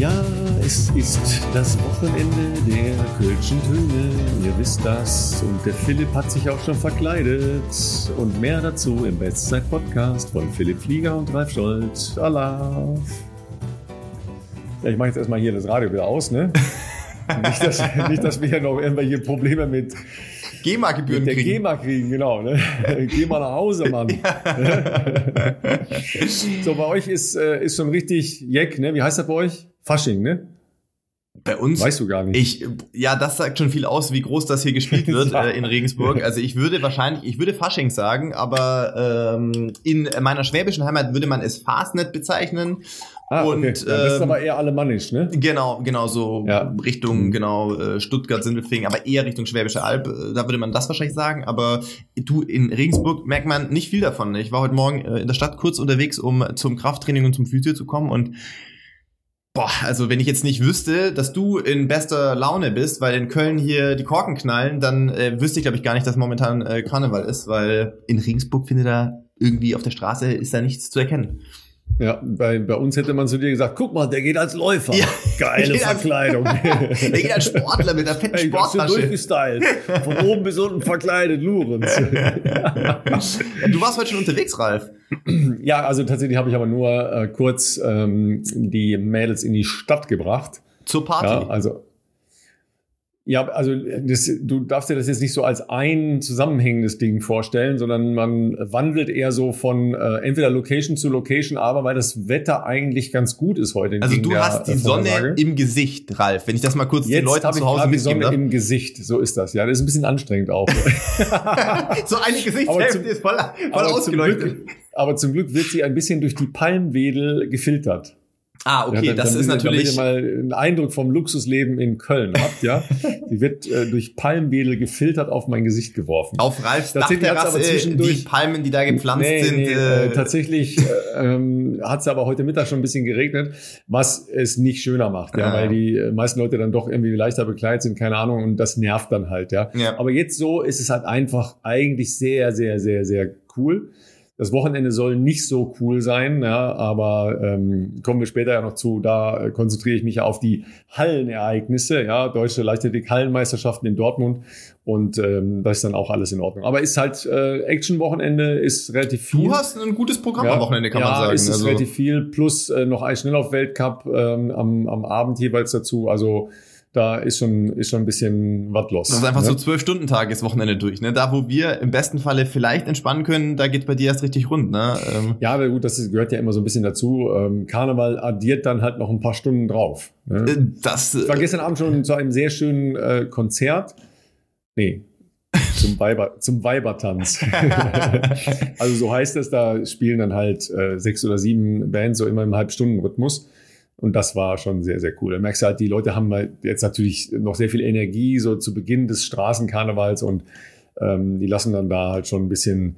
Ja, es ist das Wochenende der Kölschen Töne. Ihr wisst das. Und der Philipp hat sich auch schon verkleidet. Und mehr dazu im Bestzeit-Podcast von Philipp Flieger und Ralf Scholz. Allah. Ja, ich mache jetzt erstmal hier das Radio wieder aus, ne? nicht, dass, nicht, dass wir hier noch irgendwelche Probleme mit GEMA-Gebühren kriegen. GEMA kriegen, genau. Ne? Geh mal nach Hause, Mann. so, bei euch ist, äh, ist schon richtig Jeck, ne? Wie heißt das bei euch? Fasching, ne? Bei uns? Weißt du gar nicht. Ich, ja, das sagt schon viel aus, wie groß das hier gespielt wird äh, in Regensburg. Also ich würde wahrscheinlich, ich würde Fasching sagen, aber ähm, in meiner schwäbischen Heimat würde man es Fastnet bezeichnen. Ah, und okay. Dann ähm, aber eher alemannisch, ne? Genau, genau so ja. Richtung mhm. genau äh, Stuttgart, Sindelfingen, aber eher Richtung Schwäbische Alb. Äh, da würde man das wahrscheinlich sagen. Aber du in Regensburg merkt man nicht viel davon. Ich war heute Morgen äh, in der Stadt kurz unterwegs, um zum Krafttraining und zum Physio zu kommen und Boah, also wenn ich jetzt nicht wüsste, dass du in bester Laune bist, weil in Köln hier die Korken knallen, dann äh, wüsste ich, glaube ich, gar nicht, dass momentan äh, Karneval ist, weil in Regensburg findet da irgendwie auf der Straße ist da nichts zu erkennen. Ja, bei, bei uns hätte man zu dir gesagt, guck mal, der geht als Läufer. Ja, Geile Verkleidung. Als, der geht als Sportler mit der fetten hey, Sporttasche. durchgestylt. Von oben bis unten verkleidet, Lorenz. du warst heute schon unterwegs, Ralf. Ja, also tatsächlich habe ich aber nur äh, kurz ähm, die Mädels in die Stadt gebracht. Zur Party? Ja, also ja, also das, du darfst dir das jetzt nicht so als ein zusammenhängendes Ding vorstellen, sondern man wandelt eher so von äh, entweder Location zu Location, aber weil das Wetter eigentlich ganz gut ist heute. Also du der, hast die Sonne im Gesicht, Ralf. Wenn ich das mal kurz jetzt den Leuten zu Hause die Sonne darf. im Gesicht, so ist das. Ja, das ist ein bisschen anstrengend auch. so eine Gesichtshälfte ist voll, voll ausgeleuchtet. Zum Glück, aber zum Glück wird sie ein bisschen durch die Palmwedel gefiltert. Ah, okay, ja, dann, das dann, ist natürlich. Damit ihr mal einen Eindruck vom Luxusleben in Köln habt, ja. Die wird äh, durch Palmwedel gefiltert auf mein Gesicht geworfen. Auf Ralfs Dachterrasse, die Palmen, die da gepflanzt nee, sind. Nee, äh, äh, tatsächlich äh, ähm, hat es aber heute Mittag schon ein bisschen geregnet, was es nicht schöner macht, ja, ah. weil die äh, meisten Leute dann doch irgendwie leichter bekleidet sind, keine Ahnung, und das nervt dann halt, ja. ja. Aber jetzt so ist es halt einfach eigentlich sehr, sehr, sehr, sehr cool. Das Wochenende soll nicht so cool sein, ja, aber ähm, kommen wir später ja noch zu. Da äh, konzentriere ich mich ja auf die Hallenereignisse, ja, deutsche Leichtathletik-Hallenmeisterschaften in Dortmund und ähm, das ist dann auch alles in Ordnung. Aber ist halt äh, Action-Wochenende, ist relativ viel. Du hast ein gutes Programm ja, am Wochenende, kann ja, man sagen. Ist es also. relativ viel, plus äh, noch ein Schnelllauf-Weltcup ähm, am, am Abend jeweils dazu. Also da ist schon, ist schon ein bisschen was los. Das ist einfach ne? so zwölf Stunden Tages Wochenende durch, ne? Da, wo wir im besten Falle vielleicht entspannen können, da geht bei dir erst richtig rund, ne? Ähm. Ja, aber gut, das gehört ja immer so ein bisschen dazu. Ähm, Karneval addiert dann halt noch ein paar Stunden drauf. Ne? Äh, das, ich war äh, gestern Abend schon zu einem sehr schönen äh, Konzert. Nee, zum, Weiber, zum Weibertanz. also so heißt es, da spielen dann halt äh, sechs oder sieben Bands so immer im Halbstundenrhythmus. Und das war schon sehr, sehr cool. Da merkst du halt, die Leute haben halt jetzt natürlich noch sehr viel Energie, so zu Beginn des Straßenkarnevals und ähm, die lassen dann da halt schon ein bisschen,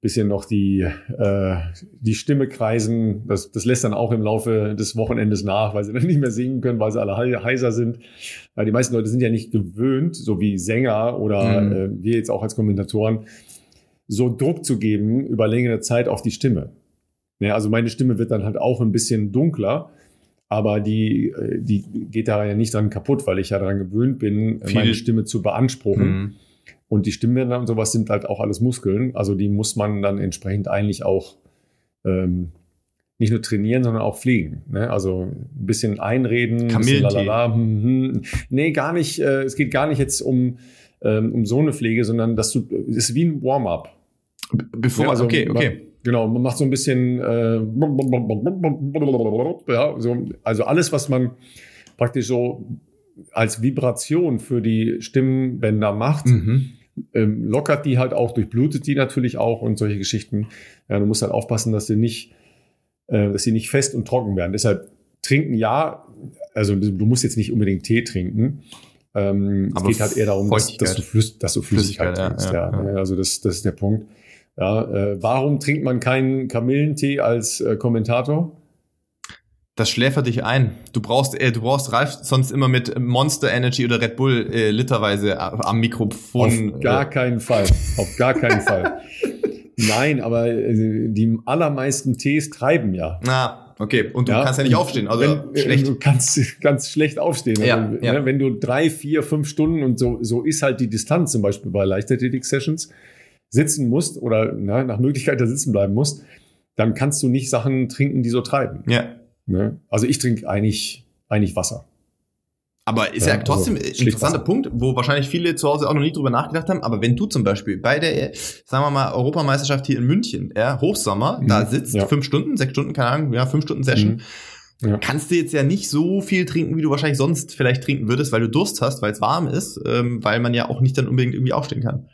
bisschen noch die, äh, die Stimme kreisen. Das, das lässt dann auch im Laufe des Wochenendes nach, weil sie dann nicht mehr singen können, weil sie alle heiser sind. Weil die meisten Leute sind ja nicht gewöhnt, so wie Sänger oder mhm. äh, wir jetzt auch als Kommentatoren, so Druck zu geben über längere Zeit auf die Stimme. Ja, also meine Stimme wird dann halt auch ein bisschen dunkler aber die, äh, die geht da ja nicht dran kaputt, weil ich ja daran gewöhnt bin, Viel. meine Stimme zu beanspruchen. Mhm. Und die Stimmbänder und sowas sind halt auch alles Muskeln. Also die muss man dann entsprechend eigentlich auch ähm, nicht nur trainieren, sondern auch pflegen. Ne? Also ein bisschen einreden, ein bisschen lalala. Hm, hm. Nee, gar nicht. Äh, es geht gar nicht jetzt um, ähm, um so eine Pflege, sondern dass du, es ist wie ein Warm-up. Bevor, ja, also, okay, okay. Genau, man macht so ein bisschen, äh, ja, so, also alles, was man praktisch so als Vibration für die Stimmbänder macht, mhm. ähm, lockert die halt auch, durchblutet die natürlich auch und solche Geschichten. Ja, du musst halt aufpassen, dass sie nicht, äh, dass sie nicht fest und trocken werden. Deshalb trinken ja, also du musst jetzt nicht unbedingt Tee trinken. Ähm, es geht halt eher darum, dass, dass, du, Flüss, dass du Flüssigkeit, Flüssigkeit trinkst. Ja, ja, ja. Also das, das ist der Punkt. Ja, äh, warum trinkt man keinen Kamillentee als äh, Kommentator? Das schläfert dich ein. Du brauchst, äh, du brauchst Ralf sonst immer mit Monster Energy oder Red Bull äh, literweise am Mikrofon. Auf gar äh. keinen Fall. Auf gar keinen Fall. Nein, aber äh, die allermeisten Tees treiben ja. Ah, Okay, und du ja, kannst ja nicht aufstehen, also wenn, schlecht. Du kannst ganz schlecht aufstehen. Also, ja, ja. Ne, wenn du drei, vier, fünf Stunden und so, so ist halt die Distanz zum Beispiel bei Leichtathletik-Sessions, sitzen musst oder na, nach Möglichkeit da sitzen bleiben musst, dann kannst du nicht Sachen trinken, die so treiben. Ja. Ne? Also ich trinke eigentlich, eigentlich Wasser. Aber ist ja, ja trotzdem also, ein interessanter Punkt, wo wahrscheinlich viele zu Hause auch noch nie drüber nachgedacht haben. Aber wenn du zum Beispiel bei der, sagen wir mal, Europameisterschaft hier in München, ja, Hochsommer, mhm. da sitzt, ja. fünf Stunden, sechs Stunden, keine Ahnung, ja, fünf Stunden Session, mhm. ja. kannst du jetzt ja nicht so viel trinken, wie du wahrscheinlich sonst vielleicht trinken würdest, weil du Durst hast, weil es warm ist, ähm, weil man ja auch nicht dann unbedingt irgendwie aufstehen kann.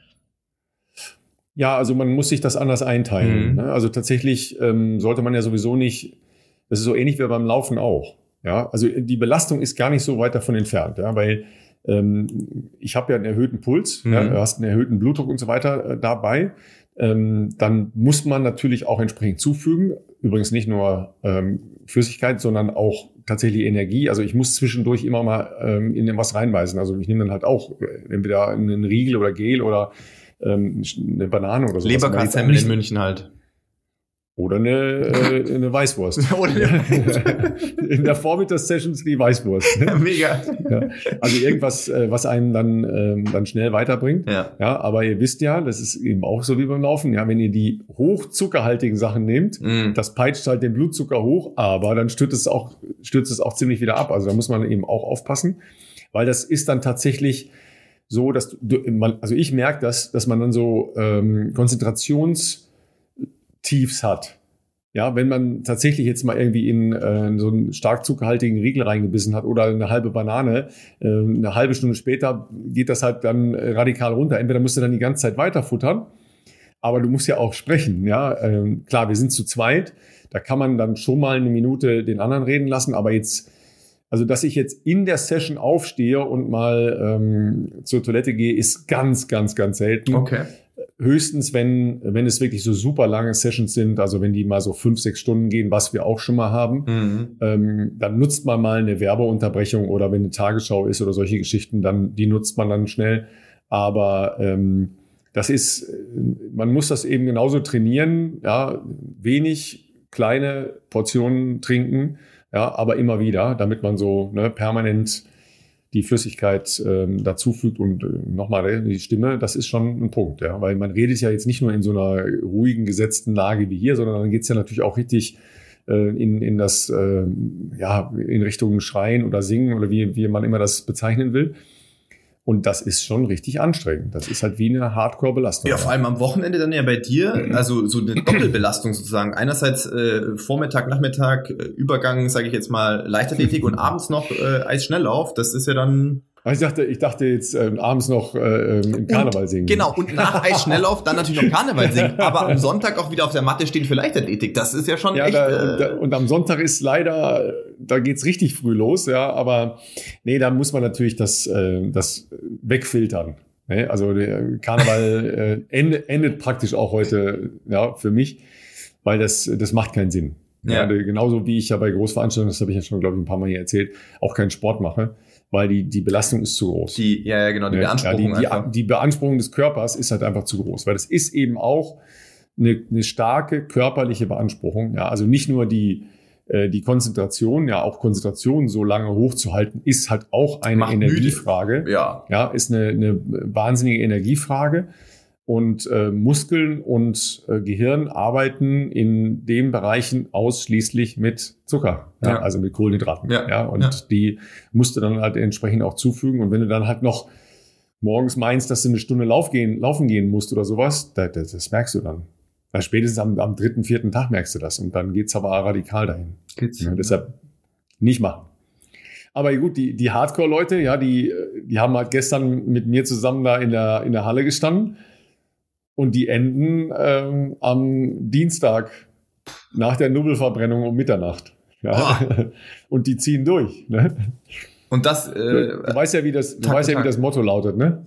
Ja, also man muss sich das anders einteilen. Mhm. Ne? Also tatsächlich ähm, sollte man ja sowieso nicht, das ist so ähnlich wie beim Laufen auch. Ja, also die Belastung ist gar nicht so weit davon entfernt, ja, weil ähm, ich habe ja einen erhöhten Puls, mhm. ja, du hast einen erhöhten Blutdruck und so weiter äh, dabei. Ähm, dann muss man natürlich auch entsprechend zufügen. Übrigens nicht nur ähm, Flüssigkeit, sondern auch tatsächlich Energie. Also ich muss zwischendurch immer mal ähm, in was reinbeißen. Also ich nehme dann halt auch äh, entweder einen Riegel oder Gel oder ähm, eine Banane oder so. Leberkassemmel in München halt. Oder eine, äh, eine Weißwurst. In der Vormittagssession die Weißwurst. Ne? Mega. Ja. Also irgendwas, äh, was einen dann, ähm, dann schnell weiterbringt. Ja. ja. Aber ihr wisst ja, das ist eben auch so wie beim Laufen. Ja, wenn ihr die hochzuckerhaltigen Sachen nehmt, mm. das peitscht halt den Blutzucker hoch, aber dann stürzt es auch, stürzt es auch ziemlich wieder ab. Also da muss man eben auch aufpassen, weil das ist dann tatsächlich so, dass du, also ich merke das, dass man dann so ähm, Konzentrations Tiefs hat. Ja, wenn man tatsächlich jetzt mal irgendwie in äh, so einen stark zuckerhaltigen Riegel reingebissen hat oder eine halbe Banane, äh, eine halbe Stunde später geht das halt dann radikal runter. Entweder musst du dann die ganze Zeit weiter futtern, aber du musst ja auch sprechen. Ja, ähm, klar, wir sind zu zweit, da kann man dann schon mal eine Minute den anderen reden lassen, aber jetzt also, dass ich jetzt in der Session aufstehe und mal ähm, zur Toilette gehe, ist ganz, ganz, ganz selten. Okay höchstens, wenn, wenn es wirklich so super lange Sessions sind, also wenn die mal so fünf, sechs Stunden gehen, was wir auch schon mal haben, mhm. ähm, dann nutzt man mal eine Werbeunterbrechung oder wenn eine Tagesschau ist oder solche Geschichten, dann die nutzt man dann schnell. Aber ähm, das ist, man muss das eben genauso trainieren, ja, wenig kleine Portionen trinken, ja, aber immer wieder, damit man so ne, permanent die Flüssigkeit ähm, dazufügt und äh, nochmal die Stimme, das ist schon ein Punkt, ja. Weil man redet ja jetzt nicht nur in so einer ruhigen, gesetzten Lage wie hier, sondern dann geht's ja natürlich auch richtig äh, in, in das, äh, ja, in Richtung Schreien oder Singen oder wie, wie man immer das bezeichnen will. Und das ist schon richtig anstrengend. Das ist halt wie eine Hardcore-Belastung. Ja, vor allem am Wochenende dann ja bei dir, also so eine Doppelbelastung sozusagen. Einerseits äh, Vormittag, Nachmittag, äh, Übergang, sage ich jetzt mal, Leichtathletik und abends noch äh, Eisschnelllauf. Das ist ja dann ich dachte, ich dachte jetzt ähm, abends noch äh, ähm, im Karneval und, singen. Genau, und nach Eisschnelllauf dann natürlich noch Karneval singen. Aber am Sonntag auch wieder auf der Matte stehen für Leichtathletik. Das ist ja schon ja, echt. Da, äh, und, da, und, am Sonntag ist leider, da geht's richtig früh los, ja. Aber nee, da muss man natürlich das, äh, das wegfiltern. Ne? Also der Karneval äh, endet, endet praktisch auch heute ja, für mich, weil das, das macht keinen Sinn. Ja. ja genauso wie ich ja bei Großveranstaltungen, das habe ich ja schon, glaube ich, ein paar Mal hier erzählt, auch keinen Sport mache weil die, die Belastung ist zu groß. Die, ja, ja, genau, die Beanspruchung. Ja, die, die, die, Beanspruchung des Körpers ist halt einfach zu groß, weil das ist eben auch eine, eine starke körperliche Beanspruchung. Ja, also nicht nur die, äh, die Konzentration, ja, auch Konzentration so lange hochzuhalten, ist halt auch eine Macht Energiefrage. Müde. Ja. Ja, ist eine, eine wahnsinnige Energiefrage. Und äh, Muskeln und äh, Gehirn arbeiten in den Bereichen ausschließlich mit Zucker, ja, ja. also mit Kohlenhydraten. Ja, ja und die musst du dann halt entsprechend auch zufügen. Und wenn du dann halt noch morgens meinst, dass du eine Stunde Lauf gehen, laufen gehen musst oder sowas, das, das, das merkst du dann. Weil spätestens am, am dritten, vierten Tag merkst du das. Und dann geht's aber radikal dahin. Geht's, deshalb nicht machen. Aber gut, die, die Hardcore-Leute, ja, die, die haben halt gestern mit mir zusammen da in der, in der Halle gestanden und die enden ähm, am Dienstag nach der Nubbelverbrennung um Mitternacht. Ja. Oh. Und die ziehen durch. Ne? Und das. Äh, du weißt ja, wie das, du weißt ja, wie das Motto lautet, ne?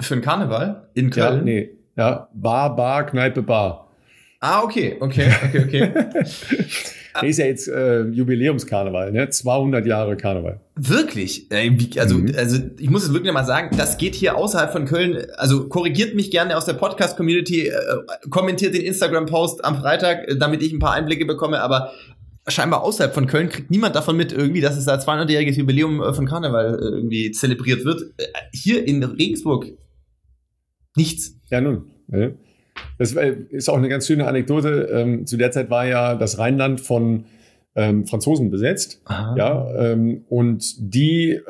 Für den Karneval in Köln. Ja, nee. Ja, Bar, Bar, Kneipe, Bar. Ah, okay, okay, okay, okay. Der ist ja jetzt äh, Jubiläumskarneval, ne? 200 Jahre Karneval. Wirklich? Also, mhm. also ich muss es wirklich mal sagen, das geht hier außerhalb von Köln. Also korrigiert mich gerne aus der Podcast-Community, äh, kommentiert den Instagram-Post am Freitag, äh, damit ich ein paar Einblicke bekomme. Aber scheinbar außerhalb von Köln kriegt niemand davon mit irgendwie, dass es da 200-jähriges Jubiläum äh, von Karneval äh, irgendwie zelebriert wird. Äh, hier in Regensburg nichts. Ja, nun. Das ist auch eine ganz schöne Anekdote. Ähm, zu der Zeit war ja das Rheinland von ähm, Franzosen besetzt. Aha. Ja, ähm, und die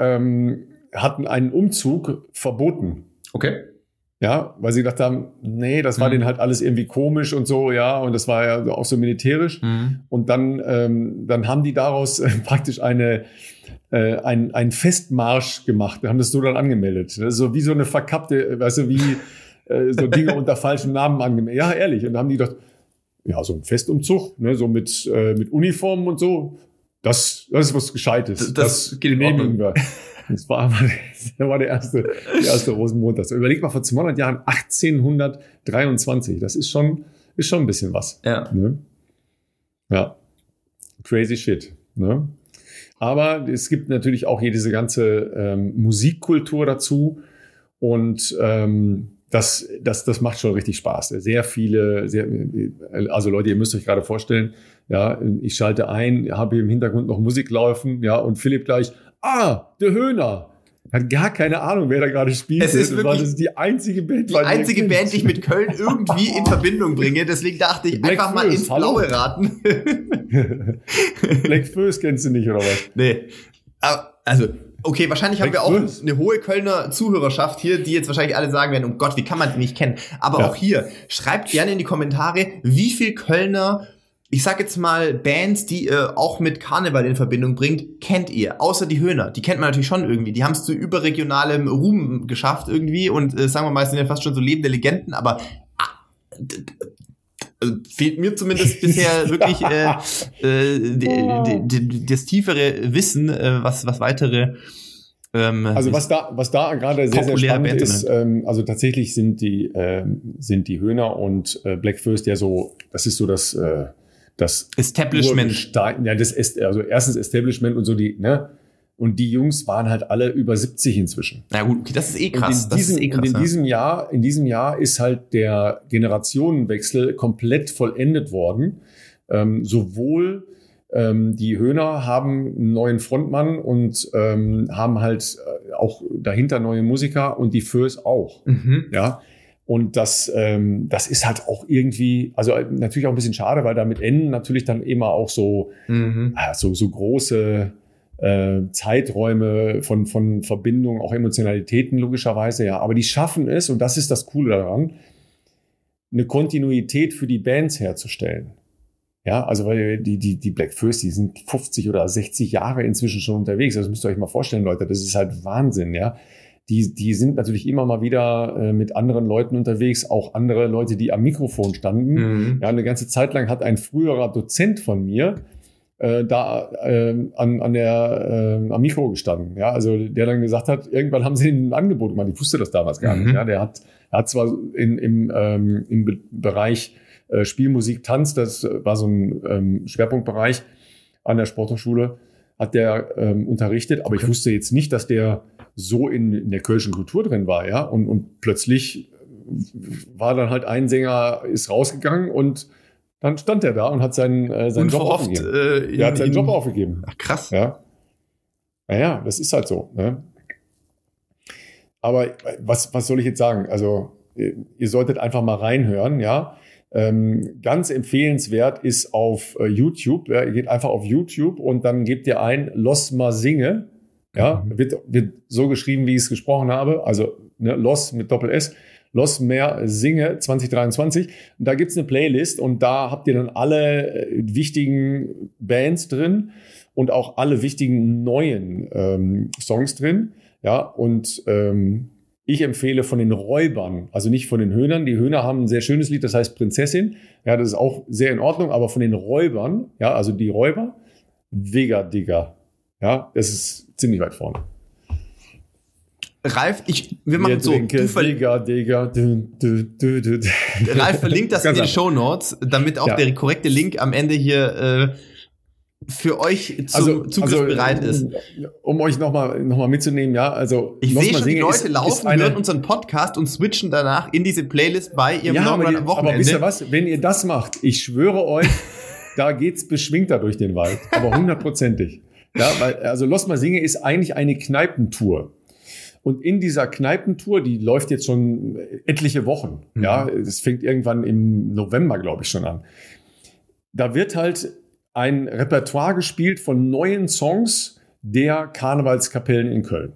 hatten einen Umzug verboten. Okay. Ja, weil sie gedacht haben, nee, das war mhm. denen halt alles irgendwie komisch und so, ja, und das war ja auch so militärisch. Mhm. Und dann, ähm, dann haben die daraus äh, praktisch eine, äh, ein, ein Festmarsch gemacht, Wir haben das so dann angemeldet. So wie so eine verkappte, weißt du, wie äh, so Dinge unter falschem Namen angemeldet. Ja, ehrlich. Und dann haben die gedacht, ja, so ein Festumzug, ne, so mit, äh, mit Uniformen und so, das, das ist was Gescheites. Das, das genehmigen wir. Das war, aber, das war der erste, der erste Rosenmontag. Überleg mal, vor 200 Jahren, 1823. Das ist schon, ist schon ein bisschen was. Ja. Ne? Ja. Crazy shit. Ne? Aber es gibt natürlich auch hier diese ganze ähm, Musikkultur dazu. Und ähm, das, das, das macht schon richtig Spaß. Sehr viele, sehr, also Leute, ihr müsst euch gerade vorstellen, ja, ich schalte ein, habe hier im Hintergrund noch Musik laufen, ja, und Philipp gleich, ah, der Höhner. Hat gar keine Ahnung, wer da gerade spielt. Es ist wirklich das ist die einzige Band. Die einzige Band, die ich mit Köln irgendwie in Verbindung bringe. Deswegen dachte ich, Black einfach Föß, mal ins Blaue raten. Black Föß kennst du nicht, oder was? Nee. Also, okay, wahrscheinlich haben wir auch eine hohe Kölner Zuhörerschaft hier, die jetzt wahrscheinlich alle sagen werden, oh Gott, wie kann man die nicht kennen? Aber ja. auch hier, schreibt gerne in die Kommentare, wie viel Kölner ich sag jetzt mal, Bands, die ihr auch mit Karneval in Verbindung bringt, kennt ihr. Außer die Höhner. Die kennt man natürlich schon irgendwie. Die haben es zu überregionalem Ruhm geschafft irgendwie und äh, sagen wir mal, sind ja fast schon so lebende Legenden, aber ah, also fehlt mir zumindest bisher wirklich äh, äh, die, die, die, das tiefere Wissen, äh, was, was weitere ähm, also was da, was da gerade sehr, sehr spannend Band ist, ähm, also tatsächlich sind die, ähm, sind die Höhner und äh, Black First ja so, das ist so das, äh, das Establishment. Ja, das ist also erstens Establishment und so die, ne? Und die Jungs waren halt alle über 70 inzwischen. Na gut, okay, das ist eh krass. Und in diesem, eh krass, und in ja. diesem Jahr, in diesem Jahr ist halt der Generationenwechsel komplett vollendet worden. Ähm, sowohl ähm, die Höhner haben einen neuen Frontmann und ähm, haben halt äh, auch dahinter neue Musiker und die Föß auch. Mhm. Ja. Und das, ähm, das ist halt auch irgendwie, also äh, natürlich auch ein bisschen schade, weil damit enden natürlich dann immer auch so, mhm. äh, so, so große äh, Zeiträume von, von Verbindungen, auch Emotionalitäten logischerweise, ja. Aber die schaffen es, und das ist das Coole daran, eine Kontinuität für die Bands herzustellen. Ja, also weil die, die, die Black First, die sind 50 oder 60 Jahre inzwischen schon unterwegs. Das müsst ihr euch mal vorstellen, Leute. Das ist halt Wahnsinn, ja die, die sind natürlich immer mal wieder äh, mit anderen Leuten unterwegs, auch andere Leute, die am Mikrofon standen. Mhm. Ja, eine ganze Zeit lang hat ein früherer Dozent von mir äh, da äh, an, an der, äh, am Mikro gestanden. Ja, also der dann gesagt hat, irgendwann haben sie ein Angebot gemacht. Ich wusste das damals gar mhm. nicht. Ja, der hat, er hat zwar in, im, ähm, im Be Bereich äh, Spielmusik, Tanz, das war so ein ähm, Schwerpunktbereich an der Sporthochschule, hat der ähm, unterrichtet, aber okay. ich wusste jetzt nicht, dass der so in, in der kölschen Kultur drin war, ja. Und, und plötzlich war dann halt ein Sänger ist rausgegangen und dann stand er da und hat seinen, äh, seinen Job aufgegeben. Äh, er hat seinen Job aufgegeben. Ach, krass. Ja. Naja, das ist halt so. Ne? Aber was, was soll ich jetzt sagen? Also, ihr solltet einfach mal reinhören, ja. Ähm, ganz empfehlenswert ist auf äh, YouTube. Ja, ihr geht einfach auf YouTube und dann gebt ihr ein Los Ma Singe. Ja, mhm. wird, wird so geschrieben, wie ich es gesprochen habe. Also ne, Los mit Doppel S. Los Mehr Singe 2023. Und da gibt's eine Playlist und da habt ihr dann alle äh, wichtigen Bands drin und auch alle wichtigen neuen ähm, Songs drin. Ja, und ähm, ich empfehle von den Räubern, also nicht von den Höhnern. Die Höhner haben ein sehr schönes Lied, das heißt Prinzessin. Ja, das ist auch sehr in Ordnung, aber von den Räubern, ja, also die Räuber, Vega Digger. Ja, das ist ziemlich weit vorne. Ralf, ich, wir machen so. du Digga, Digga, du, du, du, du. Ralf verlinkt das in den Show Notes, damit auch ja. der korrekte Link am Ende hier äh, für euch zu, also, zugriffsbereit also, ist. Um euch nochmal noch mal mitzunehmen, ja, also. Ich sehe schon, die Leute ist, laufen, ist eine, hören unseren Podcast und switchen danach in diese Playlist bei ihrem ja, Long Run am Wochenende. Aber wisst ihr was? Wenn ihr das macht, ich schwöre euch, da geht's beschwingter durch den Wald, aber hundertprozentig. Ja, weil, also Los Masinge ist eigentlich eine Kneipentour. Und in dieser Kneipentour, die läuft jetzt schon etliche Wochen. Mhm. Ja, es fängt irgendwann im November, glaube ich, schon an. Da wird halt ein Repertoire gespielt von neuen Songs der Karnevalskapellen in Köln.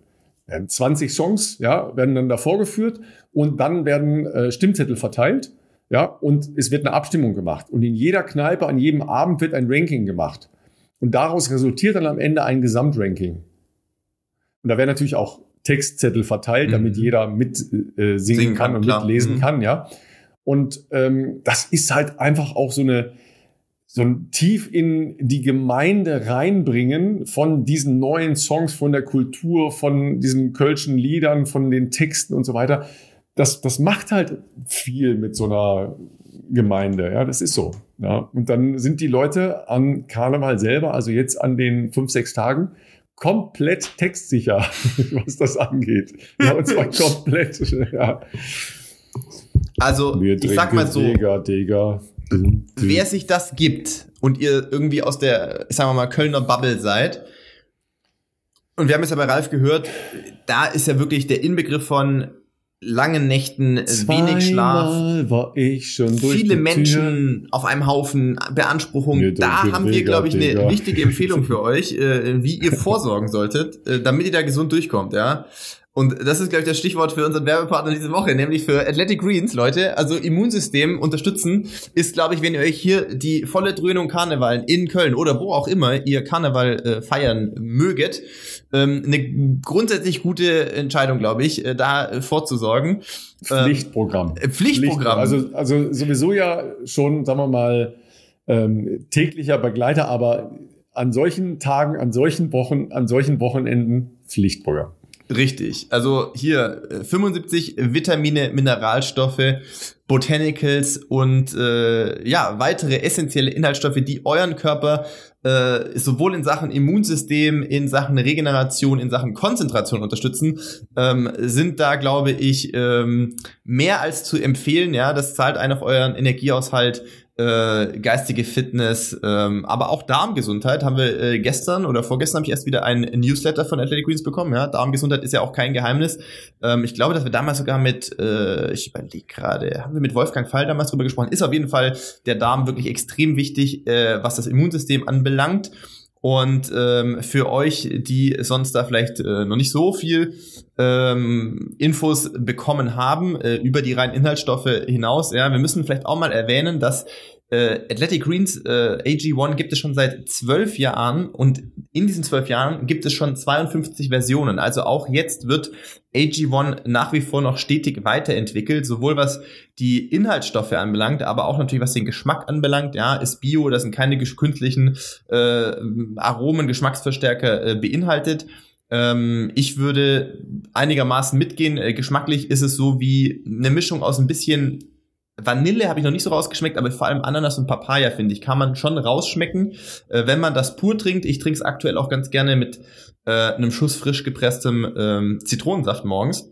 20 Songs, ja, werden dann da vorgeführt und dann werden äh, Stimmzettel verteilt, ja, und es wird eine Abstimmung gemacht. Und in jeder Kneipe, an jedem Abend wird ein Ranking gemacht. Und daraus resultiert dann am Ende ein Gesamtranking. Und da werden natürlich auch Textzettel verteilt, mhm. damit jeder mit äh, singen kann, kann und klar. mitlesen mhm. kann, ja. Und ähm, das ist halt einfach auch so eine so ein tief in die Gemeinde reinbringen von diesen neuen Songs, von der Kultur, von diesen kölschen Liedern, von den Texten und so weiter. Das, das macht halt viel mit so einer Gemeinde. Ja, das ist so. Ja. Und dann sind die Leute an Karneval selber, also jetzt an den fünf, sechs Tagen, komplett textsicher, was das angeht. Ja, und zwar komplett. Ja. Also, ich sag mal so. Digga, Digga. Wer sich das gibt und ihr irgendwie aus der, sagen wir mal, Kölner Bubble seid, und wir haben jetzt ja bei Ralf gehört, da ist ja wirklich der Inbegriff von langen Nächten, Zweimal wenig Schlaf, war ich schon durch viele Menschen Tür. auf einem Haufen, Beanspruchung. Da haben wir, glaube ich, eine wichtige Empfehlung für euch, äh, wie ihr vorsorgen solltet, äh, damit ihr da gesund durchkommt, ja. Und das ist, glaube ich, das Stichwort für unseren Werbepartner diese Woche, nämlich für Athletic Greens, Leute. Also Immunsystem unterstützen ist, glaube ich, wenn ihr euch hier die volle Dröhnung Karneval in Köln oder wo auch immer ihr Karneval äh, feiern möget, ähm, eine grundsätzlich gute Entscheidung, glaube ich, äh, da vorzusorgen. Ähm, Pflichtprogramm. Äh, Pflichtprogramm. Also, also sowieso ja schon, sagen wir mal, ähm, täglicher Begleiter, aber an solchen Tagen, an solchen Wochen, an solchen Wochenenden Pflichtprogramm. Richtig. Also hier 75 äh, Vitamine, Mineralstoffe, Botanicals und äh, ja weitere essentielle Inhaltsstoffe, die euren Körper äh, sowohl in Sachen Immunsystem, in Sachen Regeneration, in Sachen Konzentration unterstützen, ähm, sind da glaube ich ähm, mehr als zu empfehlen. Ja, das zahlt einen auf euren Energiehaushalt äh, geistige Fitness, ähm, aber auch Darmgesundheit haben wir äh, gestern oder vorgestern habe ich erst wieder ein Newsletter von Athletic Greens bekommen. Ja, Darmgesundheit ist ja auch kein Geheimnis. Ähm, ich glaube, dass wir damals sogar mit, äh, ich überlege gerade, haben wir mit Wolfgang Fall damals drüber gesprochen. Ist auf jeden Fall der Darm wirklich extrem wichtig, äh, was das Immunsystem anbelangt. Und ähm, für euch, die sonst da vielleicht äh, noch nicht so viel ähm, Infos bekommen haben äh, über die reinen Inhaltsstoffe hinaus, ja, wir müssen vielleicht auch mal erwähnen, dass äh, Athletic Greens äh, AG1 gibt es schon seit zwölf Jahren und in diesen zwölf Jahren gibt es schon 52 Versionen. Also auch jetzt wird AG1 nach wie vor noch stetig weiterentwickelt, sowohl was die Inhaltsstoffe anbelangt, aber auch natürlich was den Geschmack anbelangt. Ja, ist Bio, da sind keine künstlichen äh, Aromen, Geschmacksverstärker äh, beinhaltet. Ähm, ich würde einigermaßen mitgehen. Äh, geschmacklich ist es so wie eine Mischung aus ein bisschen Vanille habe ich noch nicht so rausgeschmeckt, aber vor allem Ananas und Papaya, finde ich, kann man schon rausschmecken, äh, wenn man das pur trinkt. Ich trinke es aktuell auch ganz gerne mit äh, einem Schuss frisch gepresstem ähm, Zitronensaft morgens.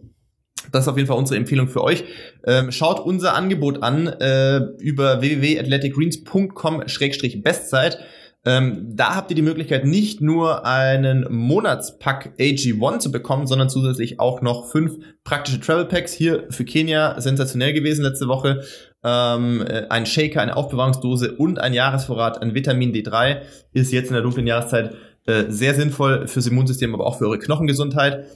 Das ist auf jeden Fall unsere Empfehlung für euch. Ähm, schaut unser Angebot an äh, über www.athleticgreens.com-bestzeit. Ähm, da habt ihr die Möglichkeit, nicht nur einen Monatspack AG1 zu bekommen, sondern zusätzlich auch noch fünf praktische Travel Packs. Hier für Kenia sensationell gewesen letzte Woche. Ähm, äh, ein Shaker, eine Aufbewahrungsdose und ein Jahresvorrat an Vitamin D3 ist jetzt in der dunklen Jahreszeit äh, sehr sinnvoll fürs Immunsystem, aber auch für eure Knochengesundheit.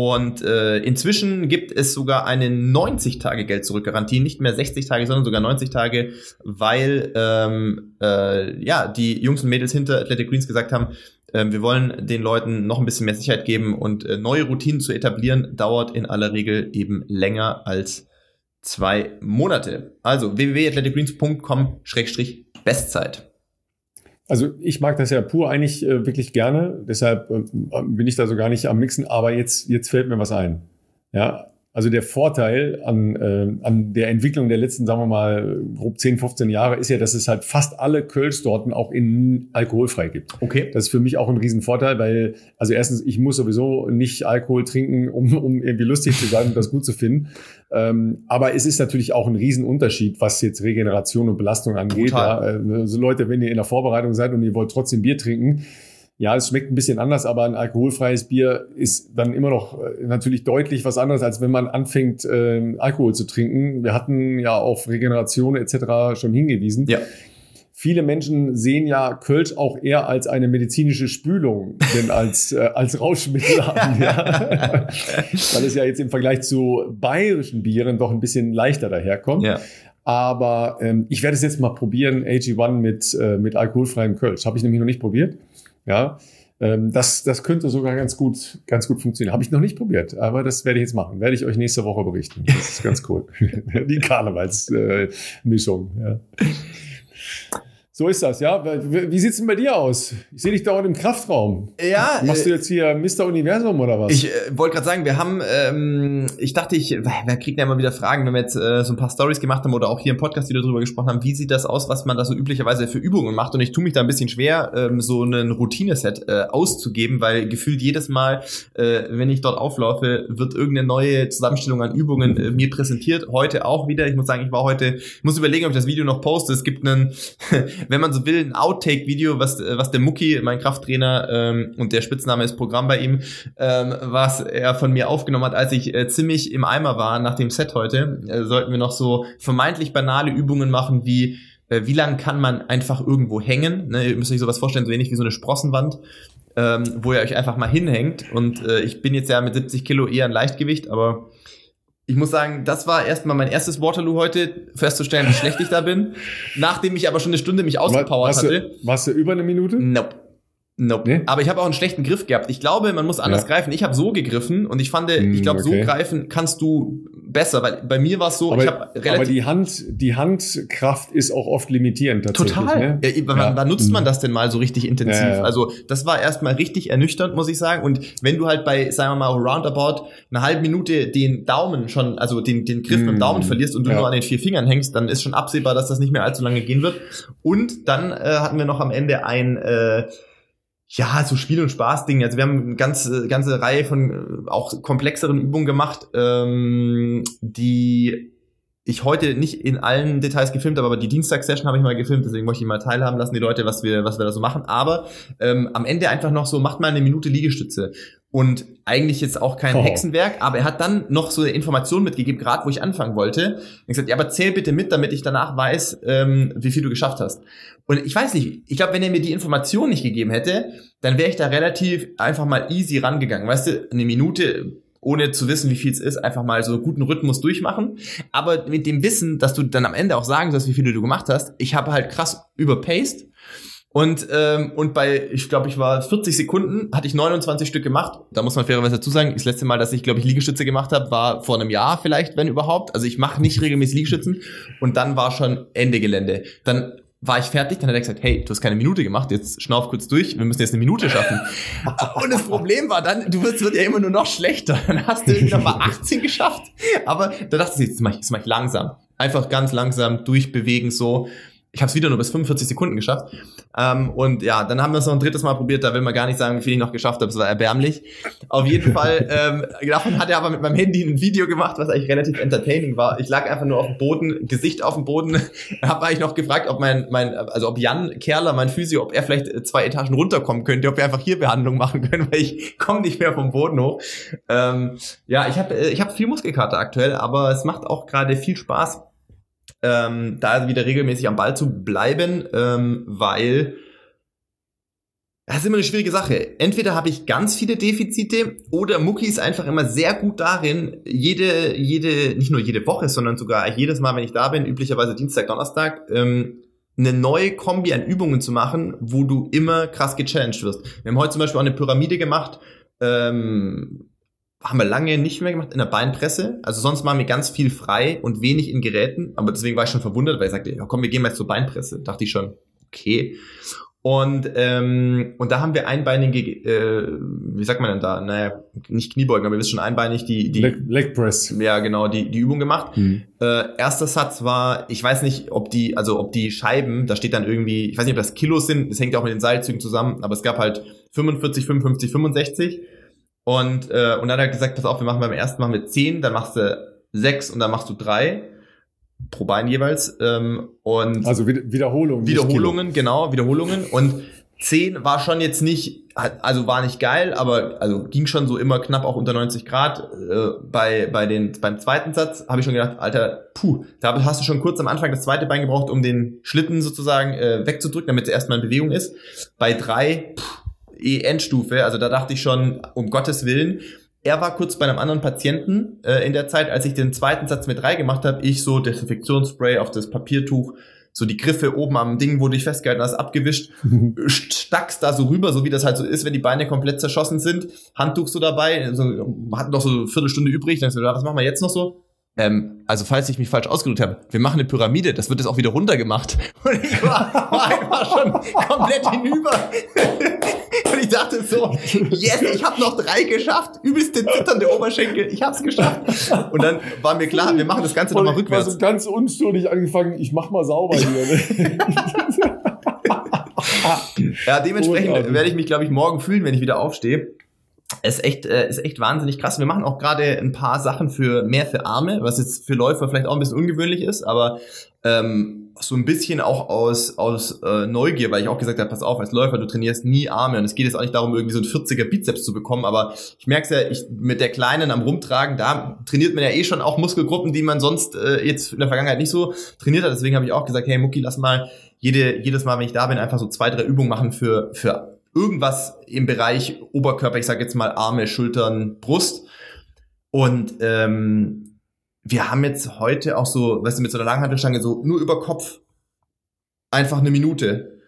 Und äh, inzwischen gibt es sogar eine 90 Tage Geld zurück Garantie, nicht mehr 60 Tage, sondern sogar 90 Tage, weil ähm, äh, ja die Jungs und Mädels hinter Athletic Greens gesagt haben, äh, wir wollen den Leuten noch ein bisschen mehr Sicherheit geben und äh, neue Routinen zu etablieren dauert in aller Regel eben länger als zwei Monate. Also www.athleticgreens.com-bestzeit. Also ich mag das ja pur eigentlich äh, wirklich gerne, deshalb äh, bin ich da so gar nicht am Mixen, aber jetzt, jetzt fällt mir was ein. Ja, Also der Vorteil an, äh, an der Entwicklung der letzten, sagen wir mal, grob 10, 15 Jahre ist ja, dass es halt fast alle Kölschtorten auch in alkoholfrei gibt. Okay. Das ist für mich auch ein Riesenvorteil, weil, also erstens, ich muss sowieso nicht Alkohol trinken, um, um irgendwie lustig zu sein und das gut zu finden. Ähm, aber es ist natürlich auch ein Riesenunterschied, was jetzt Regeneration und Belastung angeht. Ja, also Leute, wenn ihr in der Vorbereitung seid und ihr wollt trotzdem Bier trinken, ja, es schmeckt ein bisschen anders, aber ein alkoholfreies Bier ist dann immer noch äh, natürlich deutlich was anderes, als wenn man anfängt, äh, Alkohol zu trinken. Wir hatten ja auf Regeneration etc. schon hingewiesen. Ja. Viele Menschen sehen ja Kölsch auch eher als eine medizinische Spülung, denn als, äh, als Rauschmittel an, ja. Weil es ja jetzt im Vergleich zu bayerischen Bieren doch ein bisschen leichter daherkommt. Ja. Aber ähm, ich werde es jetzt mal probieren, AG1 mit, äh, mit alkoholfreiem Kölsch. Habe ich nämlich noch nicht probiert. Ja, ähm, das, das könnte sogar ganz gut, ganz gut funktionieren. Habe ich noch nicht probiert, aber das werde ich jetzt machen. Werde ich euch nächste Woche berichten. Das ist ganz cool. Die Karnevalsmischung. Äh, ja. So ist das, ja. Wie sieht's denn bei dir aus? Ich sehe dich dauernd im Kraftraum. Ja. Machst du äh, jetzt hier Mr. Universum oder was? Ich äh, wollte gerade sagen, wir haben, ähm, ich dachte, ich, wer kriegt ja immer wieder Fragen, wenn wir jetzt äh, so ein paar Stories gemacht haben oder auch hier im Podcast wieder drüber gesprochen haben, wie sieht das aus, was man da so üblicherweise für Übungen macht? Und ich tue mich da ein bisschen schwer, ähm, so einen Routineset äh, auszugeben, weil gefühlt jedes Mal, äh, wenn ich dort auflaufe, wird irgendeine neue Zusammenstellung an Übungen äh, mir präsentiert. Heute auch wieder. Ich muss sagen, ich war heute, ich muss überlegen, ob ich das Video noch poste. Es gibt einen wenn man so will, ein Outtake-Video, was, was der Mucki, mein Krafttrainer, ähm, und der Spitzname ist Programm bei ihm, ähm, was er von mir aufgenommen hat, als ich äh, ziemlich im Eimer war nach dem Set heute, äh, sollten wir noch so vermeintlich banale Übungen machen wie äh, wie lang kann man einfach irgendwo hängen? Ne, ihr müsst euch sowas vorstellen, so ähnlich wie so eine Sprossenwand, ähm, wo ihr euch einfach mal hinhängt. Und äh, ich bin jetzt ja mit 70 Kilo eher ein Leichtgewicht, aber ich muss sagen, das war erstmal mein erstes Waterloo heute, festzustellen, wie schlecht ich da bin. Nachdem ich aber schon eine Stunde mich ausgepowert warst hatte. Du, warst du über eine Minute? Nope. Nope. Nee? Aber ich habe auch einen schlechten Griff gehabt. Ich glaube, man muss anders ja. greifen. Ich habe so gegriffen und ich fand, ich hm, glaube, okay. so greifen kannst du besser, weil bei mir war es so, aber, ich habe relativ. Aber die Hand, die Handkraft ist auch oft limitierend tatsächlich. Total. Ne? Ja, wann, ja. nutzt man das denn mal so richtig intensiv? Ja, also das war erstmal richtig ernüchternd, muss ich sagen. Und wenn du halt bei, sagen wir mal, roundabout eine halbe Minute den Daumen schon, also den, den Griff mm. mit dem Daumen verlierst und du nur an den vier Fingern hängst, dann ist schon absehbar, dass das nicht mehr allzu lange gehen wird. Und dann äh, hatten wir noch am Ende ein äh, ja, so Spiel- und Spaß-Ding. Also wir haben eine ganze, ganze Reihe von äh, auch komplexeren Übungen gemacht, ähm, die ich heute nicht in allen Details gefilmt habe, aber die Dienstagssession habe ich mal gefilmt, deswegen möchte ich mal teilhaben lassen, die Leute, was wir, was wir da so machen. Aber ähm, am Ende einfach noch so, macht mal eine Minute Liegestütze. Und eigentlich jetzt auch kein oh. Hexenwerk, aber er hat dann noch so eine Information mitgegeben, gerade wo ich anfangen wollte. Er hat gesagt, ja, aber zähl bitte mit, damit ich danach weiß, ähm, wie viel du geschafft hast. Und ich weiß nicht, ich glaube, wenn er mir die Information nicht gegeben hätte, dann wäre ich da relativ einfach mal easy rangegangen. Weißt du, eine Minute ohne zu wissen, wie viel es ist, einfach mal so guten Rhythmus durchmachen. Aber mit dem Wissen, dass du dann am Ende auch sagen sollst, wie viel du gemacht hast, ich habe halt krass überpaced und, ähm, und bei, ich glaube, ich war 40 Sekunden, hatte ich 29 Stück gemacht. Da muss man fairerweise dazu sagen, das letzte Mal, dass ich, glaube ich, Liegestütze gemacht habe, war vor einem Jahr vielleicht, wenn überhaupt. Also ich mache nicht regelmäßig Liegestützen. Und dann war schon Ende Gelände. Dann war ich fertig, dann hat er gesagt, hey, du hast keine Minute gemacht, jetzt schnauf kurz durch, wir müssen jetzt eine Minute schaffen. Und das Problem war dann, du wirst wird ja immer nur noch schlechter. Dann hast du irgendwie nochmal 18 geschafft. Aber da dachte ich, jetzt mach ich, mach ich langsam. Einfach ganz langsam durchbewegen so ich habe es wieder nur bis 45 Sekunden geschafft. Ähm, und ja, dann haben wir es noch ein drittes Mal probiert. Da will man gar nicht sagen, wie viel ich noch geschafft habe. Es war erbärmlich. Auf jeden Fall, ähm, davon hat er aber mit meinem Handy ein Video gemacht, was eigentlich relativ entertaining war. Ich lag einfach nur auf dem Boden, Gesicht auf dem Boden. habe eigentlich noch gefragt, ob mein, mein, also ob Jan Kerler, mein Physio, ob er vielleicht zwei Etagen runterkommen könnte, ob wir einfach hier Behandlung machen können, weil ich komme nicht mehr vom Boden hoch. Ähm, ja, ich habe ich hab viel Muskelkater aktuell, aber es macht auch gerade viel Spaß ähm, da wieder regelmäßig am Ball zu bleiben, ähm, weil das ist immer eine schwierige Sache. Entweder habe ich ganz viele Defizite oder Mucki ist einfach immer sehr gut darin, jede, jede, nicht nur jede Woche, sondern sogar jedes Mal, wenn ich da bin, üblicherweise Dienstag, Donnerstag, ähm, eine neue Kombi an Übungen zu machen, wo du immer krass gechallenged wirst. Wir haben heute zum Beispiel auch eine Pyramide gemacht, ähm, haben wir lange nicht mehr gemacht in der Beinpresse. Also sonst machen wir ganz viel frei und wenig in Geräten. Aber deswegen war ich schon verwundert, weil ich sagte, ja komm, wir gehen mal zur Beinpresse. Dachte ich schon, okay. Und, ähm, und da haben wir einbeinige, äh, wie sagt man denn da? Naja, nicht Kniebeugen, aber wir wissen schon einbeinig die, die Leg, Leg Press. Ja, genau, die, die Übung gemacht. Mhm. Äh, erster Satz war, ich weiß nicht, ob die, also ob die Scheiben, da steht dann irgendwie, ich weiß nicht, ob das Kilos sind, das hängt ja auch mit den Seilzügen zusammen, aber es gab halt 45, 55, 65. Und, äh, und dann hat er gesagt, pass auf, wir machen beim ersten machen wir 10, dann machst du 6 und dann machst du 3 pro Bein jeweils. Ähm, und also Wiederholungen. Wiederholungen, genau, Wiederholungen. Und 10 war schon jetzt nicht, also war nicht geil, aber also ging schon so immer knapp auch unter 90 Grad. Äh, bei, bei den, beim zweiten Satz habe ich schon gedacht, Alter, puh, da hast du schon kurz am Anfang das zweite Bein gebraucht, um den Schlitten sozusagen äh, wegzudrücken, damit er erstmal in Bewegung ist. Bei drei, eh Endstufe, also da dachte ich schon, um Gottes Willen, er war kurz bei einem anderen Patienten äh, in der Zeit, als ich den zweiten Satz mit drei gemacht habe, ich so Desinfektionsspray auf das Papiertuch, so die Griffe oben am Ding, wo du dich festgehalten hast, abgewischt, stackst da so rüber, so wie das halt so ist, wenn die Beine komplett zerschossen sind, Handtuch so dabei, so, hatten noch so eine Viertelstunde übrig, dann so, was machen wir jetzt noch so? Ähm, also falls ich mich falsch ausgedrückt habe, wir machen eine Pyramide, das wird jetzt auch wieder runtergemacht. Und ich war, war einfach schon komplett hinüber. Und ich dachte so, yes, ich habe noch drei geschafft. Übelste zitternde Oberschenkel, ich habe es geschafft. Und dann war mir klar, wir machen das Ganze nochmal rückwärts. Also ganz unstürdig angefangen, ich mach mal sauber hier. Ne? ja, dementsprechend werde ich mich, glaube ich, morgen fühlen, wenn ich wieder aufstehe ist echt, äh, ist echt wahnsinnig krass. Wir machen auch gerade ein paar Sachen für mehr für Arme, was jetzt für Läufer vielleicht auch ein bisschen ungewöhnlich ist, aber ähm, so ein bisschen auch aus, aus äh, Neugier, weil ich auch gesagt habe, pass auf, als Läufer, du trainierst nie Arme und es geht jetzt auch nicht darum, irgendwie so ein 40er Bizeps zu bekommen, aber ich merke ja, ich mit der Kleinen am Rumtragen, da trainiert man ja eh schon auch Muskelgruppen, die man sonst äh, jetzt in der Vergangenheit nicht so trainiert hat. Deswegen habe ich auch gesagt, hey Mucki, lass mal jede, jedes Mal, wenn ich da bin, einfach so zwei, drei Übungen machen für, für irgendwas im Bereich Oberkörper, ich sage jetzt mal Arme, Schultern, Brust. Und ähm, wir haben jetzt heute auch so, weißt du, mit so einer Langhantelstange so nur über Kopf einfach eine Minute.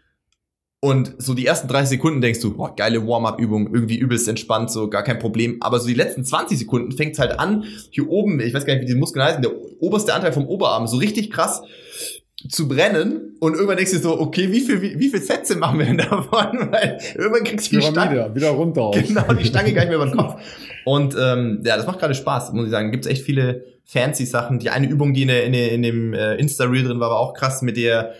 Und so die ersten 30 Sekunden denkst du, boah, geile Warm-up-Übung, irgendwie übelst entspannt, so gar kein Problem. Aber so die letzten 20 Sekunden fängt's halt an, hier oben, ich weiß gar nicht, wie die Muskeln heißen, der oberste Anteil vom Oberarm, so richtig krass zu brennen und irgendwann denkst du so, okay, wie viel, wie, wie viel Sätze machen wir denn davon? Weil irgendwann kriegst du die Stange. wieder runter. Auf. Genau, die Stange gar nicht mehr über den Kopf. Und ähm, ja, das macht gerade Spaß, muss ich sagen. Gibt echt viele fancy Sachen. Die eine Übung, die in, der, in, der, in dem äh, Insta-Reel drin war, war auch krass mit der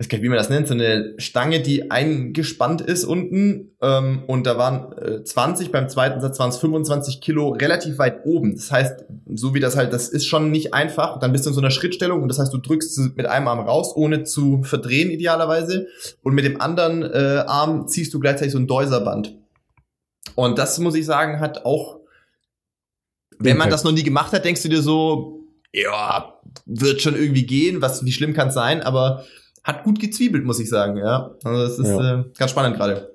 weiß gar nicht, wie man das nennt, so eine Stange, die eingespannt ist unten. Ähm, und da waren äh, 20, beim zweiten Satz waren es 25 Kilo relativ weit oben. Das heißt, so wie das halt, das ist schon nicht einfach. Dann bist du in so einer Schrittstellung und das heißt, du drückst mit einem Arm raus, ohne zu verdrehen idealerweise. Und mit dem anderen äh, Arm ziehst du gleichzeitig so ein Deuserband. Und das, muss ich sagen, hat auch, wenn man das noch nie gemacht hat, denkst du dir so, ja, wird schon irgendwie gehen, was, wie schlimm kann es sein, aber hat gut gezwiebelt, muss ich sagen, ja. Also das ist ja. äh, ganz spannend gerade.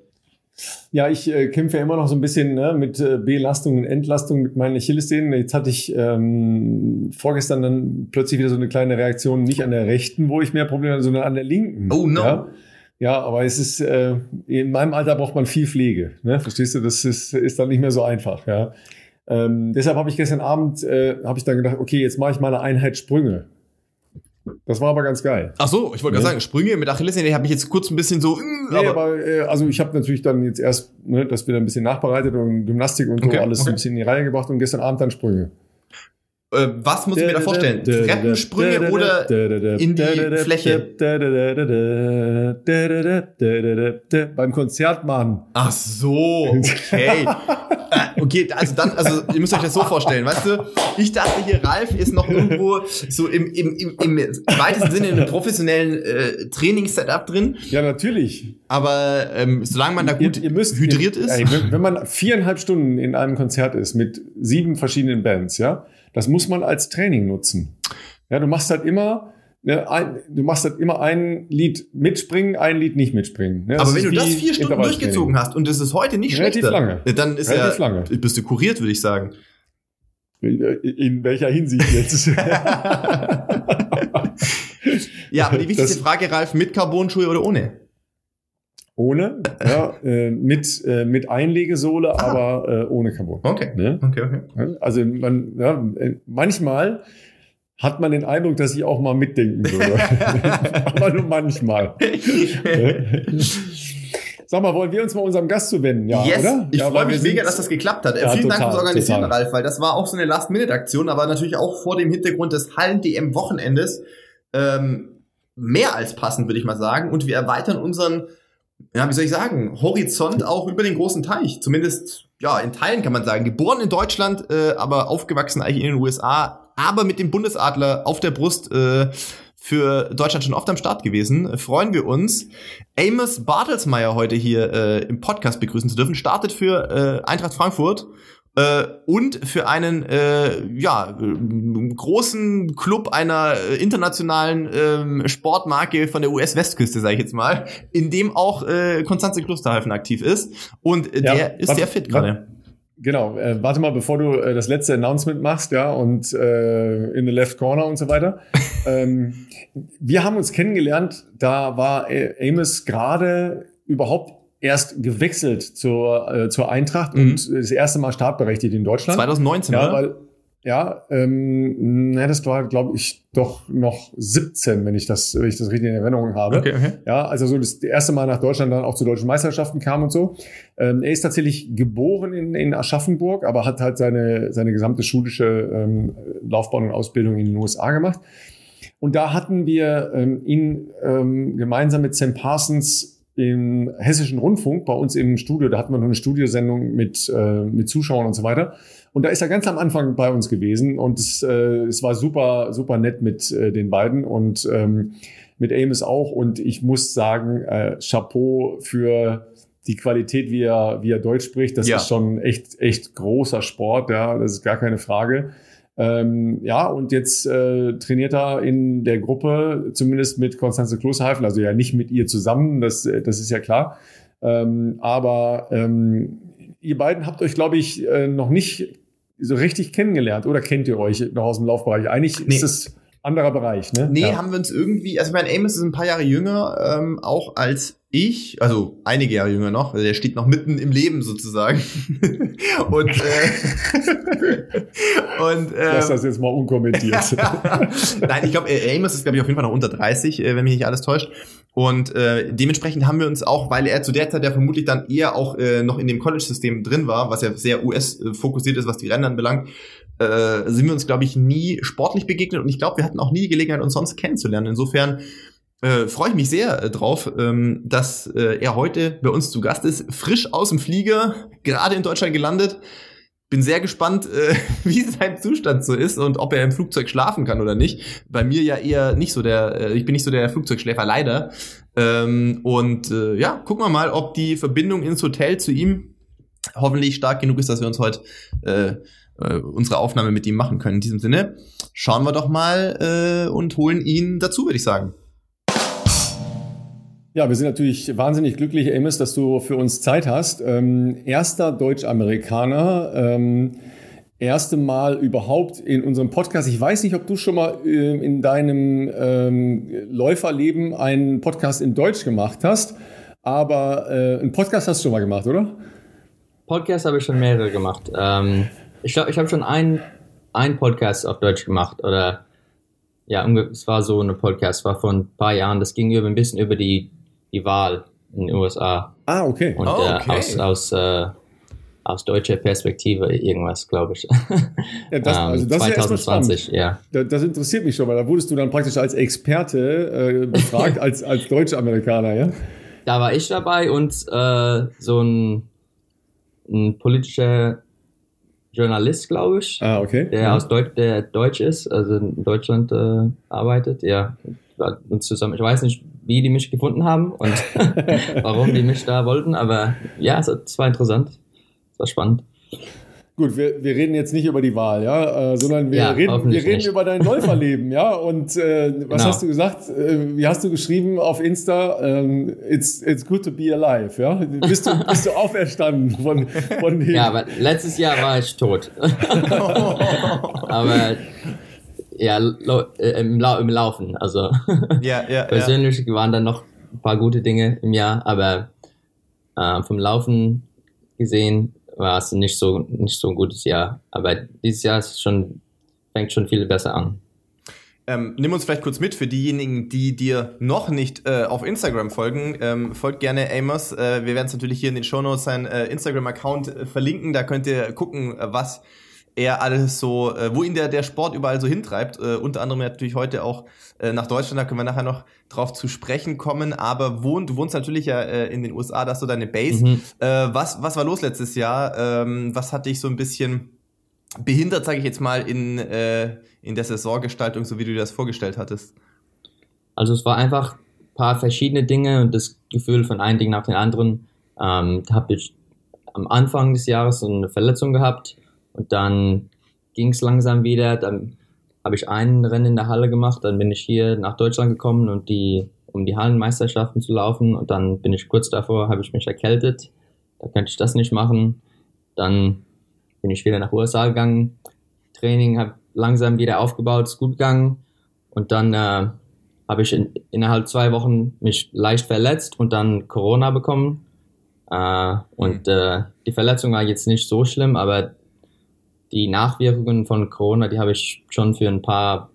Ja, ich äh, kämpfe immer noch so ein bisschen ne, mit äh, Belastung und Entlastung mit meinen Achillessehnen. Jetzt hatte ich ähm, vorgestern dann plötzlich wieder so eine kleine Reaktion, nicht an der rechten, wo ich mehr Probleme habe, sondern an der linken. Oh no. Ja? Ja, aber es ist, äh, in meinem Alter braucht man viel Pflege. Ne? Verstehst du? Das ist, ist dann nicht mehr so einfach. Ja? Ähm, deshalb habe ich gestern Abend, äh, habe ich dann gedacht, okay, jetzt mache ich mal eine Einheit Sprünge. Das war aber ganz geil. Ach so, ich wollte ja. gerade sagen, Sprünge mit Achillessehne, habe ich jetzt kurz ein bisschen so. Äh, nee, aber, aber äh, also ich habe natürlich dann jetzt erst, ne, das wieder ein bisschen nachbereitet und Gymnastik und okay, so alles okay. ein bisschen in die Reihe gebracht und gestern Abend dann Sprünge. Äh, was muss ich mir da vorstellen? Treppensprünge oder in die Fläche? Beim Konzert machen. Ach so, okay. okay, also dann, also ihr müsst euch das so vorstellen, weißt du? Ich dachte hier, Ralf ist noch irgendwo so im, im, im, im weitesten Sinne in einem professionellen äh, Trainingssetup drin. Ja, natürlich. Aber ähm, solange man da gut ihr, ihr müsst, hydriert ihr, ist. Ey, wenn, wenn man viereinhalb Stunden in einem Konzert ist mit sieben verschiedenen Bands, ja, das muss man als Training nutzen. Ja, du machst halt immer, ne, ein, du machst halt immer ein Lied mitspringen, ein Lied nicht mitspringen. Ne? Aber wenn du das vier Stunden durchgezogen hast und das ist heute nicht Relativ schlechter, lange. dann ist Relativ ja, lange. bist du kuriert, würde ich sagen. In welcher Hinsicht jetzt? ja, aber die wichtigste das, Frage, Ralf, mit Carbon-Schuhe oder ohne? Ohne, ja, äh, mit, äh, mit Einlegesohle, Aha. aber äh, ohne Carbon. Okay. Ne? okay, okay. Also man, ja, äh, manchmal hat man den Eindruck, dass ich auch mal mitdenken würde. Aber nur manchmal. Sag mal, wollen wir uns mal unserem Gast zuwenden? Ja, yes. oder? Ich ja, freue mich mega, dass das geklappt hat. Ja, Vielen total, Dank fürs Organisieren, total. Ralf, weil das war auch so eine Last-Minute-Aktion, aber natürlich auch vor dem Hintergrund des Hallen-DM-Wochenendes ähm, mehr als passend, würde ich mal sagen. Und wir erweitern unseren, ja, wie soll ich sagen, Horizont auch über den großen Teich. Zumindest, ja, in Teilen kann man sagen. Geboren in Deutschland, äh, aber aufgewachsen eigentlich in den USA, aber mit dem Bundesadler auf der Brust. Äh, für Deutschland schon oft am Start gewesen. Freuen wir uns. Amos Bartelsmeyer heute hier äh, im Podcast begrüßen zu dürfen. Startet für äh, Eintracht Frankfurt äh, und für einen äh, ja großen Club einer äh, internationalen äh, Sportmarke von der US-Westküste, sage ich jetzt mal, in dem auch äh, Konstanze Klosterhalfen aktiv ist und äh, ja, der ist sehr fit gerade. Genau, äh, warte mal, bevor du äh, das letzte Announcement machst, ja, und äh, in the left corner und so weiter. ähm, wir haben uns kennengelernt, da war Amos gerade überhaupt erst gewechselt zur, äh, zur Eintracht mhm. und das erste Mal startberechtigt in Deutschland. 2019, ja, oder? Weil, ja, ähm, na, das war, glaube ich, doch noch 17, wenn ich das, wenn ich das richtig in Erinnerung habe. Okay, okay. Ja, also so das erste Mal nach Deutschland dann auch zu deutschen Meisterschaften kam und so. Ähm, er ist tatsächlich geboren in, in Aschaffenburg, aber hat halt seine, seine gesamte schulische ähm, Laufbahn und Ausbildung in den USA gemacht. Und da hatten wir ähm, ihn ähm, gemeinsam mit Sam Parsons im Hessischen Rundfunk bei uns im Studio, da hatten wir noch eine Studiosendung mit, äh, mit Zuschauern und so weiter. Und da ist er ganz am Anfang bei uns gewesen und es, äh, es war super, super nett mit äh, den beiden und ähm, mit Amos auch. Und ich muss sagen, äh, Chapeau für die Qualität, wie er, wie er Deutsch spricht. Das ja. ist schon echt, echt großer Sport, ja, das ist gar keine Frage. Ähm, ja, und jetzt äh, trainiert er in der Gruppe, zumindest mit Konstanze Klosterhalfen, also ja nicht mit ihr zusammen, das, das ist ja klar. Ähm, aber ähm, ihr beiden habt euch, glaube ich, äh, noch nicht so richtig kennengelernt oder kennt ihr euch noch aus dem Laufbereich? Eigentlich nee. ist es anderer Bereich, ne? Nee, ja. haben wir uns irgendwie, also mein Amos ist ein paar Jahre jünger, ähm, auch als ich, also einige Jahre jünger noch, also der steht noch mitten im Leben sozusagen. und äh, und äh, Lass das jetzt mal unkommentiert. Nein, ich glaube, Amos ist glaube ich auf jeden Fall noch unter 30, äh, wenn mich nicht alles täuscht. Und äh, dementsprechend haben wir uns auch, weil er zu der Zeit ja vermutlich dann eher auch äh, noch in dem College-System drin war, was ja sehr US-fokussiert ist, was die Rennen anbelangt, äh, sind wir uns, glaube ich, nie sportlich begegnet und ich glaube, wir hatten auch nie die Gelegenheit, uns sonst kennenzulernen. Insofern äh, freue ich mich sehr äh, drauf, ähm, dass äh, er heute bei uns zu Gast ist, frisch aus dem Flieger, gerade in Deutschland gelandet. Bin sehr gespannt, äh, wie sein Zustand so ist und ob er im Flugzeug schlafen kann oder nicht. Bei mir ja eher nicht so der, äh, ich bin nicht so der Flugzeugschläfer leider. Ähm, und äh, ja, gucken wir mal, ob die Verbindung ins Hotel zu ihm hoffentlich stark genug ist, dass wir uns heute äh, äh, unsere Aufnahme mit ihm machen können. In diesem Sinne, schauen wir doch mal äh, und holen ihn dazu, würde ich sagen. Ja, wir sind natürlich wahnsinnig glücklich, Amos, dass du für uns Zeit hast. Ähm, erster Deutsch-Amerikaner, ähm, erste Mal überhaupt in unserem Podcast. Ich weiß nicht, ob du schon mal äh, in deinem ähm, Läuferleben einen Podcast in Deutsch gemacht hast, aber äh, einen Podcast hast du schon mal gemacht, oder? Podcast habe ich schon mehrere gemacht. Ähm, ich glaube, ich habe schon einen, einen Podcast auf Deutsch gemacht oder ja, es war so eine Podcast, war vor ein paar Jahren, das ging über ein bisschen über die, die Wahl in den USA. Ah, okay. Und oh, okay. Äh, aus, aus, äh, aus deutscher Perspektive irgendwas, glaube ich. Ja, das, also das 2020, ja, ja. Das interessiert mich schon, weil da wurdest du dann praktisch als Experte äh, befragt, als, als Deutsch-Amerikaner, ja? Da war ich dabei und äh, so ein, ein politischer Journalist, glaube ich. Ah, okay. Der ja. aus Deutsch, der Deutsch ist, also in Deutschland äh, arbeitet. Ja, uns zusammen. Ich weiß nicht, wie die mich gefunden haben und warum die mich da wollten, aber ja, es war interessant. Es war spannend. Gut, wir, wir reden jetzt nicht über die Wahl, ja, äh, sondern wir ja, reden, wir reden über dein Läuferleben, ja. Und äh, was genau. hast du gesagt? Äh, wie hast du geschrieben auf Insta? Ähm, it's, it's good to be alive, ja. Bist du, bist du auferstanden von, von dem? Ja, aber letztes Jahr war ich tot. aber ja, äh, im, Lau im Laufen. Also ja, ja, persönlich ja. waren da noch ein paar gute Dinge im Jahr, aber äh, vom Laufen gesehen war es nicht so, nicht so ein gutes Jahr. Aber dieses Jahr ist schon, fängt schon viel besser an. Ähm, nimm uns vielleicht kurz mit für diejenigen, die dir noch nicht äh, auf Instagram folgen. Ähm, folgt gerne Amos. Äh, wir werden es natürlich hier in den Shownotes sein äh, Instagram-Account äh, verlinken. Da könnt ihr gucken, äh, was er alles so, äh, wo ihn der, der Sport überall so hintreibt. Äh, unter anderem natürlich heute auch äh, nach Deutschland, da können wir nachher noch drauf zu sprechen kommen. Aber wohnt, du wohnst natürlich ja äh, in den USA, da hast du deine Base. Mhm. Äh, was, was war los letztes Jahr? Ähm, was hat dich so ein bisschen behindert, sage ich jetzt mal, in, äh, in der Saisongestaltung, so wie du dir das vorgestellt hattest? Also es war einfach ein paar verschiedene Dinge und das Gefühl von einem Ding nach dem anderen. Ähm, habe ich am Anfang des Jahres so eine Verletzung gehabt und dann ging es langsam wieder. Dann habe ich einen Rennen in der Halle gemacht, dann bin ich hier nach Deutschland gekommen und die um die Hallenmeisterschaften zu laufen und dann bin ich kurz davor, habe ich mich erkältet. Da könnte ich das nicht machen. Dann bin ich wieder nach USA gegangen. Training habe langsam wieder aufgebaut, ist gut gegangen. Und dann äh, habe ich in, innerhalb zwei Wochen mich leicht verletzt und dann Corona bekommen. Äh, und äh, die Verletzung war jetzt nicht so schlimm, aber die Nachwirkungen von Corona, die habe ich schon für ein paar,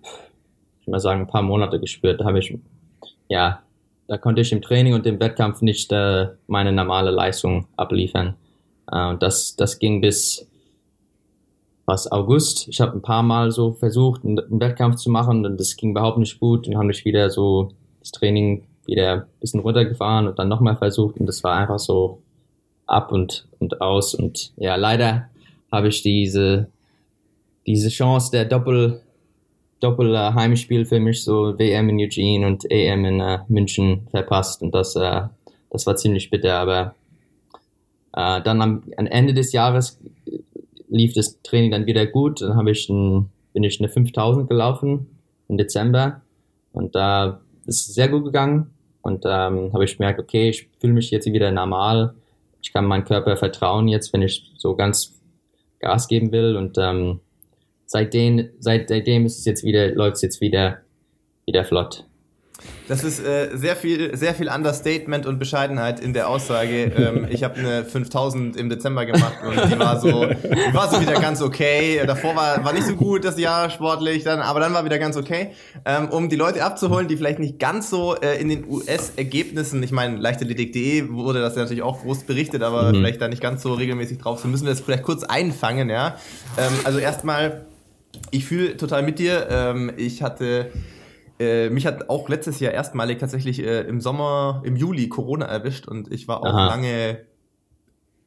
ich mal sagen, ein paar Monate gespürt. Da habe ich, ja, da konnte ich im Training und im Wettkampf nicht äh, meine normale Leistung abliefern. Äh, das, das ging bis was August. Ich habe ein paar Mal so versucht, einen, Wettkampf zu machen und das ging überhaupt nicht gut. Dann habe ich wieder so das Training wieder ein bisschen runtergefahren und dann nochmal versucht und das war einfach so ab und, und aus und ja, leider habe ich diese, diese Chance der Doppel, Doppel äh, Heimspiel für mich, so WM in Eugene und EM in äh, München verpasst und das, äh, das war ziemlich bitter, aber äh, dann am, am Ende des Jahres lief das Training dann wieder gut. Dann habe ich ein, bin ich eine 5000 gelaufen im Dezember und da ist es sehr gut gegangen und ähm, habe ich gemerkt, okay, ich fühle mich jetzt wieder normal. Ich kann meinem Körper vertrauen jetzt, wenn ich so ganz Gas geben will und ähm, seitdem, seit, seitdem ist es jetzt wieder, läuft es jetzt wieder, wieder flott. Das ist äh, sehr viel, sehr viel Understatement und Bescheidenheit in der Aussage. Ähm, ich habe eine 5000 im Dezember gemacht und die war so, die war so wieder ganz okay. Davor war, war nicht so gut das Jahr sportlich, dann, aber dann war wieder ganz okay. Ähm, um die Leute abzuholen, die vielleicht nicht ganz so äh, in den US-Ergebnissen, ich meine, leichtathletik.de wurde das ja natürlich auch groß berichtet, aber mhm. vielleicht da nicht ganz so regelmäßig drauf sind, müssen wir das vielleicht kurz einfangen, ja. Ähm, also erstmal, ich fühle total mit dir. Ähm, ich hatte äh, mich hat auch letztes Jahr erstmalig tatsächlich äh, im Sommer, im Juli Corona erwischt und ich war auch Aha. lange,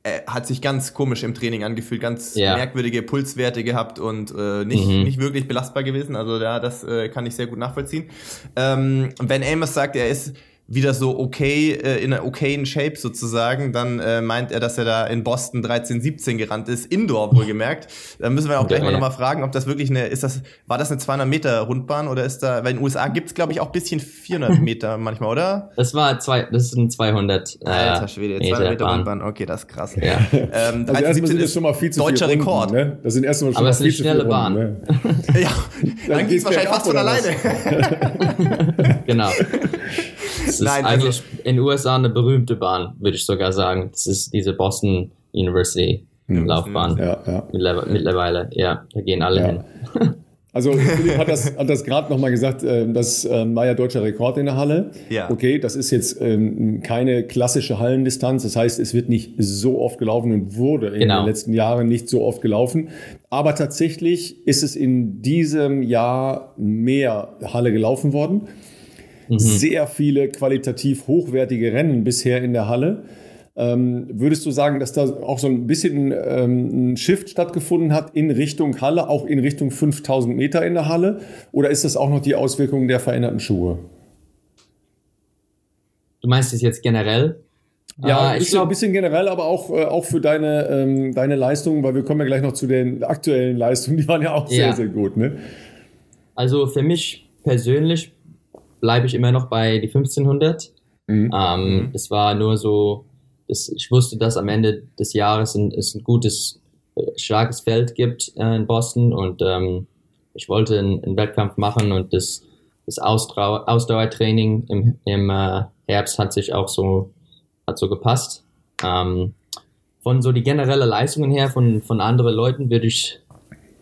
äh, hat sich ganz komisch im Training angefühlt, ganz ja. merkwürdige Pulswerte gehabt und äh, nicht, mhm. nicht wirklich belastbar gewesen. Also ja, das äh, kann ich sehr gut nachvollziehen. Ähm, Ben Amos sagt, er ist wieder so okay, äh, in einer okayen Shape sozusagen, dann äh, meint er, dass er da in Boston 13, 17 gerannt ist, Indoor wohlgemerkt. Da müssen wir auch gleich mal nochmal fragen, ob das wirklich eine, ist das, war das eine 200 Meter Rundbahn oder ist da, weil in den USA gibt's glaube ich auch bisschen 400 Meter manchmal, oder? Das war zwei, das ein 200 äh, Alter Schwede, 200 Meter Bahn. Rundbahn, okay, das ist krass. Ja. Ähm, also erstmal sind das schon mal viel zu Deutscher Runden, Rekord. Ne? Das sind erstmal schon Aber mal viel zu viele Runden, Bahn. Ne? ja, dann, dann geht's wahrscheinlich fast von alleine. genau. Das ist Nein, also eigentlich also, in den USA eine berühmte Bahn, würde ich sogar sagen. Das ist diese Boston University. Laufbahn. Ja, ja. Mittlerweile, ja, da gehen alle ja. hin. Also Philipp hat das, hat das gerade nochmal gesagt, äh, das ähm, war ja deutscher Rekord in der Halle. Ja. Okay, das ist jetzt ähm, keine klassische Hallendistanz. Das heißt, es wird nicht so oft gelaufen und wurde in genau. den letzten Jahren nicht so oft gelaufen. Aber tatsächlich ist es in diesem Jahr mehr Halle gelaufen worden. Mhm. Sehr viele qualitativ hochwertige Rennen bisher in der Halle. Ähm, würdest du sagen, dass da auch so ein bisschen ähm, ein Shift stattgefunden hat in Richtung Halle, auch in Richtung 5000 Meter in der Halle? Oder ist das auch noch die Auswirkung der veränderten Schuhe? Du meinst es jetzt generell? Ja, äh, ich glaube ein bisschen generell, aber auch, äh, auch für deine, ähm, deine Leistungen, weil wir kommen ja gleich noch zu den aktuellen Leistungen, die waren ja auch sehr, ja. sehr gut. Ne? Also für mich persönlich bleibe ich immer noch bei die 1500. Mhm. Ähm, mhm. Es war nur so, dass ich wusste, dass am Ende des Jahres ein, es ein gutes, äh, starkes Feld gibt äh, in Boston und ähm, ich wollte einen, einen, Wettkampf machen und das, das Ausdauer, Ausdauertraining im, im äh, Herbst hat sich auch so, hat so gepasst. Ähm, von so die generelle Leistungen her von, von anderen Leuten würde ich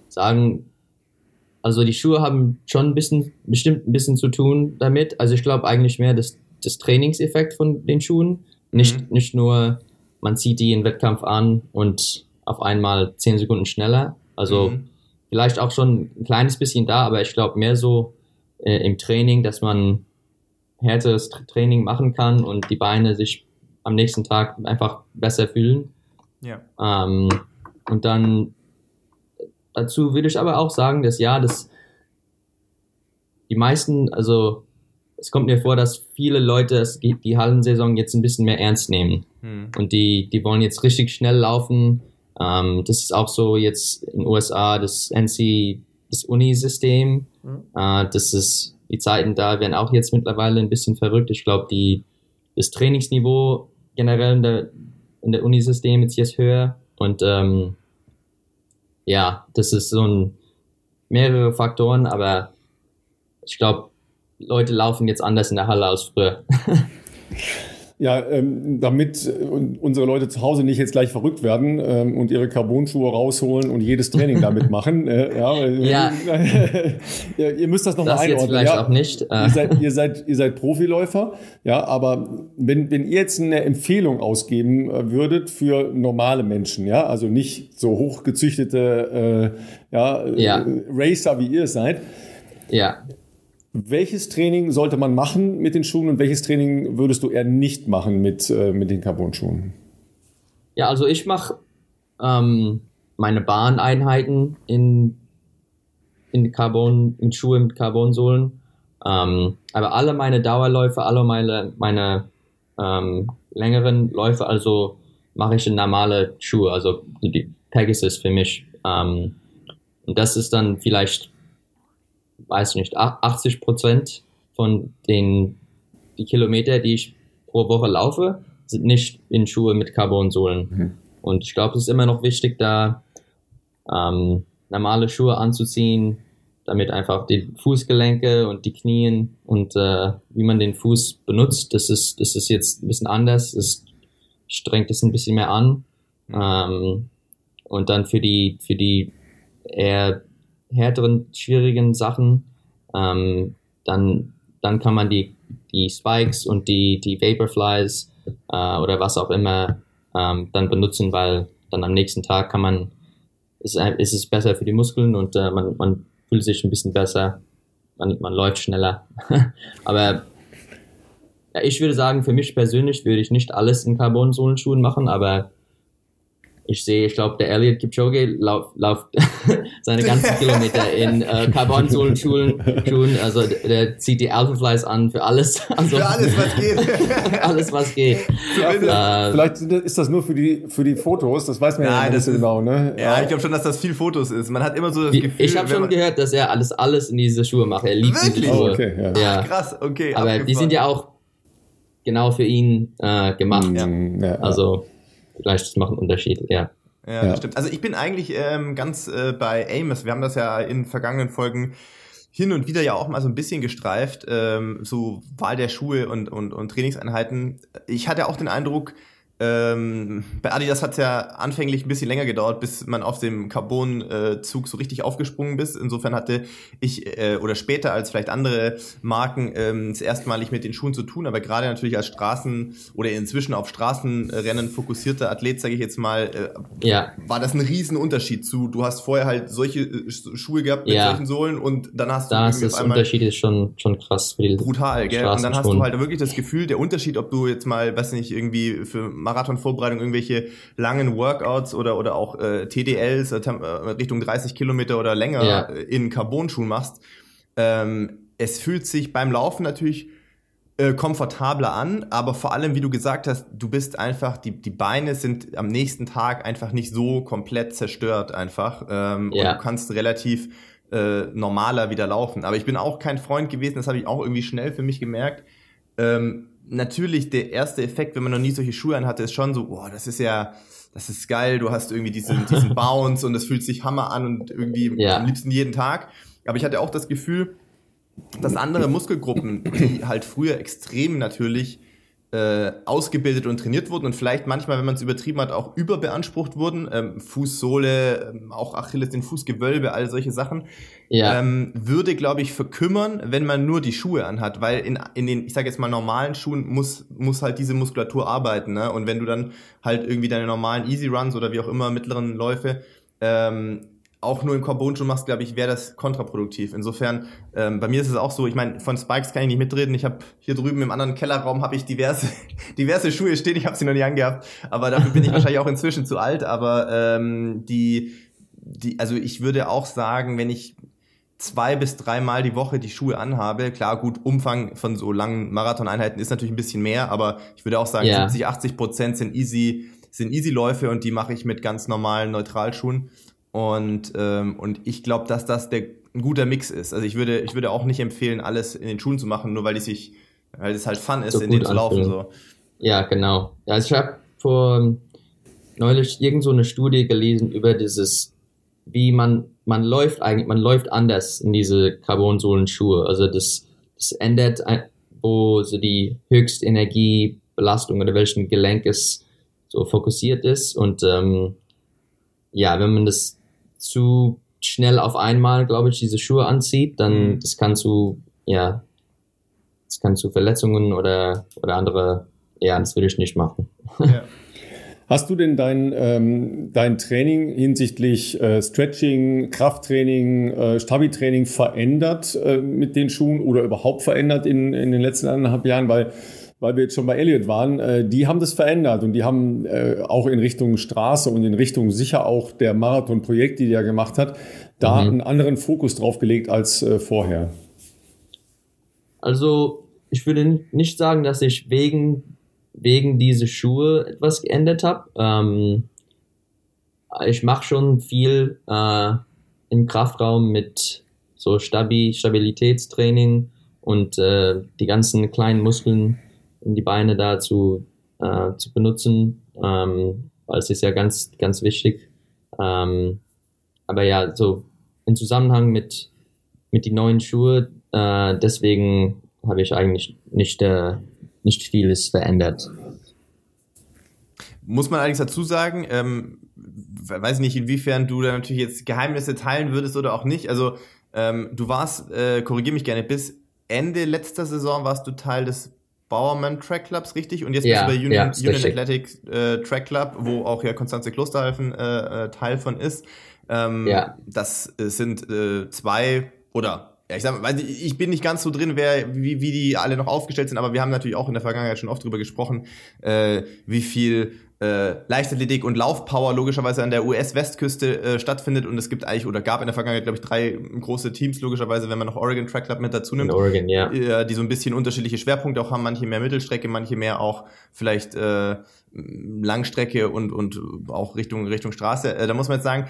sagen, also die Schuhe haben schon ein bisschen, bestimmt ein bisschen zu tun damit. Also ich glaube eigentlich mehr das, das Trainingseffekt von den Schuhen. Nicht, mhm. nicht nur, man zieht die im Wettkampf an und auf einmal zehn Sekunden schneller. Also mhm. vielleicht auch schon ein kleines bisschen da, aber ich glaube mehr so äh, im Training, dass man härteres Training machen kann und die Beine sich am nächsten Tag einfach besser fühlen. Ja. Ähm, und dann dazu würde ich aber auch sagen, dass ja, dass die meisten, also es kommt mir vor, dass viele Leute die, die Hallensaison jetzt ein bisschen mehr ernst nehmen. Hm. Und die, die wollen jetzt richtig schnell laufen. Ähm, das ist auch so jetzt in den USA das NC, das Uni-System. Hm. Äh, das ist, die Zeiten da werden auch jetzt mittlerweile ein bisschen verrückt. Ich glaube, die, das Trainingsniveau generell in der, in der Unisystem ist jetzt höher. Und ähm, ja, das ist so ein mehrere Faktoren, aber ich glaube, Leute laufen jetzt anders in der Halle als früher. Ja, ähm, damit äh, unsere Leute zu Hause nicht jetzt gleich verrückt werden ähm, und ihre Carbon-Schuhe rausholen und jedes Training damit machen. Äh, ja, ja. ihr müsst das nochmal einordnen. Jetzt vielleicht ja, auch nicht. Äh. Ihr, seid, ihr, seid, ihr seid Profiläufer, ja, aber wenn, wenn ihr jetzt eine Empfehlung ausgeben äh, würdet für normale Menschen, ja, also nicht so hochgezüchtete äh, ja, ja. Racer, wie ihr es seid, ja welches Training sollte man machen mit den Schuhen und welches Training würdest du eher nicht machen mit, äh, mit den Carbon-Schuhen? Ja, also ich mache ähm, meine Bahneinheiten in, in Carbon, in Schuhe mit Carbonsohlen. Ähm, aber alle meine Dauerläufe, alle meine, meine ähm, längeren Läufe, also mache ich in normale Schuhe, also die Pegasus für mich. Ähm, und das ist dann vielleicht weiß nicht, 80 Prozent von den die Kilometer, die ich pro Woche laufe, sind nicht in Schuhe mit Carbonsohlen. Mhm. Und ich glaube, es ist immer noch wichtig, da ähm, normale Schuhe anzuziehen, damit einfach die Fußgelenke und die Knien und äh, wie man den Fuß benutzt, das ist, das ist jetzt ein bisschen anders. Es strengt es ein bisschen mehr an. Mhm. Ähm, und dann für die, für die eher härteren, schwierigen Sachen, ähm, dann, dann kann man die, die Spikes und die, die Vaporflies äh, oder was auch immer ähm, dann benutzen, weil dann am nächsten Tag kann man, ist, ist es besser für die Muskeln und äh, man, man fühlt sich ein bisschen besser, man, man läuft schneller. aber ja, ich würde sagen, für mich persönlich würde ich nicht alles in Carbon-Sohlenschuhen machen, aber ich sehe, ich glaube, der Elliot Kipchoge lauft lauf seine ganzen Kilometer in äh, Carbon-Sohlen-Schuhen. Also der zieht die Alphaflies an für alles. Also, für alles, was geht. alles, was geht. Ja, äh, vielleicht ist das nur für die, für die Fotos, das weiß man Nein, ja nicht so genau. Ne? Ja, ich glaube schon, dass das viel Fotos ist. Man hat immer so das Gefühl... Ich habe schon gehört, dass er alles, alles in diese Schuhe macht. Er liebt Wirklich? diese Schuhe. Oh, okay, ja. ja. Ach, krass, okay. Aber abgefahren. die sind ja auch genau für ihn äh, gemacht. Mm, ja. Also vielleicht das macht einen Unterschied, ja. Ja, ja. stimmt. Also ich bin eigentlich ähm, ganz äh, bei Amos. Wir haben das ja in vergangenen Folgen hin und wieder ja auch mal so ein bisschen gestreift, ähm, so Wahl der Schuhe und, und, und Trainingseinheiten. Ich hatte auch den Eindruck, ähm, bei Adidas hat es ja anfänglich ein bisschen länger gedauert, bis man auf dem Carbon-Zug so richtig aufgesprungen ist. Insofern hatte ich äh, oder später als vielleicht andere Marken ähm, das erstmalig mit den Schuhen zu tun, aber gerade natürlich als Straßen oder inzwischen auf Straßenrennen fokussierter Athlet, sage ich jetzt mal, äh, ja. war das ein Riesenunterschied zu. Du hast vorher halt solche äh, Schuhe gehabt mit ja. solchen Sohlen und dann hast das du das Unterschied ist schon schon krass brutal, gell? Und dann hast du halt wirklich das Gefühl, der Unterschied, ob du jetzt mal, weiß nicht, irgendwie für Marathonvorbereitung irgendwelche langen Workouts oder, oder auch äh, TDLs äh, äh, Richtung 30 Kilometer oder länger ja. in Carbon-Schuhen machst. Ähm, es fühlt sich beim Laufen natürlich äh, komfortabler an, aber vor allem, wie du gesagt hast, du bist einfach, die, die Beine sind am nächsten Tag einfach nicht so komplett zerstört einfach. Ähm, ja. Und du kannst relativ äh, normaler wieder laufen. Aber ich bin auch kein Freund gewesen, das habe ich auch irgendwie schnell für mich gemerkt. Ähm, natürlich der erste Effekt, wenn man noch nie solche Schuhe anhatte, ist schon so, boah, das ist ja, das ist geil, du hast irgendwie diesen, diesen Bounce und es fühlt sich Hammer an und irgendwie ja. am liebsten jeden Tag. Aber ich hatte auch das Gefühl, dass andere Muskelgruppen, die halt früher extrem natürlich äh, ausgebildet und trainiert wurden und vielleicht manchmal, wenn man es übertrieben hat, auch überbeansprucht wurden. Ähm, Fußsohle, ähm, auch Achilles, den Fußgewölbe, all solche Sachen. Ja. Ähm, würde, glaube ich, verkümmern, wenn man nur die Schuhe anhat, weil in, in den, ich sage jetzt mal, normalen Schuhen muss, muss halt diese Muskulatur arbeiten. Ne? Und wenn du dann halt irgendwie deine normalen Easy Runs oder wie auch immer mittleren Läufe ähm, auch nur in Carbon-Schuhen machst, glaube ich, wäre das kontraproduktiv. Insofern, ähm, bei mir ist es auch so, ich meine, von Spikes kann ich nicht mitreden. Ich habe hier drüben im anderen Kellerraum habe ich diverse, diverse Schuhe stehen, ich habe sie noch nie angehabt, aber dafür bin ich wahrscheinlich auch inzwischen zu alt. Aber ähm, die, die, also ich würde auch sagen, wenn ich zwei bis dreimal die Woche die Schuhe anhabe, klar, gut, Umfang von so langen Marathoneinheiten ist natürlich ein bisschen mehr, aber ich würde auch sagen, ja. 70, 80 Prozent sind easy, sind easy Läufe und die mache ich mit ganz normalen Neutralschuhen. Und, ähm, und ich glaube, dass das der, ein guter Mix ist. Also ich würde, ich würde auch nicht empfehlen, alles in den Schuhen zu machen, nur weil es sich, weil es halt Fun ist, so in denen zu laufen. So. Ja, genau. Ja, also ich habe vor neulich irgend so eine Studie gelesen über dieses, wie man, man läuft eigentlich, man läuft anders in diese Carbonsohlen-Schuhe. Also das, das ändert, wo so die höchste Energiebelastung oder welchen Gelenk es so fokussiert ist. Und ähm, ja, wenn man das zu schnell auf einmal, glaube ich, diese Schuhe anzieht, dann mhm. das kann zu, ja, das kann zu Verletzungen oder, oder andere, ja, das würde ich nicht machen. Ja. Hast du denn dein, ähm, dein Training hinsichtlich äh, Stretching, Krafttraining, äh, Stabi-Training verändert äh, mit den Schuhen oder überhaupt verändert in, in den letzten anderthalb Jahren? Weil weil wir jetzt schon bei Elliot waren, äh, die haben das verändert und die haben äh, auch in Richtung Straße und in Richtung sicher auch der Marathon-Projekt, die der gemacht hat, da mhm. einen anderen Fokus drauf gelegt als äh, vorher. Also ich würde nicht sagen, dass ich wegen, wegen diese Schuhe etwas geändert habe. Ähm, ich mache schon viel äh, im Kraftraum mit so Stabi Stabilitätstraining und äh, die ganzen kleinen Muskeln um die Beine da zu, äh, zu benutzen, ähm, weil es ist ja ganz, ganz wichtig. Ähm, aber ja, so im Zusammenhang mit, mit die neuen Schuhe, äh, deswegen habe ich eigentlich nicht, äh, nicht vieles verändert. Muss man allerdings dazu sagen, ähm, weiß nicht, inwiefern du da natürlich jetzt Geheimnisse teilen würdest oder auch nicht. Also ähm, du warst, äh, korrigier mich gerne, bis Ende letzter Saison warst du Teil des Bowerman Track Clubs, richtig? Und jetzt ja, bist du bei Union, ja, Union Athletic äh, Track Club, wo auch ja Konstanze Klosterhalfen äh, äh, Teil von ist. Ähm, ja. Das äh, sind äh, zwei oder ja, ich sag mal, ich bin nicht ganz so drin, wer, wie, wie die alle noch aufgestellt sind, aber wir haben natürlich auch in der Vergangenheit schon oft drüber gesprochen, äh, wie viel äh, Leichtathletik und Laufpower logischerweise an der US-Westküste äh, stattfindet. Und es gibt eigentlich oder gab in der Vergangenheit glaube ich drei große Teams logischerweise, wenn man noch Oregon Track Club mit dazu nimmt, Oregon, ja. Äh, die so ein bisschen unterschiedliche Schwerpunkte auch haben, manche mehr Mittelstrecke, manche mehr auch vielleicht äh, Langstrecke und, und auch Richtung, Richtung Straße. Äh, da muss man jetzt sagen,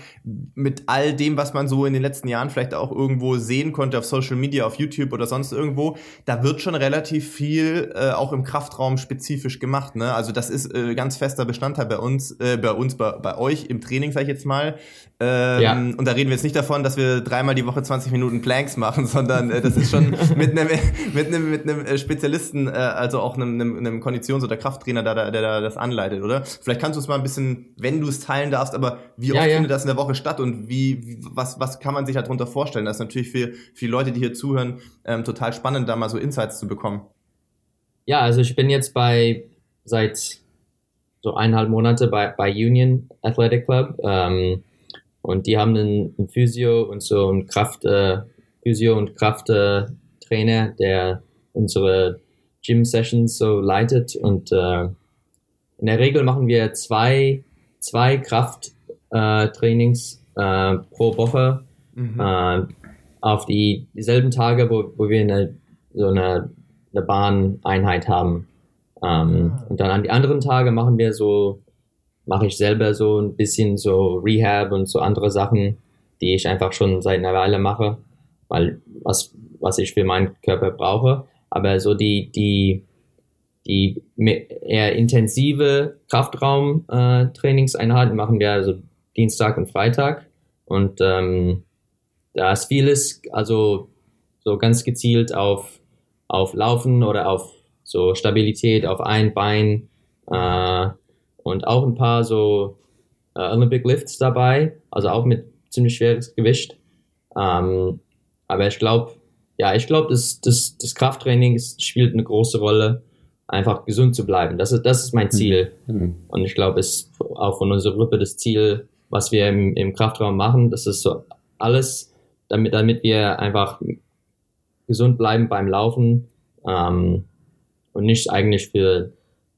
mit all dem, was man so in den letzten Jahren vielleicht auch irgendwo sehen konnte auf Social Media, auf YouTube oder sonst irgendwo, da wird schon relativ viel äh, auch im Kraftraum spezifisch gemacht. Ne? Also das ist äh, ganz fester Bestandteil bei uns, äh, bei uns, bei, bei euch im Training, sage ich jetzt mal. Ähm, ja. Und da reden wir jetzt nicht davon, dass wir dreimal die Woche 20 Minuten Planks machen, sondern äh, das ist schon mit einem mit einem mit einem äh, Spezialisten, äh, also auch einem, einem, einem Konditions- oder Krafttrainer, der, der, der das anleitet, oder? Vielleicht kannst du es mal ein bisschen, wenn du es teilen darfst, aber wie oft ja, ja. findet das in der Woche statt und wie, was was kann man sich darunter vorstellen? Das ist natürlich für viele Leute, die hier zuhören, ähm, total spannend, da mal so Insights zu bekommen. Ja, also ich bin jetzt bei seit so eineinhalb Monate bei, bei Union Athletic Club. Ähm, und die haben einen, einen Physio und so einen Kraft, äh, Physio und Krafttrainer, äh, der unsere Gym-Sessions so leitet. Und äh, in der Regel machen wir zwei, zwei Krafttrainings äh, pro Woche mhm. äh, auf die dieselben Tage, wo, wo wir eine, so eine, eine Bahneinheit haben. Ähm, ah. Und dann an die anderen Tage machen wir so mache ich selber so ein bisschen so Rehab und so andere Sachen, die ich einfach schon seit einer Weile mache, weil was, was ich für meinen Körper brauche. Aber so die, die, die eher intensive Kraftraum-Trainingseinheiten äh, machen wir also Dienstag und Freitag. Und ähm, da ist vieles, also so ganz gezielt auf, auf Laufen oder auf so Stabilität auf ein Bein äh, und auch ein paar so äh, Olympic Lifts dabei, also auch mit ziemlich schweres Gewicht. Ähm, aber ich glaube, ja, ich glaube, das, das, das Krafttraining spielt eine große Rolle, einfach gesund zu bleiben. Das ist, das ist mein Ziel. Mhm. Und ich glaube, es ist auch von unserer Gruppe das Ziel, was wir im, im Kraftraum machen. Das ist so alles, damit, damit wir einfach gesund bleiben beim Laufen ähm, und nicht eigentlich für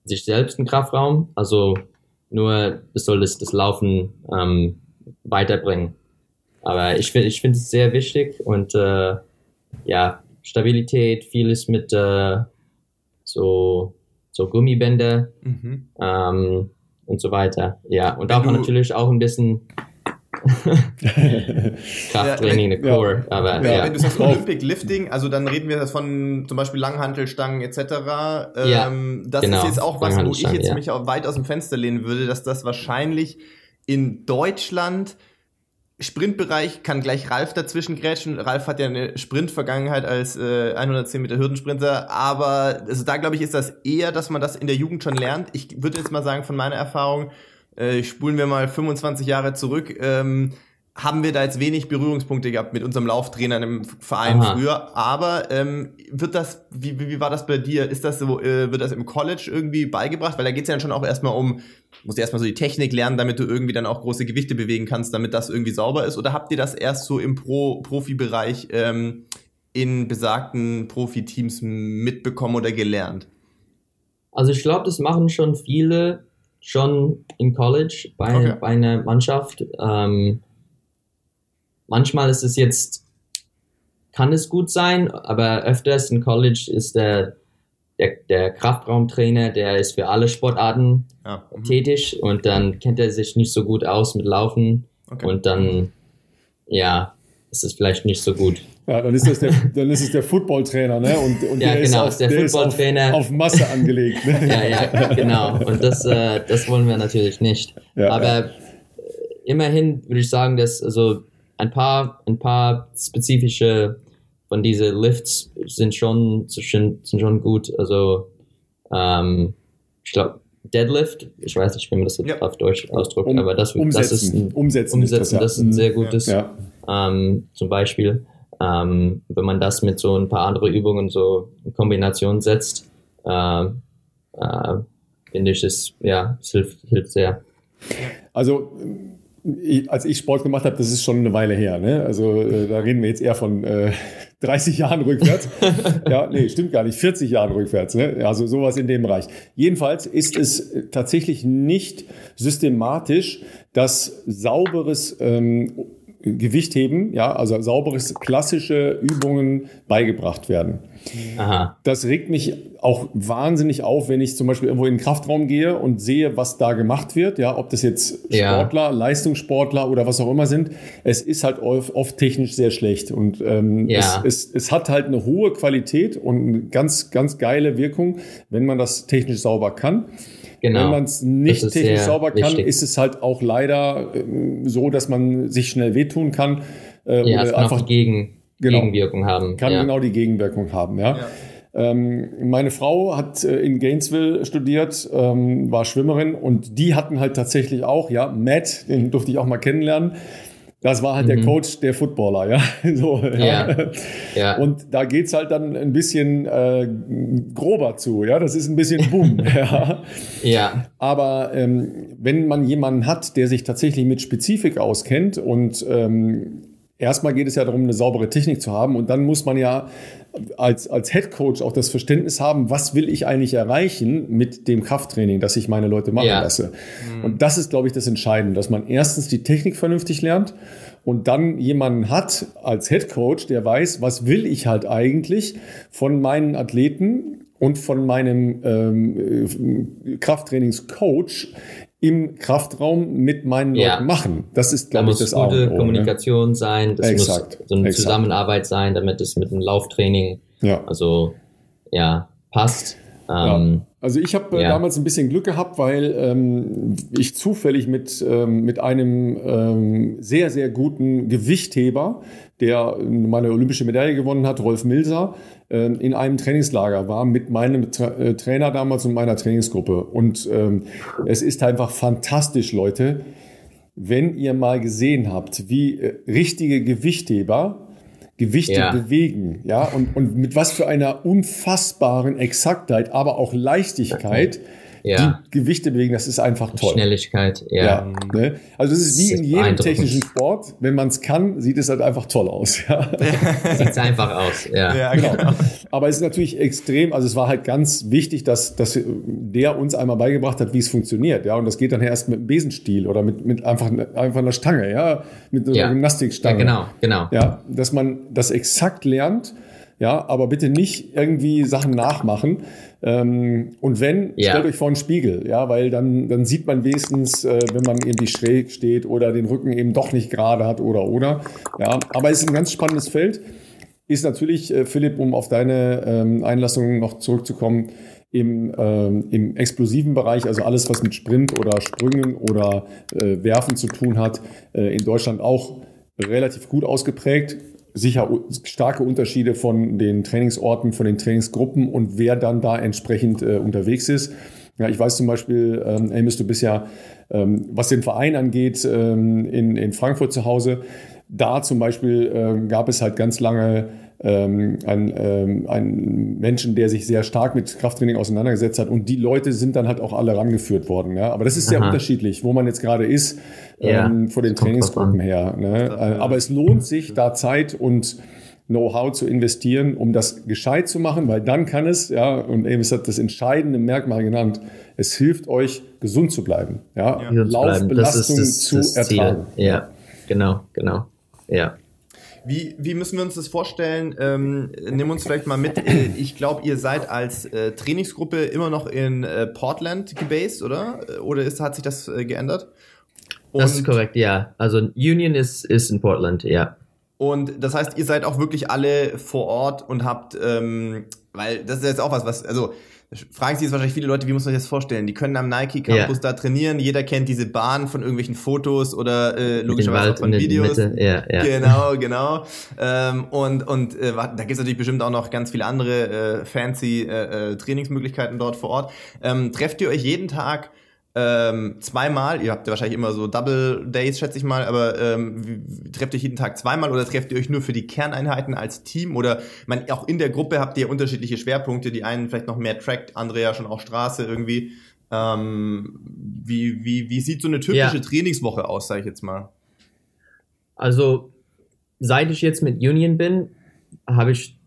sich selbst ein Kraftraum. Also nur es soll das, das Laufen ähm, weiterbringen. Aber ich finde ich finde es sehr wichtig und äh, ja, Stabilität, vieles mit äh, so, so Gummibänder mhm. ähm, und so weiter. Ja, und auch natürlich auch ein bisschen Krafttraining, ja, eine Core. Ja, aber, ja, ja. Wenn du sagst Olympic Lifting, also dann reden wir von zum Beispiel Langhantelstangen etc. Ähm, das genau. ist jetzt auch was, wo ich jetzt mich auch weit aus dem Fenster lehnen würde, dass das wahrscheinlich in Deutschland Sprintbereich kann gleich Ralf dazwischen grätschen. Ralf hat ja eine Sprintvergangenheit als äh, 110 Meter Hürdensprinter, aber also da glaube ich ist das eher, dass man das in der Jugend schon lernt. Ich würde jetzt mal sagen von meiner Erfahrung, äh, spulen wir mal 25 Jahre zurück. Ähm, haben wir da jetzt wenig Berührungspunkte gehabt mit unserem Lauftrainer im Verein Aha. früher. Aber ähm, wird das, wie, wie, war das bei dir? Ist das so, äh, wird das im College irgendwie beigebracht? Weil da geht es ja dann schon auch erstmal um, musst du erstmal so die Technik lernen, damit du irgendwie dann auch große Gewichte bewegen kannst, damit das irgendwie sauber ist. Oder habt ihr das erst so im Pro Profibereich ähm, in besagten Profiteams mitbekommen oder gelernt? Also ich glaube, das machen schon viele schon in College bei, okay. bei einer Mannschaft. Ähm, manchmal ist es jetzt, kann es gut sein, aber öfters in College ist der, der, der Kraftraumtrainer, der ist für alle Sportarten ja. mhm. tätig und dann kennt er sich nicht so gut aus mit Laufen okay. und dann, ja, ist es vielleicht nicht so gut. Ja, dann ist das der, dann ist es der Footballtrainer, ne? Und, und ja, der genau, ist, auf, der der Footballtrainer auf, auf, Masse angelegt. Ne? ja, ja, genau. Und das, äh, das wollen wir natürlich nicht. Ja, Aber ja. immerhin würde ich sagen, dass also ein paar, ein paar spezifische von diese Lifts sind schon, sind, sind schon gut. Also, ähm, ich glaube, Deadlift, ich weiß nicht, wie man das ja. auf Deutsch ausdrückt, um, aber das, umsetzen. das ist ein, umsetzen, umsetzen ist das, ja. das, ist ein sehr gutes, ja. Ähm, zum Beispiel. Ähm, wenn man das mit so ein paar anderen Übungen so in Kombination setzt, äh, äh, finde ich es, ja, es hilft, hilft sehr. Also ich, als ich Sport gemacht habe, das ist schon eine Weile her. Ne? Also äh, da reden wir jetzt eher von äh, 30 Jahren rückwärts. ja, nee, stimmt gar nicht. 40 Jahren rückwärts. Ne? Also sowas in dem Bereich. Jedenfalls ist es tatsächlich nicht systematisch, dass sauberes ähm, Gewichtheben, ja, also sauberes klassische Übungen beigebracht werden. Aha. Das regt mich auch wahnsinnig auf, wenn ich zum Beispiel irgendwo in den Kraftraum gehe und sehe, was da gemacht wird. Ja, ob das jetzt Sportler, ja. Leistungssportler oder was auch immer sind. Es ist halt oft, oft technisch sehr schlecht und ähm, ja. es, es, es hat halt eine hohe Qualität und eine ganz, ganz geile Wirkung, wenn man das technisch sauber kann. Genau. Wenn man es nicht technisch sauber kann, wichtig. ist es halt auch leider äh, so, dass man sich schnell wehtun kann. Äh, ja, oder einfach gegen, genau, Gegenwirkung haben. Kann ja. genau die Gegenwirkung haben, ja. ja. Ähm, meine Frau hat äh, in Gainesville studiert, ähm, war Schwimmerin und die hatten halt tatsächlich auch, ja, Matt, den durfte ich auch mal kennenlernen. Das war halt mhm. der Coach der Footballer, ja. so, ja. ja. Und da geht's halt dann ein bisschen äh, grober zu, ja. Das ist ein bisschen boom, ja. ja. Aber ähm, wenn man jemanden hat, der sich tatsächlich mit Spezifik auskennt und ähm, erstmal geht es ja darum, eine saubere Technik zu haben und dann muss man ja als, als Head Coach auch das Verständnis haben, was will ich eigentlich erreichen mit dem Krafttraining, das ich meine Leute machen ja. lasse. Mhm. Und das ist, glaube ich, das Entscheidende, dass man erstens die Technik vernünftig lernt und dann jemanden hat als Head Coach, der weiß, was will ich halt eigentlich von meinen Athleten und von meinem ähm, äh, Krafttrainingscoach im Kraftraum mit meinen ja. Leuten machen. Das ist, glaube da ich, das auch. Da muss gute Kommunikation ne? sein, das Exakt. muss so eine Exakt. Zusammenarbeit sein, damit es mit dem Lauftraining ja. also ja passt. Ähm, ja. Also ich habe äh, ja. damals ein bisschen Glück gehabt, weil ähm, ich zufällig mit, ähm, mit einem ähm, sehr, sehr guten Gewichtheber, der meine olympische Medaille gewonnen hat, Rolf Milser, ähm, in einem Trainingslager war mit meinem Tra äh, Trainer damals und meiner Trainingsgruppe. Und ähm, es ist einfach fantastisch, Leute, wenn ihr mal gesehen habt, wie äh, richtige Gewichtheber Gewichte ja. bewegen, ja, und, und mit was für einer unfassbaren Exaktheit, aber auch Leichtigkeit. Okay ja. die Gewichte bewegen, das ist einfach toll. Schnelligkeit, ja. ja ne? Also es ist wie in jedem technischen Sport, wenn man es kann, sieht es halt einfach toll aus. Ja. Sieht einfach aus, ja. ja genau. genau. Aber es ist natürlich extrem, also es war halt ganz wichtig, dass, dass der uns einmal beigebracht hat, wie es funktioniert. Ja, und das geht dann erst mit einem Besenstiel oder mit, mit einfach, einfach einer Stange, ja, mit einer Gymnastikstange. Ja, genau, genau. Ja, dass man das exakt lernt ja, aber bitte nicht irgendwie Sachen nachmachen. Ähm, und wenn, ja. stellt euch vor einen Spiegel, ja, weil dann, dann sieht man wenigstens, äh, wenn man irgendwie schräg steht oder den Rücken eben doch nicht gerade hat oder oder. Ja, aber es ist ein ganz spannendes Feld. Ist natürlich, äh, Philipp, um auf deine ähm, Einlassung noch zurückzukommen, im, ähm, im explosiven Bereich, also alles, was mit Sprint oder Sprüngen oder äh, Werfen zu tun hat, äh, in Deutschland auch relativ gut ausgeprägt sicher starke Unterschiede von den Trainingsorten, von den Trainingsgruppen und wer dann da entsprechend äh, unterwegs ist. Ja, ich weiß zum Beispiel, ähm, Amos, du bist ja, ähm, was den Verein angeht, ähm, in, in Frankfurt zu Hause. Da zum Beispiel ähm, gab es halt ganz lange ähm, einen, ähm, einen Menschen, der sich sehr stark mit Krafttraining auseinandergesetzt hat. Und die Leute sind dann halt auch alle rangeführt worden. Ja? Aber das ist sehr Aha. unterschiedlich, wo man jetzt gerade ist, ja, ähm, von den Trainingsgruppen her. Ne? Aber es lohnt sich, da Zeit und Know-how zu investieren, um das gescheit zu machen, weil dann kann es, ja, und Amos hat das entscheidende Merkmal genannt, es hilft euch, gesund zu bleiben, ja, ja. Laufbelastung zu ertragen. Ja, genau, genau, ja. Wie, wie müssen wir uns das vorstellen? Ähm, nimm uns vielleicht mal mit. Äh, ich glaube, ihr seid als äh, Trainingsgruppe immer noch in äh, Portland gebased, oder? Oder ist, hat sich das äh, geändert? Und das ist korrekt, ja. Also Union ist, ist in Portland, ja. Und das heißt, ihr seid auch wirklich alle vor Ort und habt, ähm, weil das ist jetzt auch was, was, also fragen sich jetzt wahrscheinlich viele Leute, wie muss man sich das vorstellen? Die können am Nike Campus ja. da trainieren, jeder kennt diese Bahn von irgendwelchen Fotos oder äh, logischerweise auch von Videos. Ja, ja. Genau, genau. Ähm, und und äh, da gibt es natürlich bestimmt auch noch ganz viele andere äh, fancy äh, äh, Trainingsmöglichkeiten dort vor Ort. Ähm, trefft ihr euch jeden Tag ähm, zweimal, ihr habt ja wahrscheinlich immer so Double Days, schätze ich mal, aber ähm, trefft ihr jeden Tag zweimal oder trefft ihr euch nur für die Kerneinheiten als Team oder man, auch in der Gruppe habt ihr unterschiedliche Schwerpunkte, die einen vielleicht noch mehr Track, andere ja schon auch Straße irgendwie. Ähm, wie, wie, wie sieht so eine typische ja. Trainingswoche aus, sage ich jetzt mal? Also, seit ich jetzt mit Union bin, habe ich,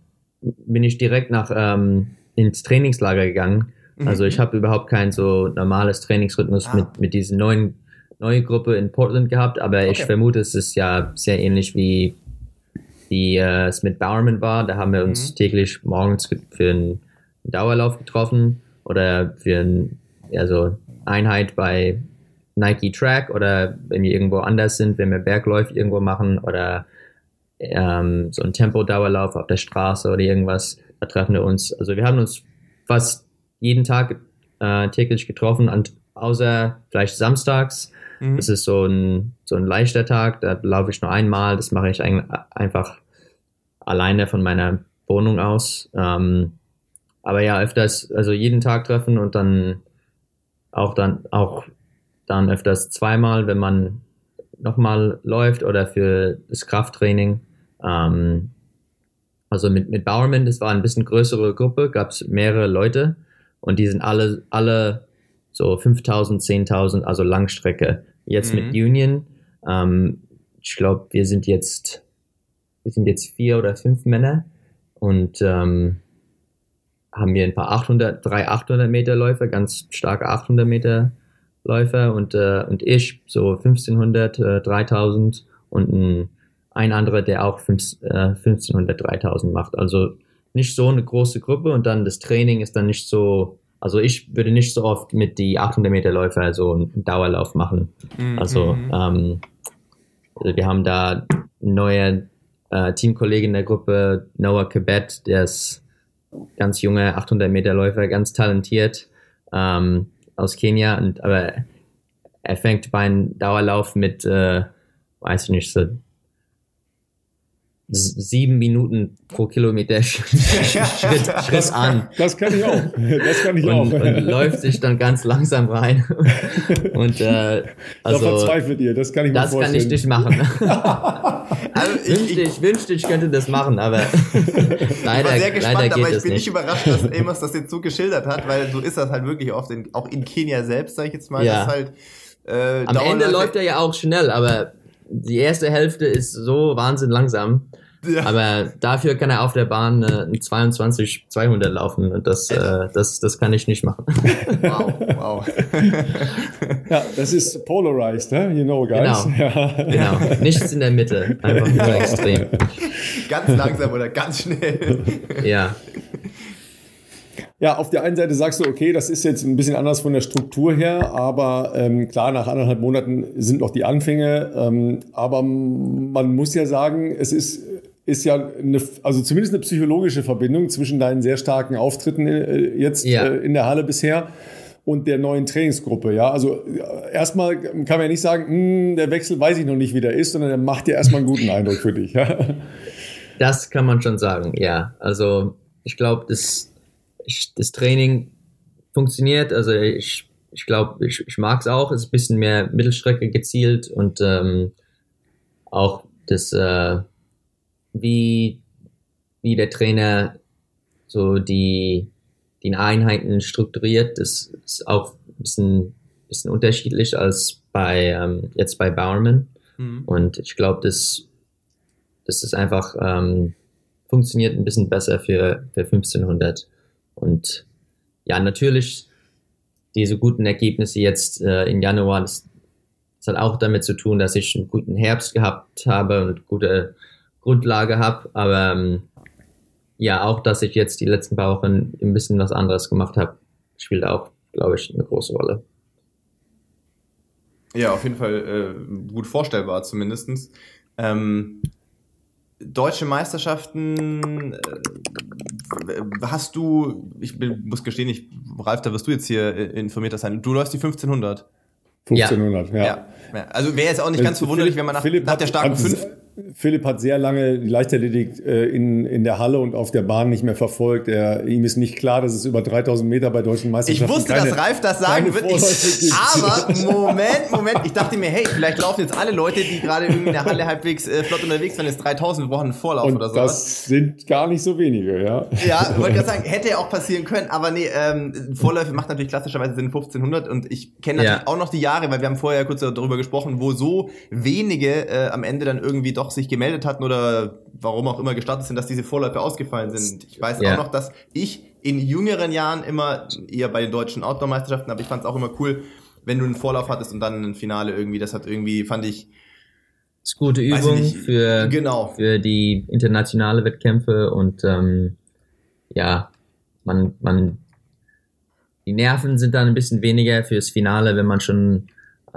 bin ich direkt nach ähm, ins Trainingslager gegangen also ich mhm. habe überhaupt kein so normales Trainingsrhythmus ah. mit, mit diesen neuen neue Gruppe in Portland gehabt, aber okay. ich vermute, es ist ja sehr ähnlich wie, wie äh, es mit Bowerman war. Da haben wir uns mhm. täglich morgens für einen Dauerlauf getroffen oder für ein, ja, so Einheit bei Nike Track oder wenn wir irgendwo anders sind, wenn wir Bergläufe irgendwo machen oder ähm, so ein Tempo-Dauerlauf auf der Straße oder irgendwas, da treffen wir uns. Also wir haben uns fast jeden Tag äh, täglich getroffen, und außer vielleicht samstags. Mhm. Das ist so ein, so ein leichter Tag, da laufe ich nur einmal. Das mache ich ein, einfach alleine von meiner Wohnung aus. Ähm, aber ja, öfters, also jeden Tag treffen und dann auch dann auch dann öfters zweimal, wenn man nochmal läuft oder für das Krafttraining. Ähm, also mit, mit Bowerman, das war ein bisschen größere Gruppe, gab es mehrere Leute. Und die sind alle, alle so 5000, 10.000, also Langstrecke. Jetzt mhm. mit Union, ähm, ich glaube, wir sind jetzt, wir sind jetzt vier oder fünf Männer und ähm, haben wir ein paar 800, drei 800 Meter Läufer, ganz starke 800 Meter Läufer und, äh, und ich so 1500, äh, 3000 und ein, ein anderer, der auch 5, äh, 1500, 3000 macht. Also nicht so eine große Gruppe und dann das Training ist dann nicht so, also ich würde nicht so oft mit die 800 Meter Läufer so einen Dauerlauf machen. Mhm. Also, ähm, also wir haben da neue äh, Teamkollegen in der Gruppe, Noah Kebet, der ist ganz junge 800 Meter Läufer, ganz talentiert ähm, aus Kenia, und, aber er fängt bei einem Dauerlauf mit, äh, weiß ich nicht, so sieben Minuten pro Kilometer Schritt, Schritt an. Das kann ich auch. Das kann ich und, auch. Und läuft sich dann ganz langsam rein. Und äh, also, da verzweifelt ihr, das kann ich mir das vorstellen. Das kann ich nicht machen. also ich, wünschte, ich, wünschte, ich könnte das machen, aber leider, ich war sehr gespannt, leider geht aber ich bin nicht. überrascht, dass Amos das jetzt so geschildert hat, weil so ist das halt wirklich oft, in, auch in Kenia selbst, sage ich jetzt mal, Ja. dass halt äh, Am Ende läuft er ja auch schnell, aber die erste Hälfte ist so wahnsinn langsam. Ja. Aber dafür kann er auf der Bahn äh, ein 22 200 laufen und das, äh, das, das kann ich nicht machen. Wow, wow. Ja, das ist polarized, eh? you know, guys. Genau. Ja. genau, nichts in der Mitte, einfach nur extrem. ganz langsam oder ganz schnell. Ja, Ja, auf der einen Seite sagst du, okay, das ist jetzt ein bisschen anders von der Struktur her, aber ähm, klar, nach anderthalb Monaten sind noch die Anfänge. Ähm, aber man muss ja sagen, es ist, ist ja eine, also zumindest eine psychologische Verbindung zwischen deinen sehr starken Auftritten äh, jetzt Ja. äh, in der Halle bisher und der neuen Trainingsgruppe. Ja, also äh, erstmal kann man ja nicht sagen, hm, der Wechsel weiß ich noch nicht, wie der ist, sondern der macht ja erstmal einen guten Eindruck für dich. Ja. das kann man schon sagen, ja. Also ich glaube, das, ich, das Training funktioniert. Also ich, ich glaube, ich, ich mag es auch. Es ist ein bisschen mehr Mittelstrecke gezielt und ähm, auch das, äh, wie, wie der Trainer so die, die Einheiten strukturiert, das ist auch ein bisschen, bisschen unterschiedlich als bei ähm, jetzt bei Bowerman. Hm. Und ich glaube, das, das ist einfach ähm, funktioniert ein bisschen besser für, für 1500. Und ja, natürlich diese guten Ergebnisse jetzt äh, im Januar, das, das hat auch damit zu tun, dass ich einen guten Herbst gehabt habe und gute Grundlage habe. Aber ähm, ja, auch, dass ich jetzt die letzten paar Wochen ein bisschen was anderes gemacht habe, spielt auch, glaube ich, eine große Rolle. Ja, auf jeden Fall äh, gut vorstellbar zumindestens. Ähm, deutsche Meisterschaften äh, hast du, ich bin, muss gestehen, ich, Ralf, da wirst du jetzt hier äh, informierter sein. Du läufst die 1500. 1500, ja. Ja. ja. Also wäre jetzt auch nicht ganz Philipp- verwunderlich, wenn man nach, Philipp nach hat- der starken hat- 5 Philipp hat sehr lange die Leichtathletik äh, in, in der Halle und auf der Bahn nicht mehr verfolgt. Er, ihm ist nicht klar, dass es über 3000 Meter bei deutschen Ich Meisterschaften wusste, keine, dass Ralf das sagen wird. Ich, aber Moment, Moment. Ich dachte mir, hey, vielleicht laufen jetzt alle Leute, die gerade irgendwie in der Halle halbwegs äh, flott unterwegs sind, jetzt 3000, wir brauchen einen Vorlauf und oder so. das sind gar nicht so wenige, ja. Ja, wollte gerade sagen, hätte ja auch passieren können, aber nee, ähm, Vorläufe macht natürlich klassischerweise Sinn 1500 und ich kenne natürlich Ja. auch noch die Jahre, weil wir haben vorher kurz darüber gesprochen, wo so wenige äh, am Ende dann irgendwie doch sich gemeldet hatten oder warum auch immer gestartet sind, dass diese Vorläufe ausgefallen sind. Ich weiß Ja. auch noch, dass ich in jüngeren Jahren immer eher bei den deutschen Outdoor-Meisterschaften, aber ich fand es auch immer cool, wenn du einen Vorlauf hattest und dann ein Finale irgendwie, das hat irgendwie, fand ich, Das ist gute Übung nicht. für, genau. für die internationale Wettkämpfe und ähm, ja, man, man, die Nerven sind dann ein bisschen weniger fürs Finale, wenn man schon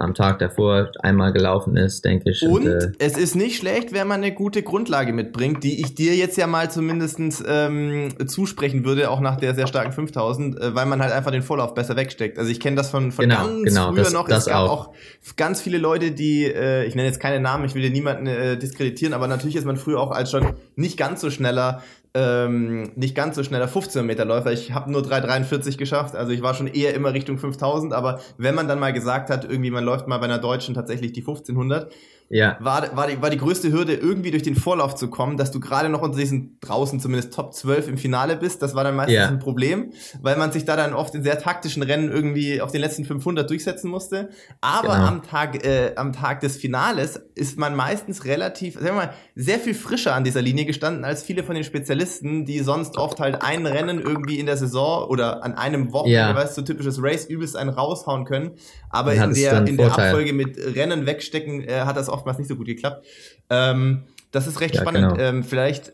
am Tag davor einmal gelaufen ist, denke ich. Und äh, es ist nicht schlecht, wenn man eine gute Grundlage mitbringt, die ich dir jetzt ja mal zumindestens ähm, zusprechen würde, auch nach der sehr starken 5000, äh, weil man halt einfach den Vorlauf besser wegsteckt. Also ich kenne das von, von Genau, ganz genau, früher das- noch. das es gab auch. auch. ganz viele Leute, die, äh, ich nenne jetzt keine Namen, ich will dir niemanden äh, diskreditieren, aber natürlich ist man früher auch als schon nicht ganz so schneller ähm, nicht ganz so schneller 15 Meter Läufer. Ich habe nur 3,43 geschafft, also ich war schon eher immer Richtung 5000, aber wenn man dann mal gesagt hat, irgendwie man läuft mal bei einer Deutschen tatsächlich die 1500, ja, war, war, die, war die größte Hürde, irgendwie durch den Vorlauf zu kommen, dass du gerade noch unter diesen draußen zumindest Top 12 im Finale bist. Das war dann meistens Ja. ein Problem, weil man sich da dann oft in sehr taktischen Rennen irgendwie auf den letzten 500 durchsetzen musste. Aber Genau. am, Tag, äh, am Tag des Finales ist man meistens relativ, sagen wir mal, sehr viel frischer an dieser Linie gestanden als viele von den Spezialisten, die sonst oft halt ein Rennen irgendwie in der Saison oder an einem Wochenende, Ja. weißt du, so typisches Race, übelst einen raushauen können. Aber in der, in der Vorteil. Abfolge mit Rennen wegstecken äh, hat das oftmals nicht so gut geklappt. Ähm, das ist recht Ja, spannend. genau. Ähm, vielleicht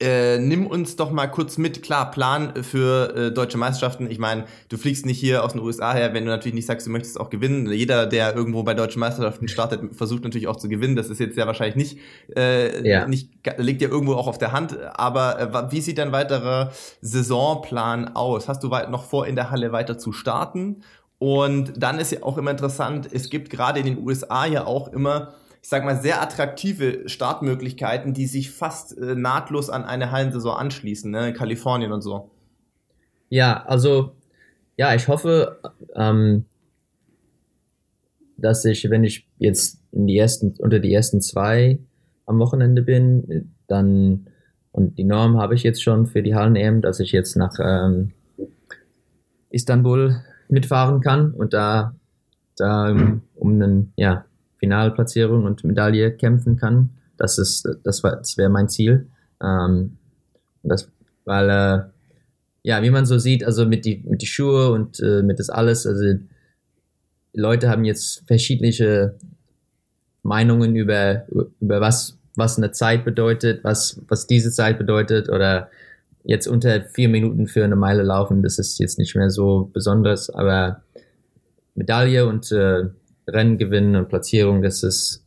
äh, nimm uns doch mal kurz mit. Klar, Plan für äh, deutsche Meisterschaften. Ich meine, du fliegst nicht hier aus den USA her, wenn du natürlich nicht sagst, du möchtest auch gewinnen. Jeder, der irgendwo bei deutschen Meisterschaften startet, versucht natürlich auch zu gewinnen. Das ist jetzt ja wahrscheinlich nicht, äh, Ja. nicht liegt ja irgendwo auch auf der Hand. Aber äh, wie sieht dein weiterer Saisonplan aus? Hast du noch vor, in der Halle weiter zu starten? Und dann ist ja auch immer interessant, es gibt gerade in den USA ja auch immer ich sag mal, sehr attraktive Startmöglichkeiten, die sich fast äh, nahtlos an eine Hallensaison anschließen, ne? in Kalifornien und so. Ja, also, ja, ich hoffe, ähm, dass ich, wenn ich jetzt in die ersten, unter die ersten zwei am Wochenende bin, dann, und die Norm habe ich jetzt schon für die Hallen-EM, dass ich jetzt nach ähm, Istanbul mitfahren kann und da, da um eine ja, Finalplatzierung und Medaille kämpfen kann. Das ist, das war, das wäre mein Ziel. Ähm, das, weil, äh, ja, wie man so sieht, also mit die, mit die Schuhe und äh, mit das alles, also Leute haben jetzt verschiedene Meinungen über, über was, was eine Zeit bedeutet, was, was diese Zeit bedeutet oder jetzt unter vier Minuten für eine Meile laufen, das ist jetzt nicht mehr so besonders, aber Medaille und äh, Rennen gewinnen und Platzierung, das ist,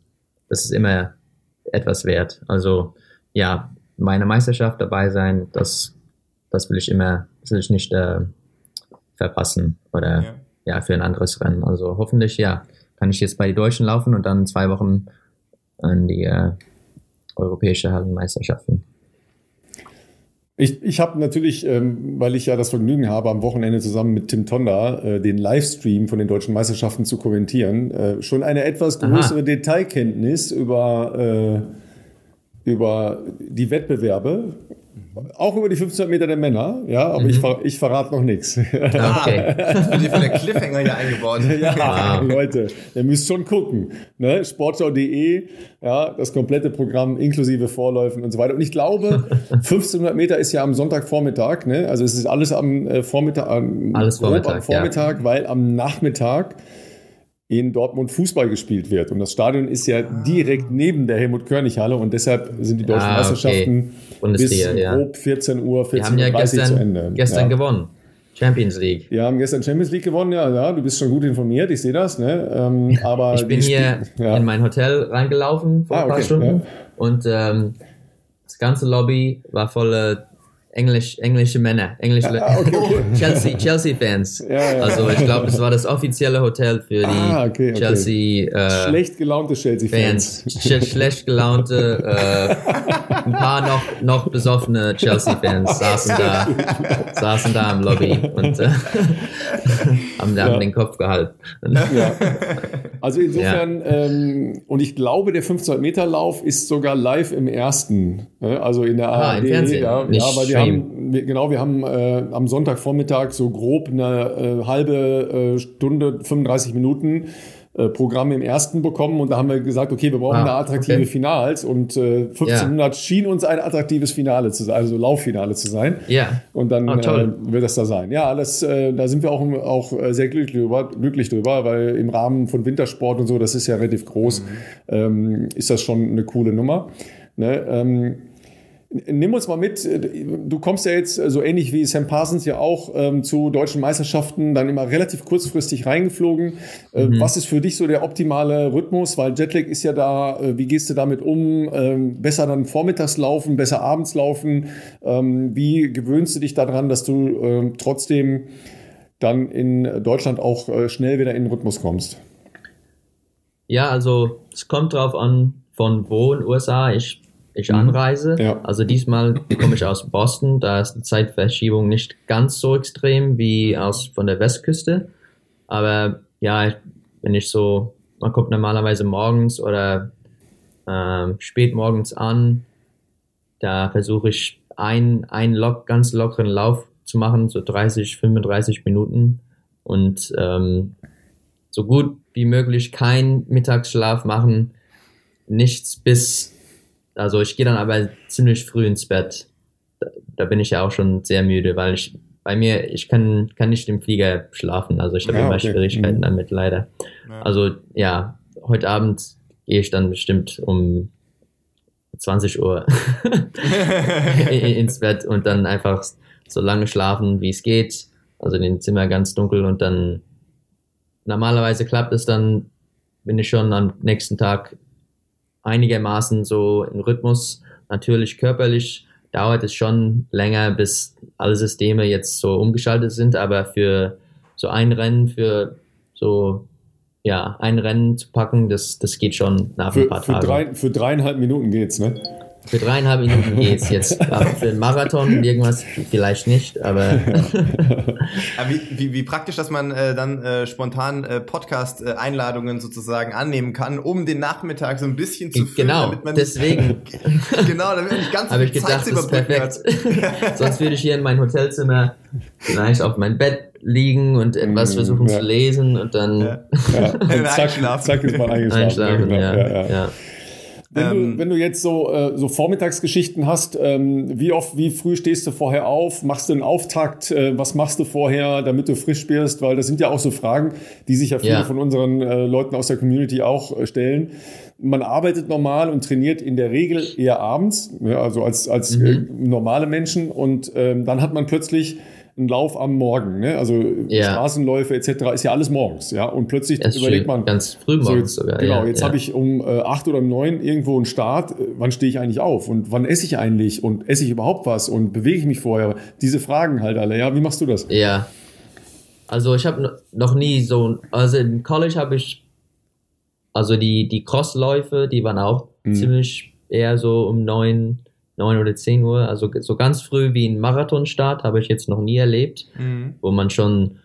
das ist immer etwas wert. Also ja, meine Meisterschaft dabei sein, das, das will ich immer, das will ich nicht äh, verpassen oder ja. ja. für ein anderes Rennen. Also hoffentlich, ja, kann ich jetzt bei den Deutschen laufen und dann zwei Wochen an die äh, europäische Hallenmeisterschaften. Ich, ich habe natürlich, ähm, weil ich ja das Vergnügen habe, am Wochenende zusammen mit Tim Tonda äh, den Livestream von den deutschen Meisterschaften zu kommentieren, äh, schon eine etwas größere Aha. Detailkenntnis über, äh, über die Wettbewerbe auch über die 1500 Meter der Männer, ja, aber mhm. ich, ver ich verrate noch nichts. Ah, okay. Das wird für der Cliffhanger hier eingebaut. ja, ah. Leute, ihr müsst schon gucken. Ne? Sportschau.de, ja, das komplette Programm inklusive Vorläufen und so weiter. Und ich glaube, 1500 Meter ist ja am Sonntagvormittag, ne? Also es ist alles am äh, Vormittag, am, alles Vormittag, am Vormittag, ja. weil am Nachmittag in Dortmund Fußball gespielt wird. Und das Stadion ist ja direkt neben der Helmut-Körnig-Halle und deshalb sind die deutschen ah, okay. Meisterschaften bis ja. grob 14 Uhr, 14 Uhr ja gestern, zu Ende. Gestern ja. gewonnen. Champions League. Wir haben gestern Champions League gewonnen, ja, ja. Du bist schon gut informiert, ich sehe das. Ne? Ähm, aber ich bin hier ja. in mein Hotel reingelaufen vor ah, ein paar okay, Stunden und ähm, das ganze Lobby war voller Englisch, englische Männer, englische ah, okay, okay. Chelsea, Chelsea Fans. Ja, ja. Also ich glaube, das war das offizielle Hotel für die ah, okay, Chelsea. Äh, schlecht gelaunte Chelsea Fans. Fans. schlecht gelaunte, äh, ein paar noch noch besoffene Chelsea Fans saßen da, saßen da im Lobby und äh, haben, ja. haben den Kopf gehalten. Ja. Also insofern ähm, und ich glaube, der 1500 Meter Lauf ist sogar live im ersten, ne? also in der ah, ARD. Fernsehen. Ja, Nicht ja, weil wir haben, wir, genau, wir haben äh, am Sonntagvormittag so grob eine äh, halbe äh, Stunde, 35 Minuten Programm im ersten bekommen und da haben wir gesagt, okay, wir brauchen ah, da attraktive okay. Finals und äh, 1500 ja. schien uns ein attraktives Finale zu sein, also Lauffinale zu sein. Ja. Und dann oh, äh, wird das da sein. Ja, das, äh, da sind wir auch, auch äh, sehr glücklich drüber, glücklich drüber, weil im Rahmen von Wintersport und so, das ist ja relativ groß, mhm. ähm, ist das schon eine coole Nummer. Ne? Ähm, Nimm uns mal mit, du kommst ja jetzt so ähnlich wie Sam Parsons ja auch ähm, zu deutschen Meisterschaften dann immer relativ kurzfristig reingeflogen. Äh, mhm. Was ist für dich so der optimale Rhythmus? Weil Jetlag ist ja da, äh, wie gehst du damit um? Ähm, besser dann vormittags laufen, besser abends laufen? Ähm, wie gewöhnst du dich daran, dass du äh, trotzdem dann in Deutschland auch äh, schnell wieder in den Rhythmus kommst? Ja, also es kommt drauf an, von wo in den USA ich ich mhm. anreise. Ja. Also diesmal komme ich aus Boston, da ist die Zeitverschiebung nicht ganz so extrem wie aus von der Westküste. Aber ja, wenn ich so, man kommt normalerweise morgens oder ähm, spät morgens an, da versuche ich einen, einen lock, ganz lockeren Lauf zu machen, so 30, 35 Minuten und ähm, so gut wie möglich keinen Mittagsschlaf machen, nichts bis also ich gehe dann aber ziemlich früh ins Bett. Da, da, bin ich ja auch schon sehr müde, weil ich bei mir, ich kann, kann nicht im Flieger schlafen. Also ich habe ja, immer okay. Schwierigkeiten mhm. damit, leider. Ja. Also ja, heute Abend gehe ich dann bestimmt um 20 Uhr ins Bett und dann einfach so lange schlafen, wie es geht. Also in dem Zimmer ganz dunkel und dann normalerweise klappt es dann, bin ich schon am nächsten Tag einigermaßen so im Rhythmus. Natürlich körperlich dauert es schon länger, bis alle Systeme jetzt so umgeschaltet sind, aber für so ein Rennen, für so ja, ein Rennen zu packen, das, das geht schon nach für, ein paar für Tagen. Drei, für dreieinhalb Minuten geht's, ne? Für dreieinhalb Minuten geht's jetzt. Aber für den Marathon irgendwas vielleicht nicht, aber. aber wie, wie, wie, praktisch, dass man äh, dann äh, spontan äh, Podcast-Einladungen sozusagen annehmen kann, um den Nachmittag so ein bisschen zu füllen. Genau, damit man deswegen. genau, damit man nicht ganz Habe ich gedacht, das ist perfekt. Sonst würde ich hier in mein Hotelzimmer vielleicht auf mein Bett liegen und etwas mm, versuchen ja. zu lesen und dann. Ja. Ja. zack, zack ist man eingeschlafen. Einschlafen, ja, ja. ja. Wenn, ähm, du, wenn du jetzt so, äh, so Vormittagsgeschichten hast, ähm, wie oft, wie früh stehst du vorher auf? Machst du einen Auftakt? Äh, was machst du vorher, damit du frisch bist? Weil das sind ja auch so Fragen, die sich ja viele ja. von unseren äh, Leuten aus der Community auch äh, stellen. Man arbeitet normal und trainiert in der Regel eher abends, ja, also als, als mhm. Äh, normale Menschen. Und ähm, dann hat man plötzlich ein Lauf am Morgen, ne? also ja. Straßenläufe etc. ist ja alles morgens, ja. Und plötzlich das überlegt man ganz früh morgens so sogar. Genau, ja, jetzt ja. habe ich um äh, acht oder neun irgendwo einen Start. Äh, wann stehe ich eigentlich auf und wann esse ich eigentlich und esse ich überhaupt was und bewege ich mich vorher? Diese Fragen halt alle. Ja, wie machst du das? Ja, also ich habe noch nie so, also in College habe ich, also die die Crossläufe, die waren auch mhm. ziemlich eher so um neun 9 oder 10 Uhr, also so ganz früh wie ein Marathonstart habe ich jetzt noch nie erlebt, mhm. wo man schon,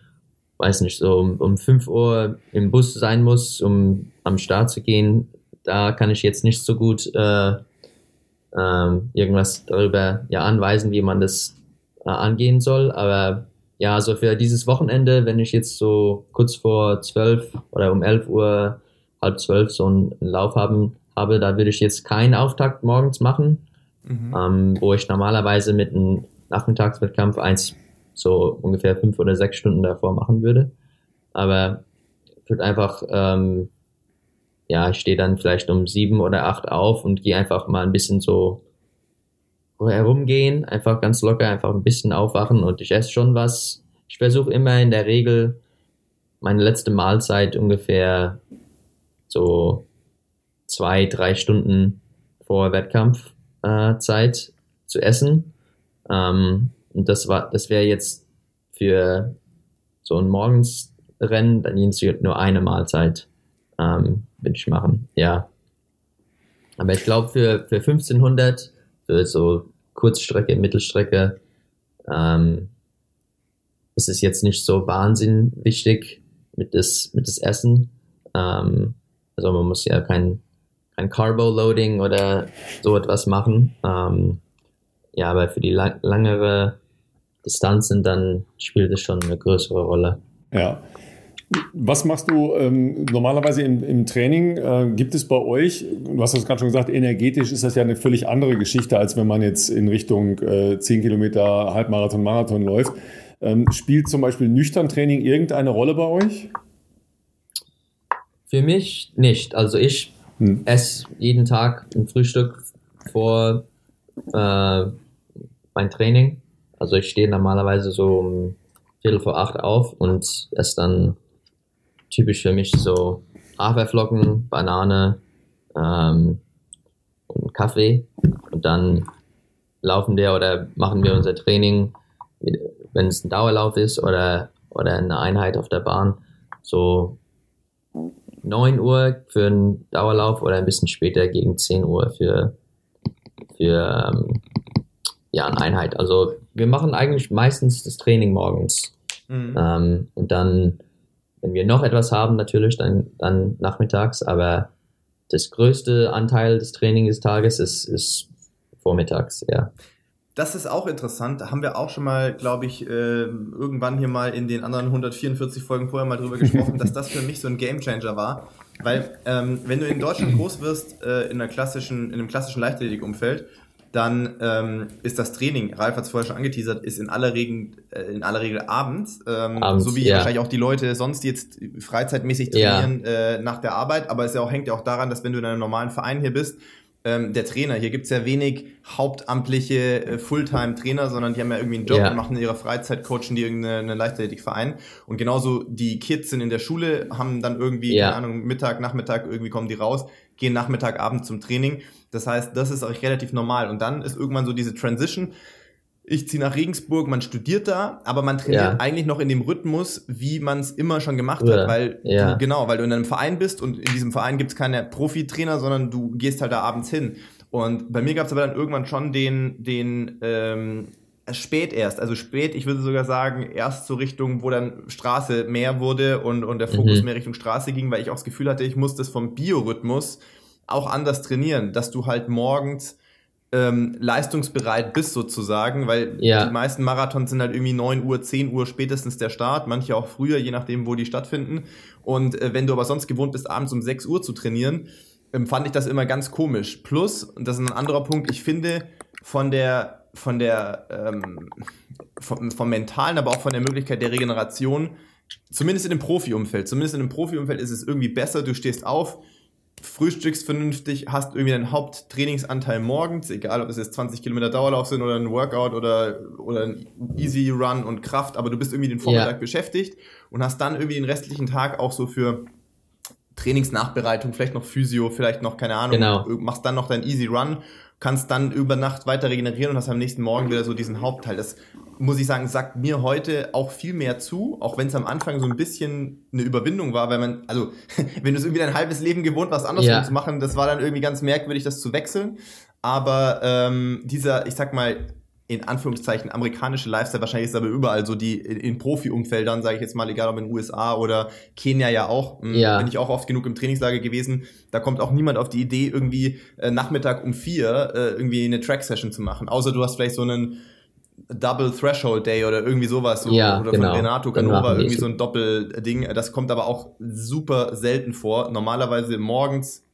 weiß nicht, so um, um 5 Uhr im Bus sein muss, um am Start zu gehen. Da kann ich jetzt nicht so gut äh, äh, irgendwas darüber ja, anweisen, wie man das äh, angehen soll. Aber ja, also für dieses Wochenende, wenn ich jetzt so kurz vor 12 oder um 11 Uhr, halb 12 so einen Lauf haben, habe, da würde ich jetzt keinen Auftakt morgens machen mhm. ähm, wo ich normalerweise mit einem Nachmittagswettkampf eins so ungefähr fünf oder sechs Stunden davor machen würde. Aber ich würde einfach, ähm, ja, ich stehe dann vielleicht um sieben oder acht auf und gehe einfach mal ein bisschen so herumgehen, einfach ganz locker, einfach ein bisschen aufwachen und ich esse schon was. Ich versuche immer in der Regel meine letzte Mahlzeit ungefähr so zwei, drei Stunden vor Wettkampf äh, Zeit zu essen. Ähm, und das war, das wäre jetzt für so ein Morgensrennen dann nur eine Mahlzeit ähm, würde ich machen. Ja. Aber ich glaube für, für 1500, für so Kurzstrecke, Mittelstrecke, ähm, ist es jetzt nicht so wahnsinnig wichtig mit das, mit das Essen. Ähm, also man muss ja kein kein Carbo-Loading oder so etwas machen. Ähm, ja, aber für die lang langere Distanzen dann spielt es schon eine größere Rolle. Ja. Was machst du ähm, normalerweise im, im Training? Äh, gibt es bei euch, du hast das gerade schon gesagt, energetisch ist das ja eine völlig andere Geschichte, als wenn man jetzt in Richtung äh, 10 Kilometer Halbmarathon, Marathon läuft. Ähm, spielt zum Beispiel nüchtern Training irgendeine Rolle bei euch? Für mich nicht. Also ich hm. esse jeden Tag ein Frühstück vor äh, mein Training. Also ich stehe normalerweise so um Viertel vor acht auf und esse dann typisch für mich so Haferflocken, Banane ähm, und Kaffee. Und dann laufen wir oder machen wir unser Training, wenn es ein Dauerlauf ist oder, oder eine Einheit auf der Bahn, so 9 Uhr für einen Dauerlauf oder ein bisschen später gegen 10 Uhr für, für ähm, ja, eine Einheit. Also wir machen eigentlich meistens das Training morgens. Mhm. Ähm, und dann, wenn wir noch etwas haben, natürlich, dann, dann nachmittags, aber das größte Anteil des Trainingstages ist, ist vormittags, ja. Das ist auch interessant. Da haben wir auch schon mal, glaube ich, äh, irgendwann hier mal in den anderen 144 Folgen vorher mal drüber gesprochen, dass das für mich so ein Gamechanger war. Weil ähm, wenn du in Deutschland groß wirst, äh, in, einer klassischen, in einem klassischen Leichtathletikumfeld, dann ähm, ist das Training, Ralf hat es vorher schon angeteasert, ist in aller Regel, äh, in aller Regel abends, ähm, abends so wie ja. wahrscheinlich auch die Leute sonst jetzt freizeitmäßig trainieren ja. äh, nach der Arbeit, aber es ja auch, hängt ja auch daran, dass wenn du in einem normalen Verein hier bist, ähm, der Trainer. Hier gibt's ja wenig hauptamtliche äh, Fulltime-Trainer, sondern die haben ja irgendwie einen Job ja. und machen in ihrer Freizeit, coachen die irgendeinen Leichtathletikverein. Und genauso die Kids sind in der Schule, haben dann irgendwie, ja. keine Ahnung, Mittag, Nachmittag, irgendwie kommen die raus, gehen Nachmittag, Abend zum Training. Das heißt, das ist auch relativ normal. Und dann ist irgendwann so diese Transition, ich ziehe nach Regensburg, man studiert da, aber man trainiert ja. eigentlich noch in dem Rhythmus, wie man es immer schon gemacht ja. hat, weil ja. du, genau, weil du in einem Verein bist und in diesem Verein gibt es keine Profitrainer, sondern du gehst halt da abends hin. Und bei mir gab es aber dann irgendwann schon den, den ähm, spät erst, also spät, ich würde sogar sagen, erst so Richtung, wo dann Straße mehr wurde und, und der Fokus mhm. mehr Richtung Straße ging, weil ich auch das Gefühl hatte, ich muss das vom Biorhythmus auch anders trainieren, dass du halt morgens ähm, leistungsbereit bist sozusagen, weil ja. die meisten Marathons sind halt irgendwie 9 Uhr, 10 Uhr spätestens der Start, manche auch früher, je nachdem, wo die stattfinden. Und äh, wenn du aber sonst gewohnt bist, abends um 6 Uhr zu trainieren, ähm, fand ich das immer ganz komisch. Plus, und das ist ein anderer Punkt, ich finde von der von der ähm, vom, vom mentalen, aber auch von der Möglichkeit der Regeneration, zumindest in dem Profi-Umfeld, zumindest in dem Profi-Umfeld ist es irgendwie besser, du stehst auf, frühstückst vernünftig, hast irgendwie einen Haupttrainingsanteil morgens, egal ob es jetzt 20 Kilometer Dauerlauf sind oder ein Workout oder, oder ein Easy Run und Kraft, aber du bist irgendwie den Vormittag ja. beschäftigt und hast dann irgendwie den restlichen Tag auch so für Trainingsnachbereitung, vielleicht noch Physio, vielleicht noch, keine Ahnung, genau. machst dann noch dein Easy Run, kannst dann über Nacht weiter regenerieren und hast am nächsten Morgen wieder so diesen Hauptteil. Das muss ich sagen, sagt mir heute auch viel mehr zu, auch wenn es am Anfang so ein bisschen eine Überwindung war, weil man, also wenn du es irgendwie dein halbes Leben gewohnt warst, andersrum ja. zu machen, das war dann irgendwie ganz merkwürdig, das zu wechseln. Aber ähm, dieser, ich sag mal, in Anführungszeichen amerikanische Lifestyle, wahrscheinlich ist aber überall so die in Profi-Umfeldern, sage ich jetzt mal, egal ob in den USA oder Kenia ja auch, hm, ja. bin ich auch oft genug im Trainingslager gewesen, da kommt auch niemand auf die Idee, irgendwie äh, Nachmittag um vier äh, irgendwie eine Track-Session zu machen, außer du hast vielleicht so einen Double Threshold Day oder irgendwie sowas so, ja, oder genau. von Renato Canova irgendwie so ein Doppelding. Das kommt aber auch super selten vor. Normalerweise morgens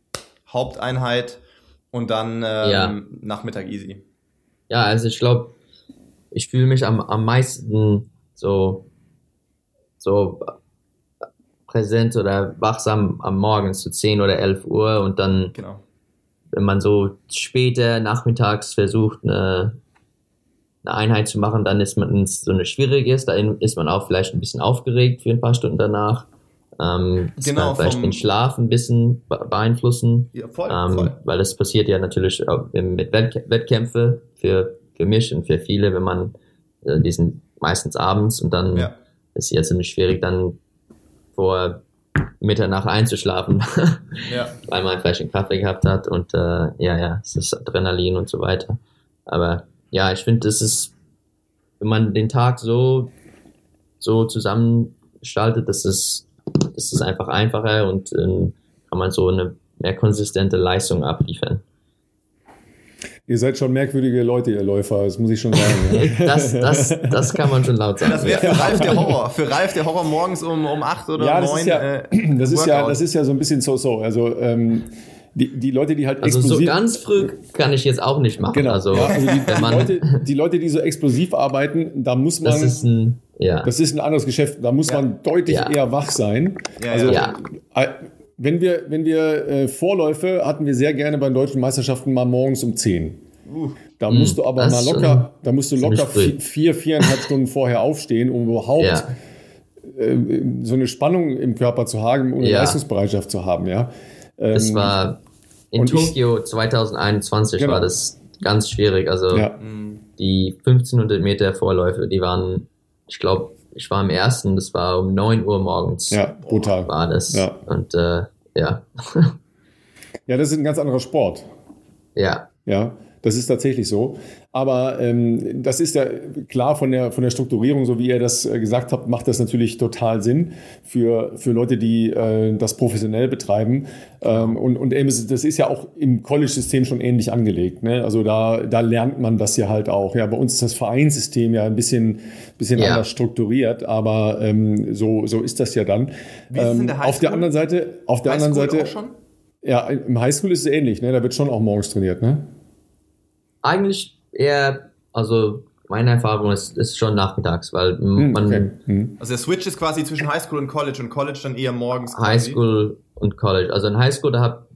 Haupteinheit und dann ähm, ja. Nachmittag easy. Ja, also ich glaube, ich fühle mich am, am meisten so, so präsent oder wachsam am Morgen zu 10 oder 11 Uhr und dann, genau. wenn man so später nachmittags versucht, eine, eine Einheit zu machen, dann ist man so eine schwierige ist, da ist man auch vielleicht ein bisschen aufgeregt für ein paar Stunden danach. Ähm, das genau, kann vielleicht den Schlaf ein bisschen beeinflussen, ja, voll, ähm, voll. weil das passiert ja natürlich mit Wettkämpfe für, für mich und für viele, wenn man, äh, die sind meistens abends und dann ja. ist es jetzt ziemlich schwierig, dann vor Mitternacht einzuschlafen, ja. weil man vielleicht einen Kaffee gehabt hat und äh, ja, ja, es ist Adrenalin und so weiter. Aber ja, ich finde, das ist, wenn man den Tag so, so zusammengestaltet, dass es ist es einfach einfacher und äh, kann man so eine mehr konsistente Leistung abliefern. Ihr seid schon merkwürdige Leute, ihr Läufer, das muss ich schon sagen. Ja. das, das, das kann man schon laut sagen. Das wäre für Ralf der Horror. Für Ralf der Horror morgens um, um 8 oder ja, 9. Das ist ja, äh, das, ist ja, das ist ja so ein bisschen so-so. Also ähm, die, die Leute, die halt also explosiv... Also so ganz früh kann ich jetzt auch nicht machen. Genau. Also, ja, also die, die, Leute, die Leute, die so explosiv arbeiten, da muss man... Das ist ein, ja. das ist ein anderes Geschäft. Da muss ja. man deutlich ja. eher wach sein. also, äh, Wenn wir, wenn wir äh, Vorläufe hatten wir sehr gerne bei den deutschen Meisterschaften mal morgens um 10. Uh, da musst du aber mal locker, da musst du locker vier, viereinhalb Stunden vorher aufstehen, um überhaupt ja. äh, so eine Spannung im Körper zu haben und eine ja. Leistungsbereitschaft zu haben, ja. Das ähm, war in Tokio ich, 2021 genau. war das ganz schwierig. Also ja. die 1500 Meter Vorläufe, die waren, ich glaube, ich war im ersten, das war um 9 Uhr morgens. Ja, brutal. War das. Ja. Und äh, ja. ja, das ist ein ganz anderer Sport. Ja. Ja. Das ist tatsächlich so. Aber ähm, das ist ja klar von der, von der Strukturierung, so wie ihr das äh, gesagt habt, macht das natürlich total Sinn für, für Leute, die äh, das professionell betreiben. Ähm, und, und eben, das ist ja auch im College-System schon ähnlich angelegt. Ne? Also da, da lernt man das ja halt auch. Ja, bei uns ist das Vereinssystem ja ein bisschen, bisschen ja. anders strukturiert, aber ähm, so, so ist das ja dann. Ähm, der auf der anderen Seite, auf der anderen Seite. Ja, im Highschool ist es ähnlich, ne? Da wird schon auch morgens trainiert, ne? eigentlich eher, also meine Erfahrung ist, ist schon nachmittags, weil hm, man. Okay. Hm. Also der Switch ist quasi zwischen Highschool und College und College dann eher morgens. Highschool und College. Also in Highschool, da hab,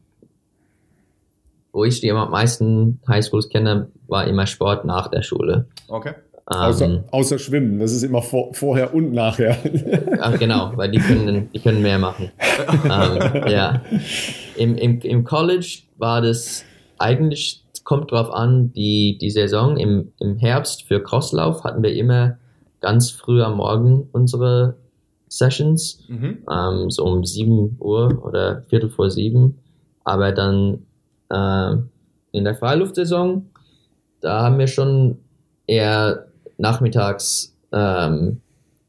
wo ich die am meisten Highschools kenne, war immer Sport nach der Schule. Okay. Ähm, außer, außer, Schwimmen, das ist immer vor, vorher und nachher. Ach, genau, weil die können, die können mehr machen. ähm, ja. Im, im, Im College war das eigentlich es kommt drauf an, die, die Saison im, im Herbst für Crosslauf hatten wir immer ganz früh am Morgen unsere Sessions, mhm. ähm, so um 7 Uhr oder Viertel vor sieben. Aber dann äh, in der Freiluftsaison, da haben wir schon eher nachmittags ähm,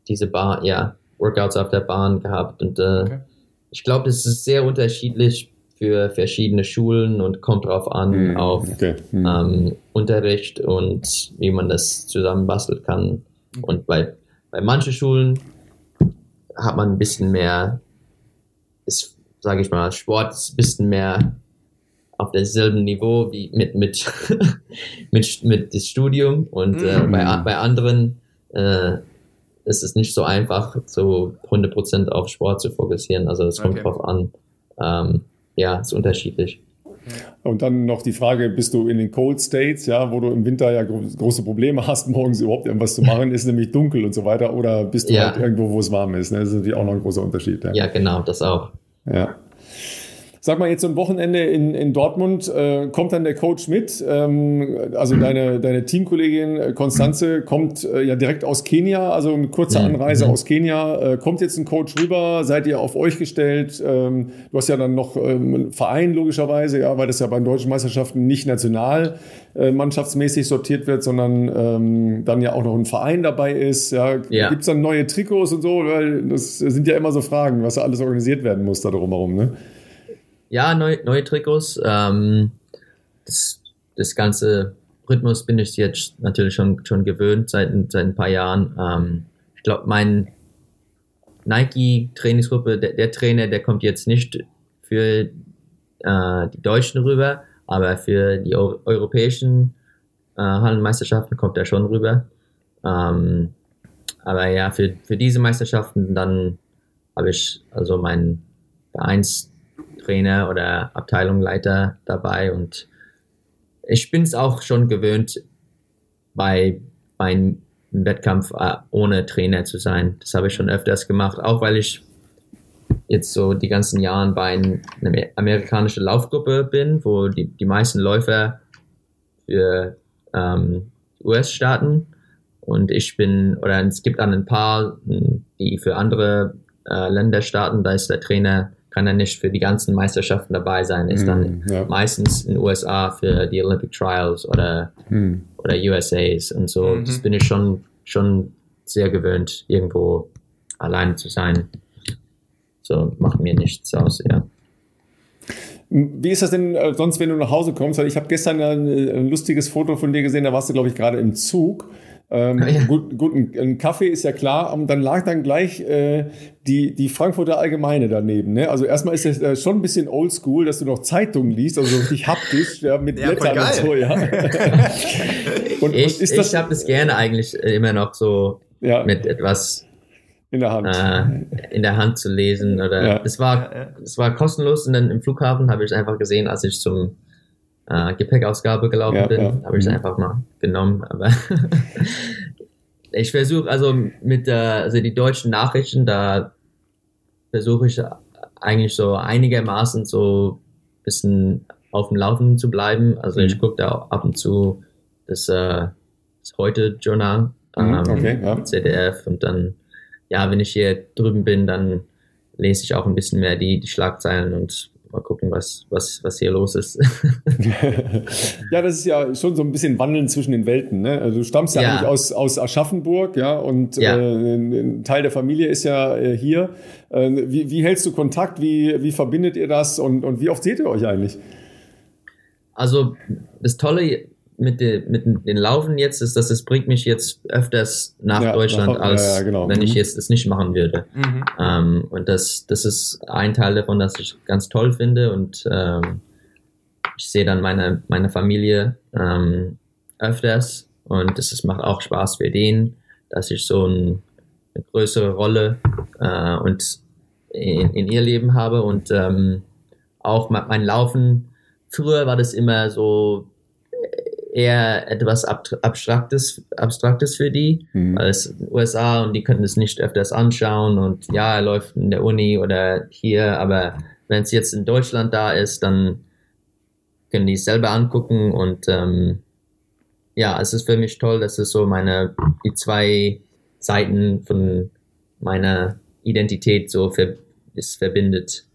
diese Bahn, ja, Workouts auf der Bahn gehabt. Und äh, okay. ich glaube, das ist sehr unterschiedlich für verschiedene Schulen und kommt drauf an mhm. auf okay. mhm. ähm, Unterricht und wie man das zusammenbasteln kann. Und bei, bei manchen Schulen hat man ein bisschen mehr, ist, sage ich mal, Sport ist ein bisschen mehr auf derselben Niveau wie mit, mit, mit, mit das Studium und äh, mhm. bei, bei anderen äh, ist es nicht so einfach, so 100% auf Sport zu fokussieren. Also es kommt okay. drauf an. Ähm, ja, ist unterschiedlich. Und dann noch die Frage, bist du in den Cold States, ja, wo du im Winter ja große Probleme hast, morgens überhaupt irgendwas zu machen, ist nämlich dunkel und so weiter, oder bist du ja. halt irgendwo, wo es warm ist? Ne? Das ist natürlich auch noch ein großer Unterschied. Ja, ja genau, das auch. Ja. Sag mal, jetzt so ein Wochenende in, in Dortmund, äh, kommt dann der Coach mit? Ähm, also deine, deine Teamkollegin Konstanze kommt äh, ja direkt aus Kenia, also mit kurzer mhm. Anreise mhm. aus Kenia. Äh, kommt jetzt ein Coach rüber? Seid ihr auf euch gestellt? Ähm, du hast ja dann noch ähm, einen Verein logischerweise, ja, weil das ja bei den deutschen Meisterschaften nicht national äh, mannschaftsmäßig sortiert wird, sondern ähm, dann ja auch noch ein Verein dabei ist. Ja. ja. Gibt es dann neue Trikots und so? Weil das sind ja immer so Fragen, was da alles organisiert werden muss da drumherum. Ne? Ja, neu, neue Trikots. Ähm, das, das ganze Rhythmus bin ich jetzt natürlich schon, schon gewöhnt seit, seit ein paar Jahren. Ähm, ich glaube, mein Nike-Trainingsgruppe, der, der, Trainer, der kommt jetzt nicht für äh, die Deutschen rüber, aber für die Euro europäischen äh, Hallenmeisterschaften kommt er schon rüber. Ähm, aber ja, für, für diese Meisterschaften dann habe ich also mein Vereins Trainer oder Abteilungsleiter dabei. Und ich bin es auch schon gewöhnt, bei, bei einem Wettkampf äh, ohne Trainer zu sein. Das habe ich schon öfters gemacht, auch weil ich jetzt so die ganzen Jahre bei einer amerikanischen Laufgruppe bin, wo die, die meisten Läufer für ähm, US-Staaten und ich bin, oder es gibt dann ein paar, die für andere äh, Länder starten, da ist der Trainer kann er nicht für die ganzen Meisterschaften dabei sein, ist dann mm, ja. meistens in den USA für die Olympic Trials oder, mm. oder USAs und so. Mhm. Das bin ich schon, schon sehr gewöhnt, irgendwo alleine zu sein. So macht mir nichts aus, ja. Wie ist das denn äh, sonst, wenn du nach Hause kommst? Weil ich habe gestern ein, ein lustiges Foto von dir gesehen, da warst du, glaube ich, gerade im Zug. Ähm, ja. gut, gut, ein, Kaffee ist ja klar, und dann lag dann gleich äh, die, die Frankfurter Allgemeine daneben. Ne? Also erstmal ist es äh, schon ein bisschen oldschool, dass du noch Zeitungen liest, also richtig haptisch, ja, mit ja, Blättern und so, ja. und, ich und ich habe das gerne eigentlich immer noch so ja. mit etwas in der Hand. Äh, in der Hand zu lesen. Oder ja. es war, es war kostenlos und dann im Flughafen habe ich es einfach gesehen, als ich zum äh, Gepäckausgabe gelaufen ja, bin, ja. habe ich es mhm. einfach mal genommen. Aber ich versuche also mit der, also die deutschen Nachrichten, da versuche ich eigentlich so einigermaßen so ein bisschen auf dem Laufenden zu bleiben. Also mhm. ich gucke da ab und zu das, äh, das Heute-Journal, mhm, ähm, okay, ja. ZDF und dann, ja, wenn ich hier drüben bin, dann lese ich auch ein bisschen mehr die, die Schlagzeilen und mal gucken, was, was, was hier los ist. ja, das ist ja schon so ein bisschen Wandeln zwischen den Welten. Ne? Also du stammst ja, ja. eigentlich aus, aus Aschaffenburg, ja, und ja. Äh, ein Teil der Familie ist ja äh, hier. Äh, wie, wie hältst du Kontakt? Wie, wie verbindet ihr das und, und wie oft seht ihr euch eigentlich? Also das Tolle mit, de, mit den Laufen jetzt ist, dass es bringt mich jetzt öfters nach ja, Deutschland, nach, als ja, ja, genau. wenn ich mhm. jetzt es nicht machen würde. Mhm. Ähm, und das, das ist ein Teil davon, das ich ganz toll finde und ähm, ich sehe dann meine, meine Familie ähm, öfters und es macht auch Spaß für den, dass ich so ein, eine größere Rolle äh, und in, in, ihr Leben habe und ähm, auch mein Laufen. Früher war das immer so eher etwas Abstraktes, Abstraktes für die, mhm. weil es USA und die können es nicht öfters anschauen und ja, er läuft in der Uni oder hier, aber wenn es jetzt in Deutschland da ist, dann können die selber angucken und ähm, ja, es ist für mich toll, dass es so meine, die zwei Seiten von meiner Identität so ver, ist verbindet.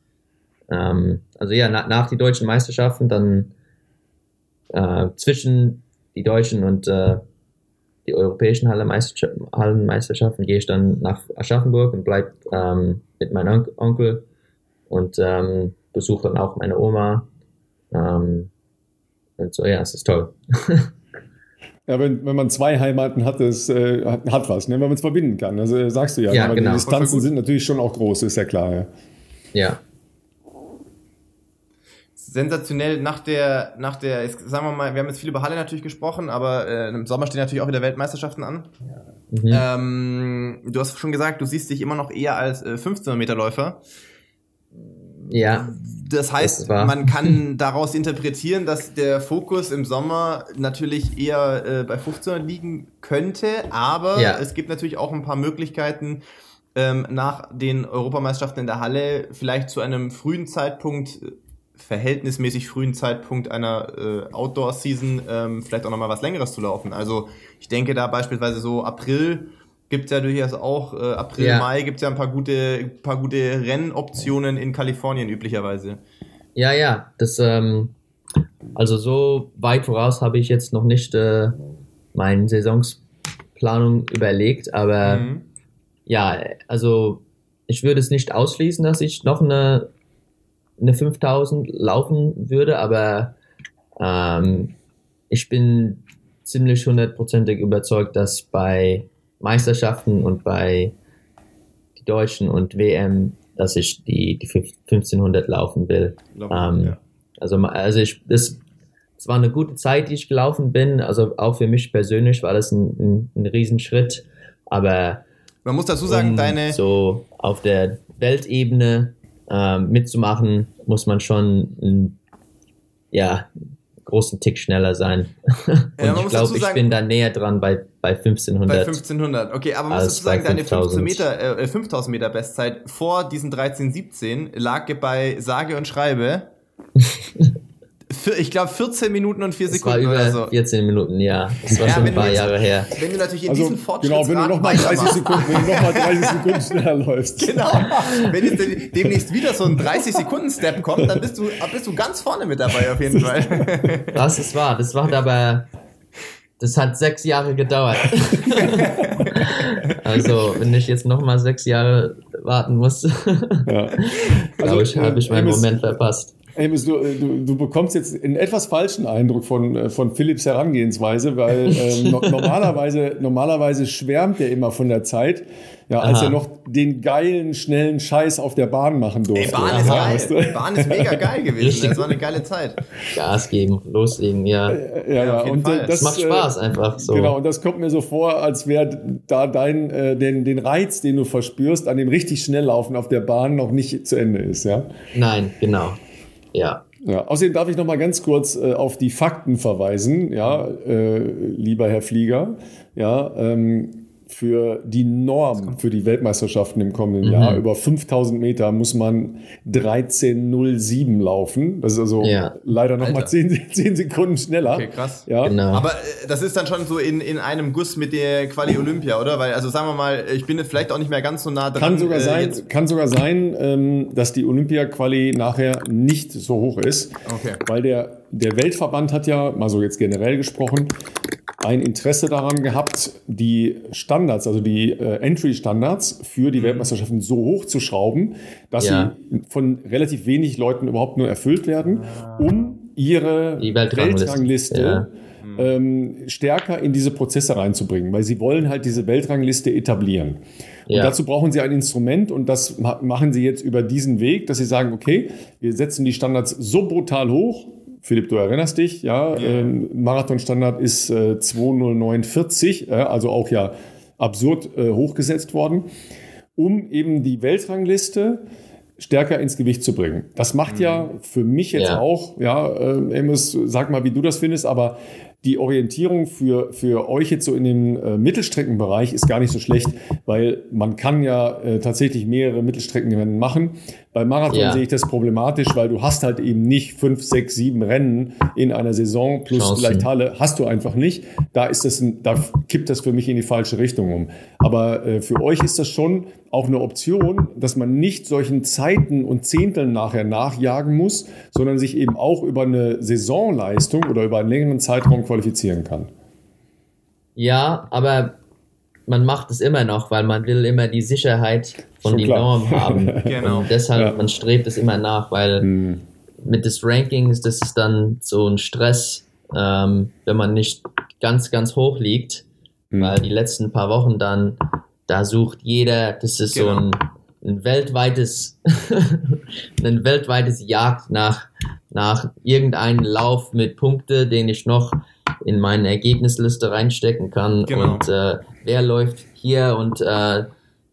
Ähm, also ja, na, nach die deutschen Meisterschaften, dann äh, zwischen die deutschen und äh, die europäischen Hallenmeisterschaften gehe ich dann nach Aschaffenburg und bleibe ähm, mit meinem Onkel und ähm, besuche dann auch meine Oma. Ähm, und so, ja, es ist toll. Ja, wenn, wenn man zwei Heimaten hat, das äh, hat, was, ne? wenn man es verbinden kann. Also äh, sagst du ja, ja aber genau. die Distanzen sind natürlich schon auch groß, ist ja klar. Ja. ja. Sensationell nach der, nach der, sagen wir mal, wir haben jetzt viel über Halle natürlich gesprochen, aber äh, im Sommer stehen natürlich auch wieder Weltmeisterschaften an. Mhm. Ähm, du hast schon gesagt, du siehst dich immer noch eher als äh, 15 Meter Läufer. Ja. Das heißt, das man kann daraus interpretieren, dass der Fokus im Sommer natürlich eher äh, bei 15 liegen könnte, aber ja. es gibt natürlich auch ein paar Möglichkeiten, ähm, nach den Europameisterschaften in der Halle vielleicht zu einem frühen Zeitpunkt, verhältnismäßig frühen Zeitpunkt einer äh, Outdoor-Season ähm, vielleicht auch nochmal was Längeres zu laufen. Also ich denke da beispielsweise so April gibt es ja durchaus auch, äh, April, ja. Mai gibt es ja ein paar gute, paar gute Rennoptionen in Kalifornien üblicherweise. Ja, ja, das, ähm, also so weit voraus habe ich jetzt noch nicht äh, meine Saisonsplanung überlegt, aber mhm. ja, also ich würde es nicht ausschließen, dass ich noch eine, eine 5000 laufen würde, aber ähm, ich bin ziemlich hundertprozentig überzeugt, dass bei Meisterschaften und bei die Deutschen und WM, dass ich die, die 1500 laufen will. ähm, ja. Also, also ich, das, es war eine gute Zeit, die ich gelaufen bin. Also auch für mich persönlich war das ein, ein, ein Riesenschritt. Aber man muss dazu sagen, um deine so auf der Weltebene äh, mitzumachen, muss man schon ja großen Tick schneller sein. und ja, ich glaube, ich bin da näher dran bei, bei 1500. Bei 1500, okay, aber man muss dazu sagen, deine 15 Meter, äh, 5000 Meter Bestzeit vor diesen 1317 lag bei sage und schreibe ich glaube 14 Minuten und 4 das Sekunden war über oder so. 14 Minuten, ja. Das war ja, schon ein paar jetzt, Jahre her. Wenn du natürlich in also, diesen Fortschritt Genau, wenn du nochmal 30 Sekunden, wenn du noch mal 30 Sekunden schneller läufst. Genau. Wenn jetzt demnächst wieder so ein 30 Sekunden Step kommt, dann bist du, bist du ganz vorne mit dabei auf jeden Fall. Das ist wahr. Das war aber das hat sechs Jahre gedauert. also, wenn ich jetzt nochmal sechs Jahre warten muss, ja. also, glaube ich, habe ich meinen Moment verpasst. Amos, du, du, du, bekommst jetzt einen etwas falschen Eindruck von, äh, von Philips Herangehensweise, weil äh, no, normalerweise, normalerweise schwärmt er immer von der Zeit, ja, als Aha. er noch den geilen, schnellen Scheiß auf der Bahn machen durfte. Ey, Bahn ist Aha, geil. Weißt du? Bahn ist mega geil gewesen. Das war eine geile Zeit. Gas geben, loslegen, ja. Ja, ja, ja und Fall. das macht Spaß äh, einfach so. Genau, und das kommt mir so vor, als wäre da dein, äh, den, den Reiz, den du verspürst, an dem richtig schnell laufen auf der Bahn noch nicht zu Ende ist, ja? Nein, genau. Ja. Ja, außerdem darf ich noch mal ganz kurz äh, auf die Fakten verweisen, ja, äh, lieber Herr Flieger. Ja, ähm, für die Norm für die Weltmeisterschaften im kommenden mhm. Jahr. Über 5000 Meter muss man 13.07 laufen. Das ist also ja. leider noch Alter. mal 10, 10, Sekunden schneller. Okay, krass. Ja. Genau. Aber äh, das ist dann schon so in, in einem Guss mit der Quali Olympia, oder? Weil, also sagen wir mal, ich bin jetzt vielleicht auch nicht mehr ganz so nah dran. Kann sogar äh, sein, kann sogar sein ähm, dass die Olympia-Quali nachher nicht so hoch ist. Okay. Weil der, der Weltverband hat ja, mal so jetzt generell gesprochen, ein Interesse daran gehabt, die Standards, also die äh, Entry-Standards für die mhm. Weltmeisterschaften so hoch zu schrauben, dass ja. sie von relativ wenig Leuten überhaupt nur erfüllt werden, ah. um ihre Weltrangliste, ja. ähm, stärker in diese Prozesse reinzubringen, weil sie wollen halt diese Weltrangliste etablieren. Und ja. dazu brauchen sie ein Instrument und das machen sie jetzt über diesen Weg, dass sie sagen, okay, wir setzen die Standards so brutal hoch, Philipp, du erinnerst dich, ja, ja. Äh, Marathonstandard ist äh, 2049, äh, also auch ja absurd äh, hochgesetzt worden, um eben die Weltrangliste stärker ins Gewicht zu bringen. Das macht mhm. ja für mich jetzt ja. auch, ja, äh, Amos, sag mal, wie du das findest, aber die Orientierung für, für euch jetzt so in dem äh, Mittelstreckenbereich ist gar nicht so schlecht, weil man kann ja äh, tatsächlich mehrere Mittelstreckenrennen machen. Beim Marathon ja. sehe ich das problematisch, weil du hast halt eben nicht fünf, sechs, sieben Rennen in einer Saison plus Chancen. vielleicht Halle. Hast du einfach nicht. Da ist das, ein, da kippt das für mich in die falsche Richtung um. Aber äh, für euch ist das schon auch eine Option, dass man nicht solchen Zeiten und Zehnteln nachher nachjagen muss, sondern sich eben auch über eine Saisonleistung oder über einen längeren Zeitraum qualifizieren kann. Ja, aber man macht es immer noch, weil man will immer die Sicherheit von den Normen haben. genau. Und deshalb, ja. man strebt es immer nach, weil hm. mit des Rankings, das ist dann so ein Stress, ähm, wenn man nicht ganz, ganz hoch liegt, hm. weil die letzten paar Wochen dann, da sucht jeder, das ist genau. so ein, ein weltweites, ein weltweites Jagd nach, nach irgendeinem Lauf mit Punkte, den ich noch in meine Ergebnisliste reinstecken kann. Genau. Und äh, wer läuft hier und äh,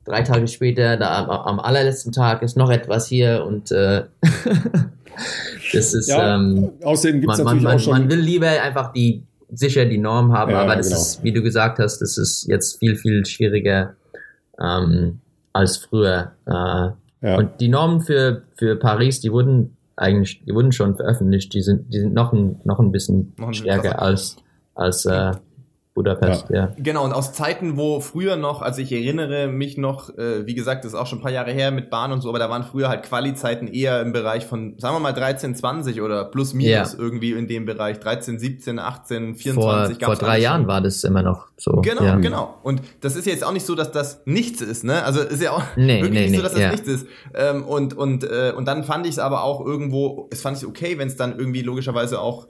drei Tage später, da am, am, allerletzten Tag ist noch etwas hier und äh, das ist ja, ähm, außerdem gibt's man, natürlich man, auch schon man will lieber einfach die sicher die Norm haben, ja, aber das genau. ist, wie du gesagt hast, das ist jetzt viel, viel schwieriger ähm, als früher. Äh, ja. Und die Normen für, für Paris, die wurden eigentlich, die wurden schon veröffentlicht, die sind, die sind noch ein, noch ein bisschen noch ein stärker als, als äh, Budapest, ja. ja. Genau, und aus Zeiten, wo früher noch, also ich erinnere mich noch, äh, wie gesagt, das ist auch schon ein paar Jahre her mit Bahn und so, aber da waren früher halt Quali-Zeiten eher im Bereich von, sagen wir mal 13, 20 oder plus minus ja. irgendwie in dem Bereich, 13, 17, 18, 24. Vor, vor drei Jahren war das immer noch so. Genau, ja. genau. Und das ist jetzt auch nicht so, dass das nichts ist, ne? Also ist ja auch nee, wirklich nee, nicht so, dass das nichts ist. Ähm, und, und, äh, und dann fand ich es aber auch irgendwo, es fand ich okay, wenn es dann irgendwie logischerweise auch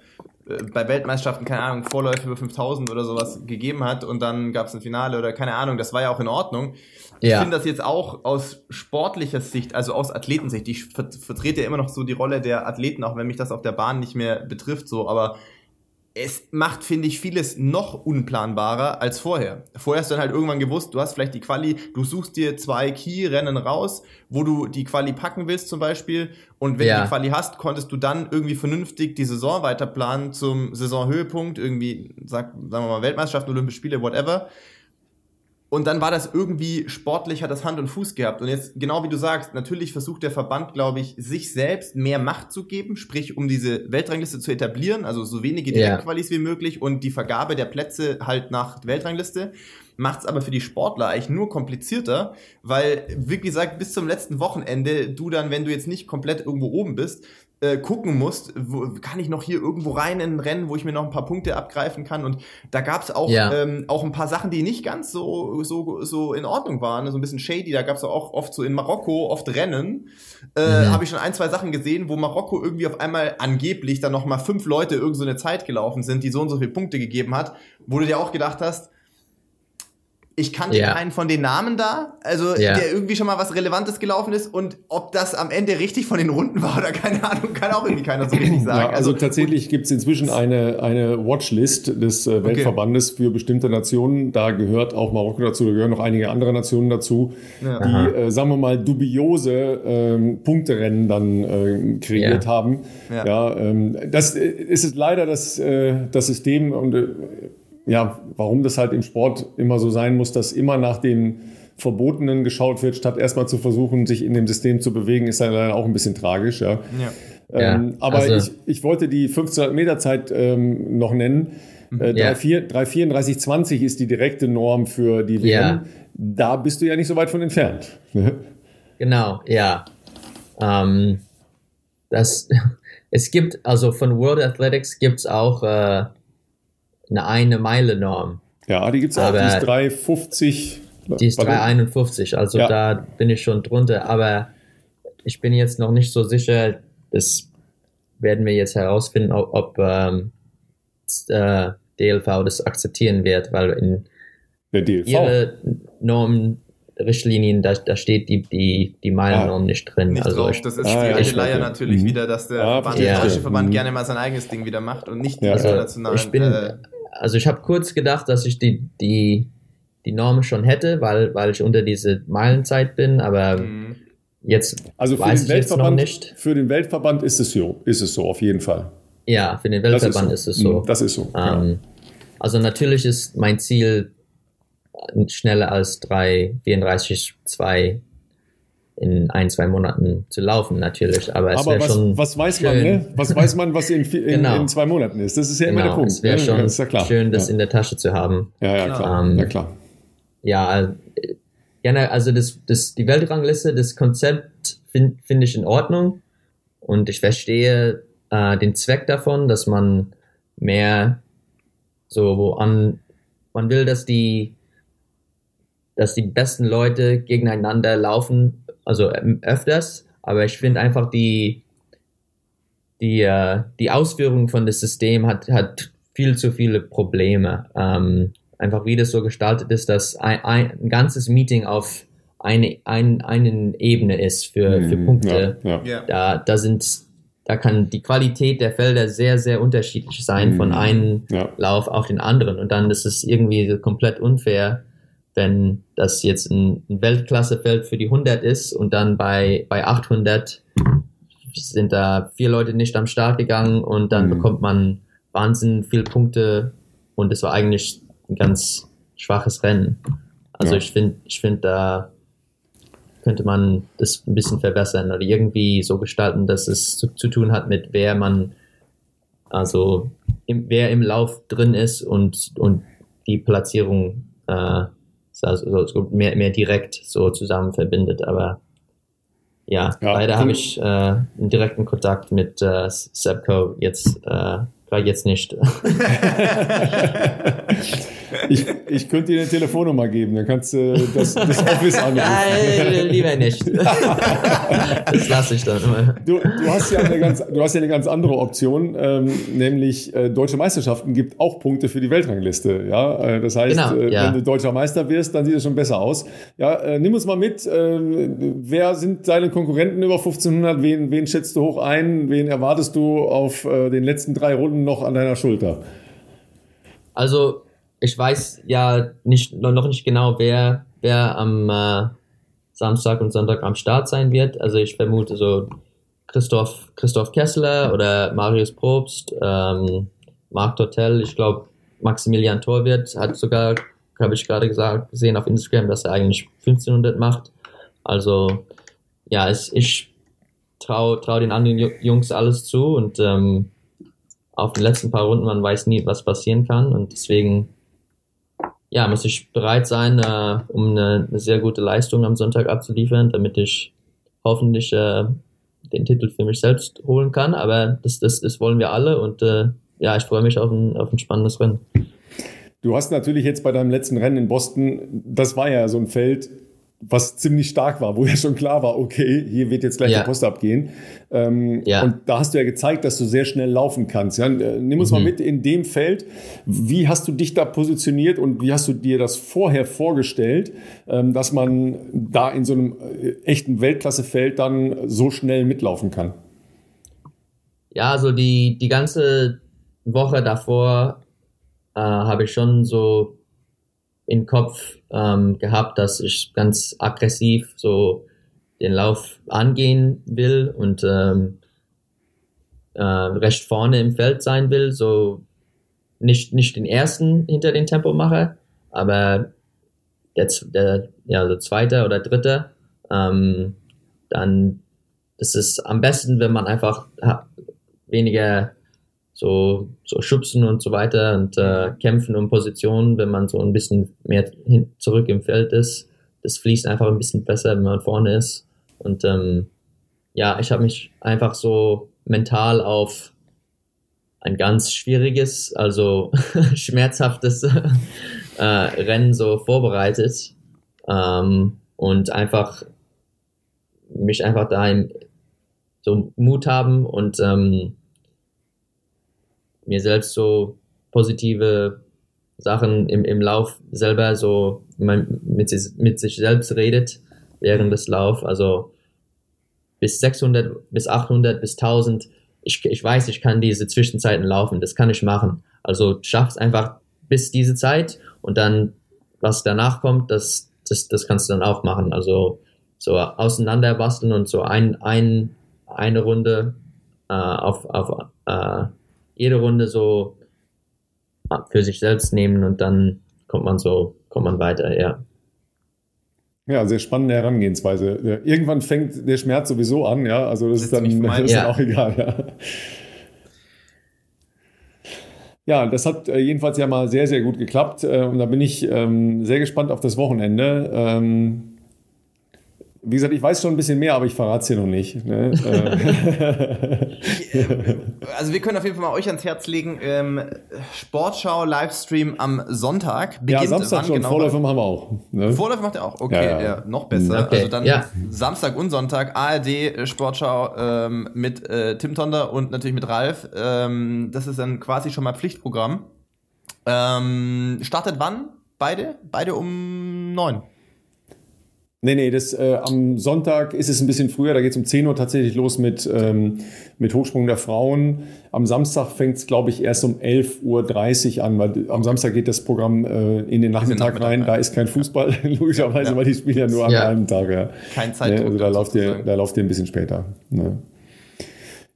bei Weltmeisterschaften, keine Ahnung, Vorläufe über 5000 oder sowas gegeben hat und dann gab es ein Finale oder keine Ahnung, das war ja auch in Ordnung. Ich ja. finde das jetzt auch aus sportlicher Sicht, also aus Athletensicht, ich vertrete ja immer noch so die Rolle der Athleten, auch wenn mich das auf der Bahn nicht mehr betrifft, so, aber es macht, finde ich, vieles noch unplanbarer als vorher. Vorher hast du dann halt irgendwann gewusst, du hast vielleicht die Quali, du suchst dir zwei Key-Rennen raus, wo du die Quali packen willst zum Beispiel. Und wenn ja. du die Quali hast, konntest du dann irgendwie vernünftig die Saison weiterplanen zum Saisonhöhepunkt, irgendwie, sag, sagen wir mal, Weltmeisterschaften, Olympische Spiele, whatever. Und dann war das irgendwie sportlich, hat das Hand und Fuß gehabt. Und jetzt, genau wie du sagst, natürlich versucht der Verband, glaube ich, sich selbst mehr Macht zu geben, sprich, um diese Weltrangliste zu etablieren, also so wenige Direktqualis yeah. wie möglich und die Vergabe der Plätze halt nach Weltrangliste. Macht es aber für die Sportler eigentlich nur komplizierter, weil, wie gesagt, bis zum letzten Wochenende du dann, wenn du jetzt nicht komplett irgendwo oben bist, äh, gucken musst, wo, kann ich noch hier irgendwo rein in ein Rennen, wo ich mir noch ein paar Punkte abgreifen kann. Und da gab es auch, ja. ähm, auch ein paar Sachen, die nicht ganz so, so, so in Ordnung waren, so ein bisschen shady. Da gab es auch oft so in Marokko, oft Rennen. Äh, mhm. Habe ich schon ein, zwei Sachen gesehen, wo Marokko irgendwie auf einmal angeblich dann noch mal fünf Leute irgend so eine Zeit gelaufen sind, die so und so viele Punkte gegeben hat, wo du dir auch gedacht hast, ich kannte ja. keinen von den Namen da, also ja. der irgendwie schon mal was Relevantes gelaufen ist und ob das am Ende richtig von den Runden war oder keine Ahnung, kann auch irgendwie keiner so richtig sagen. Ja, also, also tatsächlich gibt es inzwischen eine, eine Watchlist des äh, Weltverbandes okay. für bestimmte Nationen. Da gehört auch Marokko dazu, da gehören noch einige andere Nationen dazu, die, äh, sagen wir mal, dubiose ähm, Punkterennen dann äh, kreiert haben. Ja, ähm, das äh, ist leider das, äh, das System und äh, ja, warum das halt im Sport immer so sein muss, dass immer nach dem Verbotenen geschaut wird, statt erstmal zu versuchen, sich in dem System zu bewegen, ist ja leider auch ein bisschen tragisch. Ja. ja. Ähm, ja aber also, ich, ich wollte die 1500 Meter Zeit ähm, noch nennen. Mhm. Äh, ja. 334,20 ist die direkte Norm für die WM. Ja. Da bist du ja nicht so weit von entfernt. genau, ja. Ähm, das, es gibt, also von World Athletics gibt es auch äh, eine eine Meile Norm. Ja, die gibt es auch, die ist 350. Die ist 351, also ja. da bin ich schon drunter, aber ich bin jetzt noch nicht so sicher, das werden wir jetzt herausfinden, ob, ob ähm, äh, DLV das akzeptieren wird, weil in ihre Normen Richtlinien, da, da steht die, die, die Meilennorm ah, nicht drin. Nicht also drauf. Das ist ah, die alte Leier natürlich mhm. wieder, dass der, ah, Verband, der deutsche Verband mhm. gerne mal sein eigenes Ding wieder macht und nicht die also, internationalen. Ich bin, äh, also ich habe kurz gedacht, dass ich die, die, die Norm schon hätte, weil, weil ich unter diese Meilenzeit bin, aber mhm. jetzt also für weiß den ich Weltverband, jetzt noch nicht. Für den Weltverband ist es so, ist es so auf jeden Fall. Ja, für den Weltverband ist, so. ist, es so. Mhm, das ist so. Ähm, ja. Also natürlich ist mein Ziel schneller als 3,34,2 in ein, zwei Monaten zu laufen, natürlich. Aber es wäre schon. Was weiß man, ne? Was weiß man, was in, in, genau. in, zwei Monaten ist? Das ist ja genau. immer der genau, Punkt. Es wäre ne? schon ja schön, das ja. in der Tasche zu haben. Ja, ja, klar. Ähm, ja, klar. Ja, gerne, also das, das, die Weltrangliste, das Konzept finde find ich in Ordnung. Und ich verstehe äh, den Zweck davon, dass man mehr so wo an, man will, dass die, dass die besten Leute gegeneinander laufen also ähm, öfters, aber ich finde einfach die, die, äh, die Ausführung von das System hat, hat viel zu viele Probleme. Ähm, einfach wie das so gestaltet ist, dass ein, ein ganzes Meeting auf eine, ein, einen Ebene ist für, für mhm, Punkte. Ja, ja. Da, da sind da kann die Qualität der Felder sehr, sehr unterschiedlich sein von mhm. einem ja. Lauf auf den anderen. Und dann ist es irgendwie komplett unfair, wenn das jetzt ein, Weltklassefeld für die 100 ist und dann bei, bei 800 sind da vier Leute nicht am Start gegangen und dann mhm. bekommt man wahnsinnig viele Punkte und es war eigentlich ein ganz schwaches Rennen. Also ja. ich finde, ich finde, da könnte man das ein bisschen verbessern oder irgendwie so gestalten, dass es zu, zu tun hat mit wer man, also im, wer im Lauf drin ist und, und die Platzierung äh, also so mehr, mehr direkt so zusammen verbindet. Aber ja, ja leider habe ich äh, einen direkten Kontakt mit äh, Sepco jetzt äh, gerade jetzt nicht. Ich, ich könnte dir eine Telefonnummer geben, dann kannst du das, das Office anrufen. Nein, lieber nicht. Das lasse ich dann immer. Du, du, hast ja eine ganz, du hast ja eine ganz andere Option, ähm, nämlich äh, Deutsche Meisterschaften gibt auch Punkte für die Weltrangliste. Ja? Äh, das heißt, genau, äh, ja. wenn du deutscher Meister wirst, dann sieht es schon besser aus. Ja, äh, nimm uns mal mit, äh, wer sind deine Konkurrenten über 1500? Wen, wen schätzt du hoch ein? Wen erwartest du auf äh, den letzten drei Runden noch an deiner Schulter? Also ich weiß ja nicht, noch nicht genau, wer, wer am äh, Samstag und Sonntag am Start sein wird. Also ich vermute so Christoph, Christoph Kessler oder Marius Probst, ähm, Marc Tortel, ich glaube Maximilian Torwirt hat sogar, habe ich gerade gesagt, gesehen auf Instagram, dass er eigentlich 1500 macht. Also ja, es, ich traue trau den anderen Jungs alles zu und ähm, auf den letzten paar Runden, man weiß nie, was passieren kann und deswegen ja, muss ich bereit sein, äh, um eine, eine, sehr gute Leistung am Sonntag abzuliefern, damit ich hoffentlich äh, den Titel für mich selbst holen kann. Aber das, das, das wollen wir alle und äh, ja, ich freue mich auf ein, auf ein spannendes Rennen. Du hast natürlich jetzt bei deinem letzten Rennen in Boston, das war ja so ein Feld, was ziemlich stark war, wo ja schon klar war, okay, hier wird jetzt gleich ja. der Post abgehen. Ähm, ja. Und da hast du ja gezeigt, dass du sehr schnell laufen kannst. Ja? Äh, nimm uns mhm. mal mit in dem Feld. Wie hast du dich da positioniert und wie hast du dir das vorher vorgestellt, ähm, dass man da in so einem äh, echten Weltklassefeld dann so schnell mitlaufen kann? Ja, also die, die ganze Woche davor äh, habe ich schon so im Kopf ähm, gehabt, dass ich ganz aggressiv so den Lauf angehen will und ähm, äh, recht vorne im Feld sein will, so nicht, nicht den ersten hinter den Tempo mache, aber der, der ja, der zweite oder dritte, ähm, dann ist es am besten, wenn man einfach weniger so, so schubsen und so weiter und äh, kämpfen um Positionen, wenn man so ein bisschen mehr hin, zurück im Feld ist. Das fließt einfach ein bisschen besser, wenn man vorne ist. Und ähm, ja, ich habe mich einfach so mental auf ein ganz schwieriges, also schmerzhaftes äh, Rennen so vorbereitet ähm, und einfach mich einfach da im, so Mut haben und ähm, mir selbst so positive Sachen im, im Lauf selber so mit, mit sich selbst redet während des Lauf. Also bis 600, bis 800, bis 1000. Ich, ich weiß, ich kann diese Zwischenzeiten laufen. Das kann ich machen. Also schaff's einfach bis diese Zeit und dann, was danach kommt, das, das, das kannst du dann auch machen. Also so auseinander basteln und so ein, ein, eine Runde äh, auf, auf äh, jede Runde so für sich selbst nehmen und dann kommt man so, kommt man weiter, ja. Ja, sehr spannende Herangehensweise. Irgendwann fängt der Schmerz sowieso an, ja. Also das, das ist dann, das ist ja. dann auch egal, ja. Ja, das hat äh, jedenfalls ja mal sehr, sehr gut geklappt. Äh, und da bin ich ähm, sehr gespannt auf das Wochenende. Ähm, wie gesagt, ich weiß schon ein bisschen mehr, aber ich verrate es dir noch nicht. Ne? Äh. also wir können auf jeden Fall mal euch ans Herz legen. Ähm, Sportschau Livestream am Sonntag. Beginnt ja, Samstag schon. Genau Vorläufe machen wir auch. Ne? Vorläufe macht ihr auch. Okay, ja, ja. ja noch besser. Okay. Also dann ja. Samstag und Sonntag ARD äh, Sportschau ähm, mit äh, Tim Tonder und natürlich mit Ralf. Ähm, das ist dann quasi schon mal Pflichtprogramm. Ähm, startet wann? Beide? Beide um neun. Nee, nee, das, äh, am Sonntag ist es ein bisschen früher, da geht es um 10 Uhr tatsächlich los mit, ähm, mit Hochsprung der Frauen. Am Samstag fängt es, glaube ich, erst um 11.30 Uhr an, weil am Samstag geht das Programm äh, in den Nachmittag, Nachmittag rein. Ja. Da ist kein Fußball, logischerweise, ja. weil die spielen ja nur am ja. halben Tag. Ja. Kein Zeitdruck. Ne? Also da lauft, ihr, da lauft ihr ein bisschen später. Ne?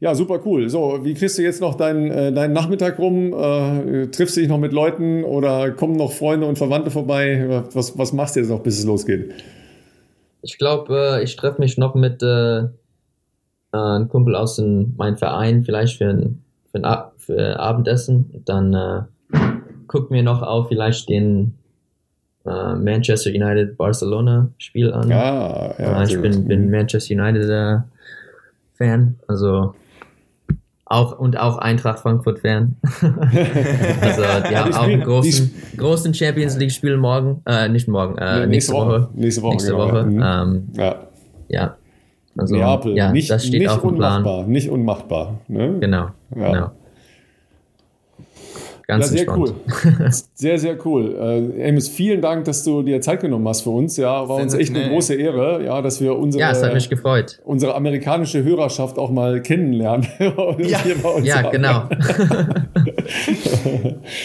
Ja, super cool. So, wie kriegst du jetzt noch deinen, äh, deinen Nachmittag rum? Äh, triffst du dich noch mit Leuten oder kommen noch Freunde und Verwandte vorbei? Was, was machst du jetzt noch, bis es losgeht? Ich glaube, äh, ich treffe mich noch mit äh, einem Kumpel aus dem, meinem Verein, vielleicht für ein, für ein Ab für Abendessen. Dann äh, guck mir noch auch vielleicht den äh, Manchester United Barcelona Spiel an. Ah, ja, äh, ich bin, bin Manchester United äh, Fan, also auch, und auch Eintracht Frankfurt Fan. also die haben auch einen großen, großen Champions League Spiel morgen, äh, nicht morgen, äh, nächste, nächste Woche. Woche. Nächste Woche. Nächste genau. Woche. Mhm. Ähm, ja. ja. Also, Neapel, ja, nicht, das steht nicht auf dem Plan. unmachbar, nicht unmachbar. Ne? Genau, ja. genau. Ganz ja, sehr entspannt. cool. Sehr, sehr cool. Äh, Amos, vielen Dank, dass du dir Zeit genommen hast für uns. Ja, war uns echt eine große Ehre, ja, dass wir unsere, ja, es hat mich gefreut. unsere amerikanische Hörerschaft auch mal kennenlernen. ja, ja genau.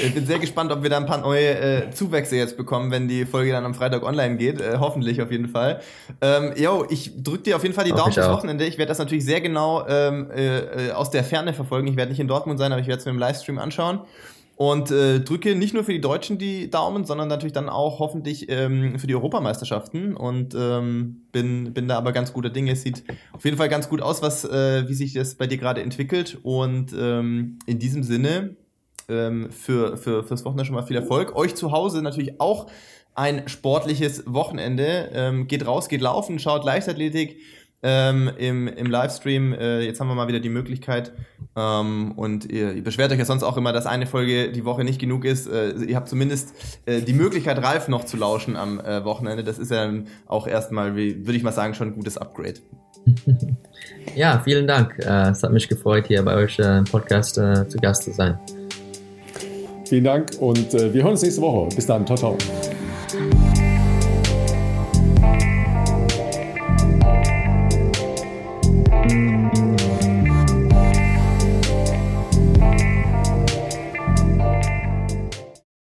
ich bin sehr gespannt, ob wir da ein paar neue äh, Zuwächse jetzt bekommen, wenn die Folge dann am Freitag online geht. Äh, hoffentlich auf jeden Fall. Ähm, yo, ich drücke dir auf jeden Fall die Daumen fürs Wochenende. Ich werde das natürlich sehr genau ähm, äh, aus der Ferne verfolgen. Ich werde nicht in Dortmund sein, aber ich werde es mir im Livestream anschauen und äh, drücke nicht nur für die Deutschen die Daumen, sondern natürlich dann auch hoffentlich ähm, für die Europameisterschaften und ähm, bin, bin da aber ganz guter Dinge. Es sieht auf jeden Fall ganz gut aus, was, äh, wie sich das bei dir gerade entwickelt und ähm, in diesem Sinne ähm, für, für fürs Wochenende schon mal viel Erfolg. Euch zu Hause natürlich auch ein sportliches Wochenende. Ähm, geht raus, geht laufen, schaut Leichtathletik ähm, im, im Livestream. Äh, jetzt haben wir mal wieder die Möglichkeit. Ähm, und ihr, ihr, beschwert euch ja sonst auch immer, dass eine Folge die Woche nicht genug ist. Äh, ihr habt zumindest äh, die Möglichkeit, Ralf noch zu lauschen am äh, Wochenende. Das ist ja auch erstmal, würde ich mal sagen, schon ein gutes Upgrade. Ja, vielen Dank. Äh, es hat mich gefreut, hier bei euch äh, im Podcast zu Gast zu sein. Vielen Dank und wir hören uns nächste Woche. Bis dann. Ciao, ciao.